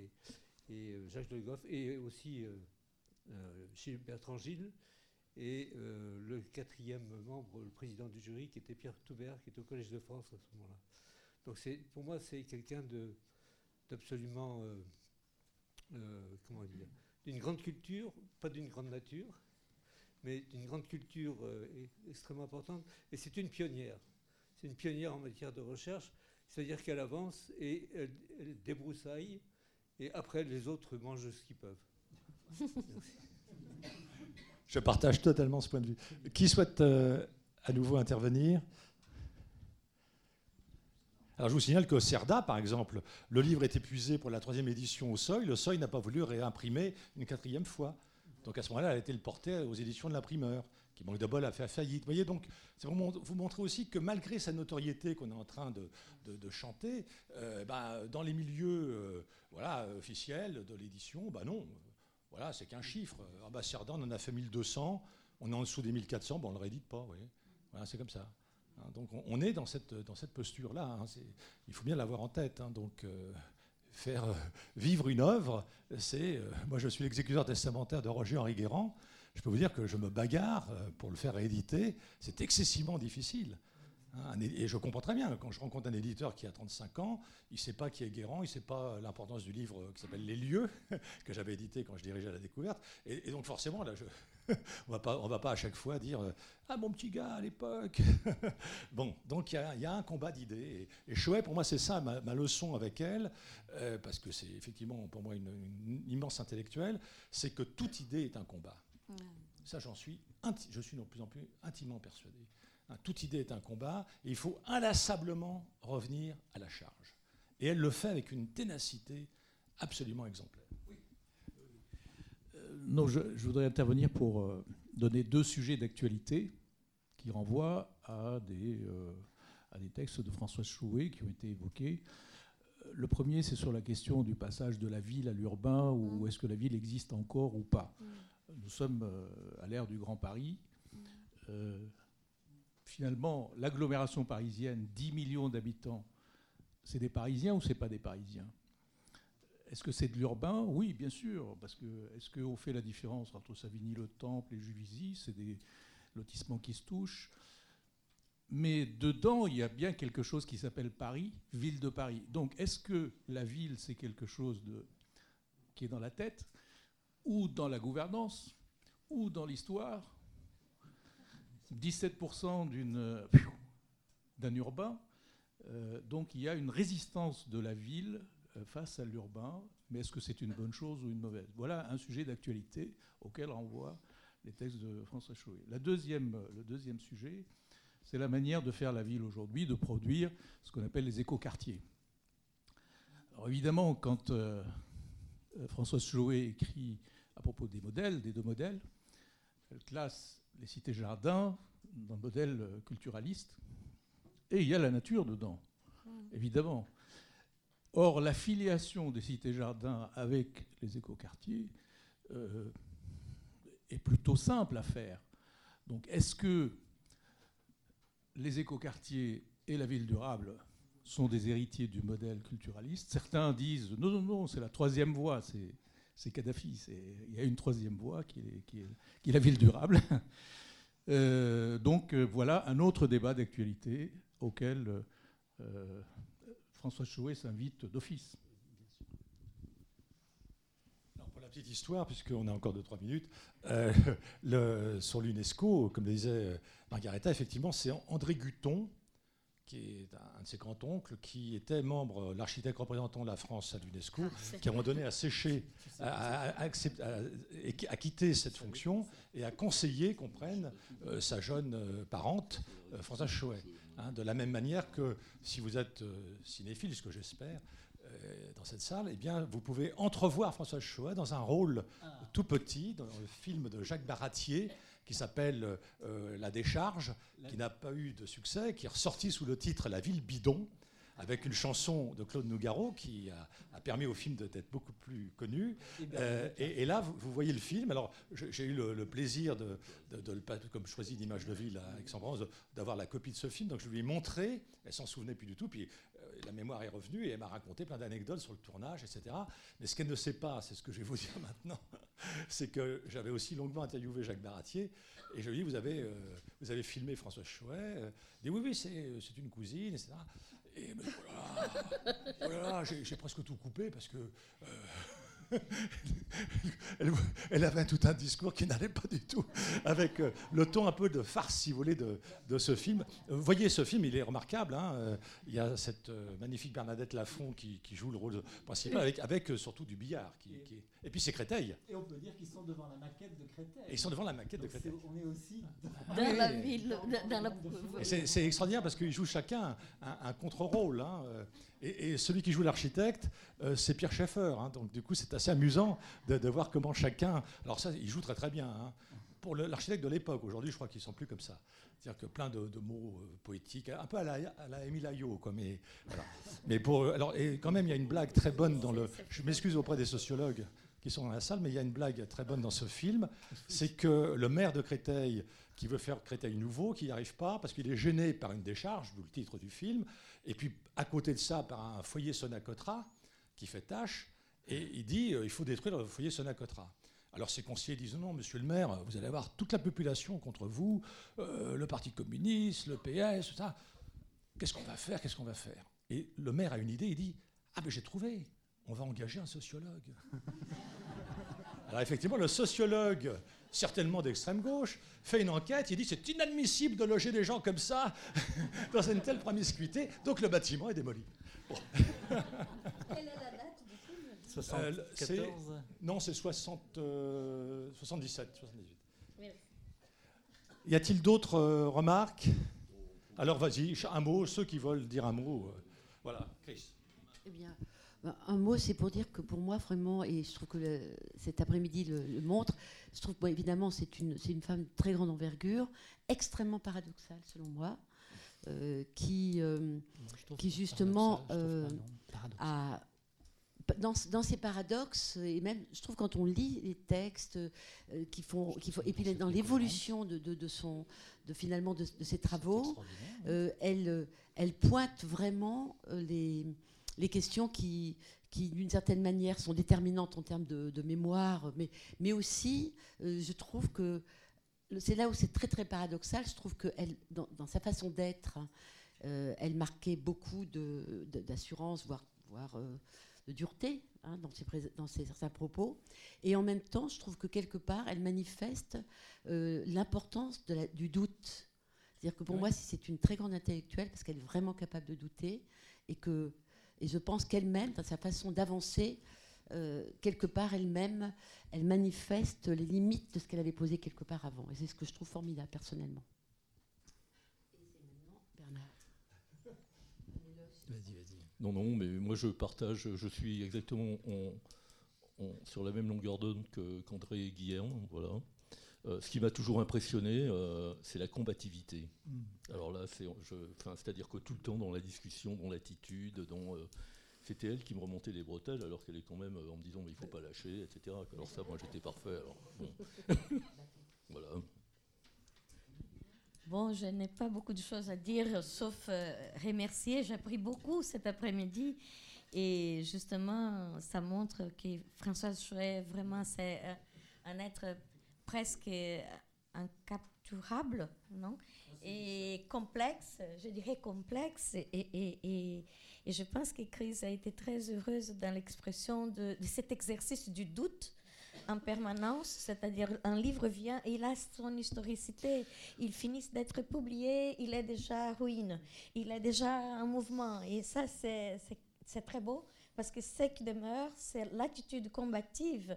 et, Jacques Le Goff, et aussi chez Bertrand Gilles, et euh, le quatrième membre, le président du jury, qui était Pierre Toubert, qui était au Collège de France à ce moment-là. Donc pour moi, c'est quelqu'un d'absolument, euh, euh, comment dire, d'une grande culture, pas d'une grande nature, mais d'une grande culture extrêmement importante. Et c'est une pionnière. C'est une pionnière en matière de recherche, c'est-à-dire qu'elle avance et elle, débroussaille, et après les autres mangent ce qu'ils peuvent. Je partage totalement ce point de vue. Qui souhaite euh, à nouveau intervenir? Alors je vous signale qu'au CERDA, par exemple, le livre est épuisé pour la troisième édition au Seuil. Le Seuil n'a pas voulu réimprimer une quatrième fois. Donc à ce moment-là, elle a été le aux éditions de l'imprimeur, qui manque de bol a fait faillite. Vous voyez, donc c'est vous montrer aussi que malgré sa notoriété qu'on est en train de, chanter, euh, bah, dans les milieux euh, voilà, officiels de l'édition, bah non, voilà, c'est qu'un chiffre. Ah bah, on en a fait 1200, on est en dessous des 1400, bon, on ne le rédite pas. Voilà, c'est comme ça. Hein, donc on, est dans cette, dans cette posture-là. Hein, il faut bien l'avoir en tête. Hein, donc euh, faire euh, vivre une œuvre, c'est. Euh, moi, je suis l'exécuteur testamentaire de Roger-Henri Guérand. Je peux vous dire que je me bagarre pour le faire rééditer. C'est excessivement difficile. Hein, et je comprends très bien, quand je rencontre un éditeur qui a 35 ans, il ne sait pas qui est Guérand, il ne sait pas l'importance du livre qui s'appelle Les lieux, que j'avais édité quand je dirigeais la découverte. Et, donc forcément, là, je, on ne va pas à chaque fois dire Ah, mon petit gars à l'époque Bon, donc il y, a un combat d'idées. Et, et pour moi, c'est ça ma, leçon avec elle, euh, parce que c'est effectivement pour moi une, immense intellectuelle, c'est que toute idée est un combat. Ça, j'en suis, je suis de plus en plus intimement persuadé. Hein, toute idée est un combat et il faut inlassablement revenir à la charge. Et elle le fait avec une ténacité absolument exemplaire. Euh, non, je, voudrais intervenir pour euh, donner deux sujets d'actualité qui renvoient à des, euh, à des textes de François Chouet qui ont été évoqués. Le premier, c'est sur la question du passage de la ville à l'urbain, ou mmh. est-ce que la ville existe encore ou pas. Mmh. Nous sommes à l'ère du Grand Paris. Mmh finalement, l'agglomération parisienne, 10 millions d'habitants, c'est des Parisiens ou c'est pas des Parisiens? Est-ce que c'est de l'urbain? Oui, bien sûr, parce que est-ce qu'on fait la différence entre Savigny-le-Temple et Juvisy? C'est des lotissements qui se touchent. mais dedans, il y a bien quelque chose qui s'appelle Paris, ville de Paris. Donc, est-ce que la ville, c'est quelque chose qui est dans la tête, ou dans la gouvernance, ou dans l'histoire? 17% d'une, d'un urbain. Euh, donc, il y a une résistance de la ville euh, face à l'urbain. Mais est-ce que c'est une bonne chose ou une mauvaise? Voilà un sujet d'actualité auquel renvoient les textes de François Chouet. La deuxième, le deuxième sujet, c'est la manière de faire la ville aujourd'hui, de produire ce qu'on appelle les écoquartiers. Alors évidemment, quand euh, François Chouet écrit à propos des modèles, des deux modèles, classe les cités-jardins dans le modèle culturaliste, et il y a la nature dedans, mmh. évidemment. Or, la filiation des cités-jardins avec les écoquartiers euh, est plutôt simple à faire. Donc, est-ce que les écoquartiers et la ville durable sont des héritiers du modèle culturaliste? Certains disent non, non, non, c'est la troisième voie, c'est Kadhafi. Il y a une troisième voie qui est, la ville durable. Euh, donc, euh, voilà un autre débat d'actualité auquel François Chouet s'invite d'office. Pour la petite histoire, puisqu'on a encore 2-3 minutes, euh, sur l'UNESCO, comme disait euh, Margaretha, effectivement, c'est André Guton, qui est un de ses grands-oncles, qui était membre, l'architecte représentant la France à l'UNESCO, ah, qui à un moment donné a séché, a, a, quitté cette fonction et a conseillé qu'on prenne euh, sa jeune parente, François Chouet. Hein, de la même manière que si vous êtes euh, cinéphile, ce que j'espère, euh, dans cette salle, eh bien, vous pouvez entrevoir François Choa dans un rôle ah. tout petit, dans le film de Jacques Baratier, qui s'appelle euh, La décharge, qui n'a pas eu de succès, qui est ressorti sous le titre La ville bidon, avec une chanson de Claude Nougaro qui a, permis au film d'être beaucoup plus connu. Eh euh, et, là, vous, voyez le film. Alors, j'ai eu le, plaisir, de, de, comme je choisis d'image de ville à Aix-en-Provence, d'avoir la copie de ce film. Donc, je lui ai montré. Elle s'en souvenait plus du tout. Puis, euh, la mémoire est revenue et elle m'a raconté plein d'anecdotes sur le tournage, etc. Mais ce qu'elle ne sait pas, c'est ce que je vais vous dire maintenant, c'est que j'avais aussi longuement interviewé Jacques Baratier. Et je lui ai dit, vous avez, euh, vous avez filmé François Chouet. Il dit, oui, oui, c'est une cousine, etc. Et voilà, j'ai presque tout coupé parce que euh, elle, avait tout un discours qui n'allait pas du tout avec euh, le ton un peu de farce, si vous voulez, de, ce film. Euh, vous voyez, ce film, il est remarquable. Hein, il y a cette magnifique Bernadette Lafont qui, joue le rôle principal, avec, avec surtout du billard. Qui, Et puis c'est Créteil. Et on peut dire qu'ils sont devant la maquette de Créteil. Et ils sont devant la maquette de Créteil. on est aussi dans la ville. Dans la... C'est extraordinaire parce qu'ils jouent chacun un, contre-rôle. Hein, et, celui qui joue l'architecte, euh, c'est Pierre Schaeffer. Hein. donc du coup, c'est assez amusant de, voir comment chacun. Alors ça, il joue très très bien. Hein. Pour l'architecte de l'époque, aujourd'hui, je crois qu'ils sont plus comme ça. C'est-à-dire que plein de, mots euh, poétiques, un peu à la, à la Émile Ayo, Mais, mais pour, alors, et quand même, il y a une blague très bonne dans le. Je m'excuse auprès des sociologues qui sont dans la salle, mais il y a une blague très bonne dans ce film. C'est que le maire de Créteil, qui veut faire Créteil nouveau, qui n'y arrive pas parce qu'il est gêné par une décharge, d'où le titre du film, et puis à côté de ça par un foyer Sonacotra qui fait tâche, et il dit euh, il faut détruire le foyer Sonacotra. Alors ses conseillers disent non, monsieur le maire, vous allez avoir toute la population contre vous, euh, le Parti communiste, le PS, tout ça. Qu'est-ce qu'on va faire Qu'est-ce qu'on va faire? Et le maire a une idée, il dit ah ben j'ai trouvé, on va engager un sociologue. Alors effectivement, le sociologue, certainement d'extrême gauche, fait une enquête, il dit c'est inadmissible de loger des gens comme ça dans une telle promiscuité, donc le bâtiment est démoli. Quelle est la date du film? 74 euh, Non, c'est 60, 77, 78. Y a-t-il d'autres euh, remarques? Alors vas-y, un mot, ceux qui veulent dire un mot. Euh, voilà, Chris. Eh bien, un mot, c'est pour dire que pour moi, vraiment, et je trouve que cet après-midi le, montre, je trouve évidemment c'est une, une femme de très grande envergure, extrêmement paradoxale selon moi, euh, qui, euh, qui justement euh, a, dans, dans, ces paradoxes, et même, je trouve, quand on lit les textes qui font, qui font, et puis dans l'évolution de, de, de, son, de finalement de, de ses travaux, elle, elle pointe vraiment les, les questions qui, qui d'une certaine manière, sont déterminantes en termes de, mémoire, mais, mais aussi, euh, je trouve que c'est là où c'est très très paradoxal. Je trouve que elle, dans, sa façon d'être, euh, elle marquait beaucoup d'assurance, voire, voire euh, de dureté hein, dans, ses, dans ses, certains propos. Et en même temps, je trouve que quelque part, elle manifeste l'importance du doute. C'est-à-dire que pour moi, c'est une très grande intellectuelle parce qu'elle est vraiment capable de douter et que et je pense qu'elle-même, dans sa façon d'avancer, quelque part elle-même, elle manifeste les limites de ce qu'elle avait posé quelque part avant. Et c'est ce que je trouve formidable personnellement. Non, non, mais moi je partage, je suis exactement sur la même longueur d'onde qu'André et Guillaume. Voilà. Euh, ce qui m'a toujours impressionné, euh, c'est la combativité. Mm. Alors là, c'est-à-dire que tout le temps dans la discussion, dans l'attitude, dans, euh, c'était elle qui me remontait les bretelles alors qu'elle est quand même en me disant mais il faut pas lâcher, etc. Alors ça, moi j'étais parfait. Alors, voilà. Bon, je n'ai pas beaucoup de choses à dire, sauf remercier. J'ai appris beaucoup cet après-midi. Et justement, ça montre que Françoise Chouet, vraiment, c'est un être presque incapturable, non? Et complexe, je dirais complexe. Et, et, et, et, je pense que Chris a été très heureuse dans l'expression de, de cet exercice du doute en permanence, c'est-à-dire un livre vient, il a son historicité, il finit d'être publié, il est déjà ruine, il est déjà un mouvement. Et ça, c'est très beau, parce que ce qui demeure, c'est l'attitude combative.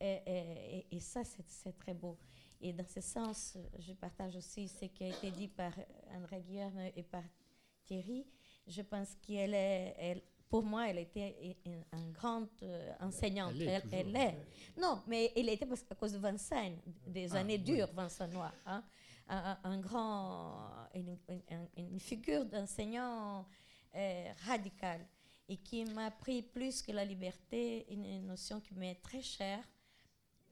Et, et, ça, c'est très beau. Et dans ce sens, je partage aussi ce qui a été dit par André Guillaume et par Thierry. Je pense qu'elle est, elle, pour moi, elle était une, grande euh, enseignante. Elle, est, Non, mais elle était parce, à cause de Vincennes, des ah, années dures, Vincent Noir. Hein. Un, grand, une, figure d'enseignant euh, radical et qui m'a appris plus que la liberté, une notion qui m'est très chère,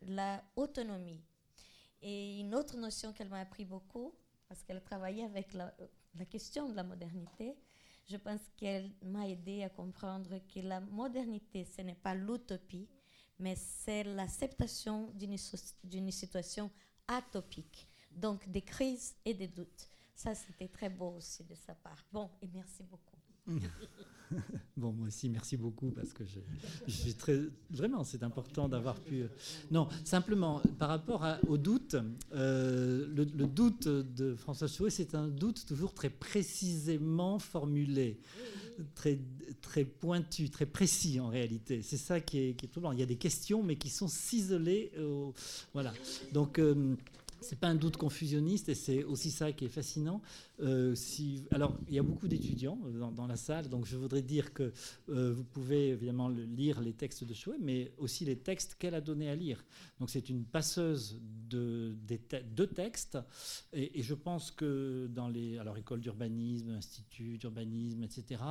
la autonomie. Et une autre notion qu'elle m'a appris beaucoup, parce qu'elle travaillait avec la, la question de la modernité, je pense qu'elle m'a aidé à comprendre que la modernité, ce n'est pas l'utopie, mais c'est l'acceptation d'une situation atopique, donc des crises et des doutes. Ça, c'était très beau aussi de sa part. Bon, et merci beaucoup. bon, moi aussi, merci beaucoup parce que je, suis très. Vraiment, c'est important d'avoir pu. Euh, non, simplement, par rapport au doute, euh, le, doute de François Chouet, c'est un doute toujours très précisément formulé, très, très pointu, très précis en réalité. C'est ça qui est, qui est troublant. Il y a des questions, mais qui sont ciselées. voilà. Donc. Euh, c'est pas un doute confusionniste et c'est aussi ça qui est fascinant. Euh, alors, il y a beaucoup d'étudiants euh, dans, la salle, donc je voudrais dire que euh, vous pouvez évidemment lire les textes de Chouet, mais aussi les textes qu'elle a donné à lire. Donc, c'est une passeuse de, textes et, je pense que dans les alors écoles d'urbanisme, instituts d'urbanisme, etc.,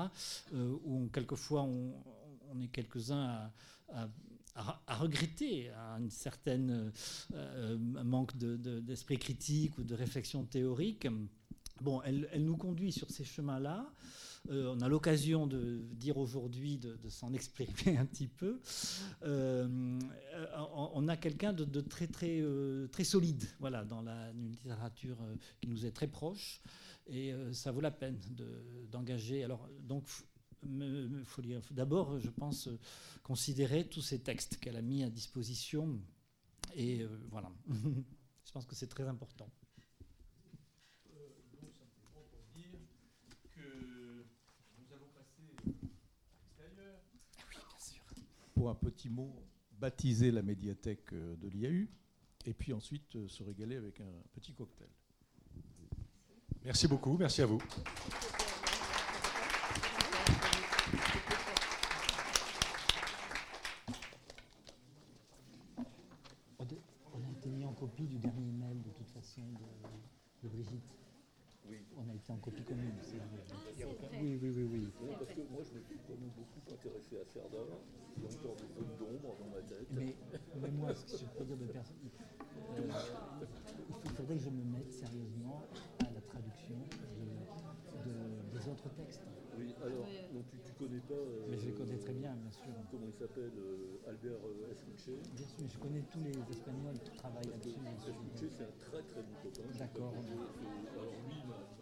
où quelquefois on, est quelques-uns à, regretter un certain euh, euh, manque d'esprit critique ou de réflexion théorique. Bon, elle, nous conduit sur ces chemins-là. Euh, on a l'occasion de dire aujourd'hui, de, s'en exprimer un petit peu. on, a quelqu'un de, très, très, très solide voilà, dans la littérature qui nous est très proche. Et ça vaut la peine d'engager. Alors, donc, faut d'abord, je pense, euh, considérer tous ces textes qu'elle a mis à disposition. Et euh, voilà, je pense que c'est très important. Pour un petit mot, baptiser la médiathèque euh, de l'IAU, et puis ensuite se régaler avec un petit cocktail. Merci beaucoup, merci à vous. copie du dernier mail de Brigitte. Oui. On a été en copie commune. Ah, oui, oui, oui, oui. parce que moi, je me suis quand même beaucoup intéressé à Serda. Il y a encore des zones d'ombre dans ma tête. Mais, mais moi, ce que je peux dire de personne, euh, il faudrait que je me mette sérieusement à la traduction de, des autres textes. Oui, alors, donc tu connais pas. euh, Mais je les connais très bien, bien sûr. Comment il s'appelle euh, Albert euh, Escuche Bien sûr, je connais tous les Espagnols qui travaillent là-dessus. Escuche, c'est un très très bon copain. D'accord. Alors lui m'a m'a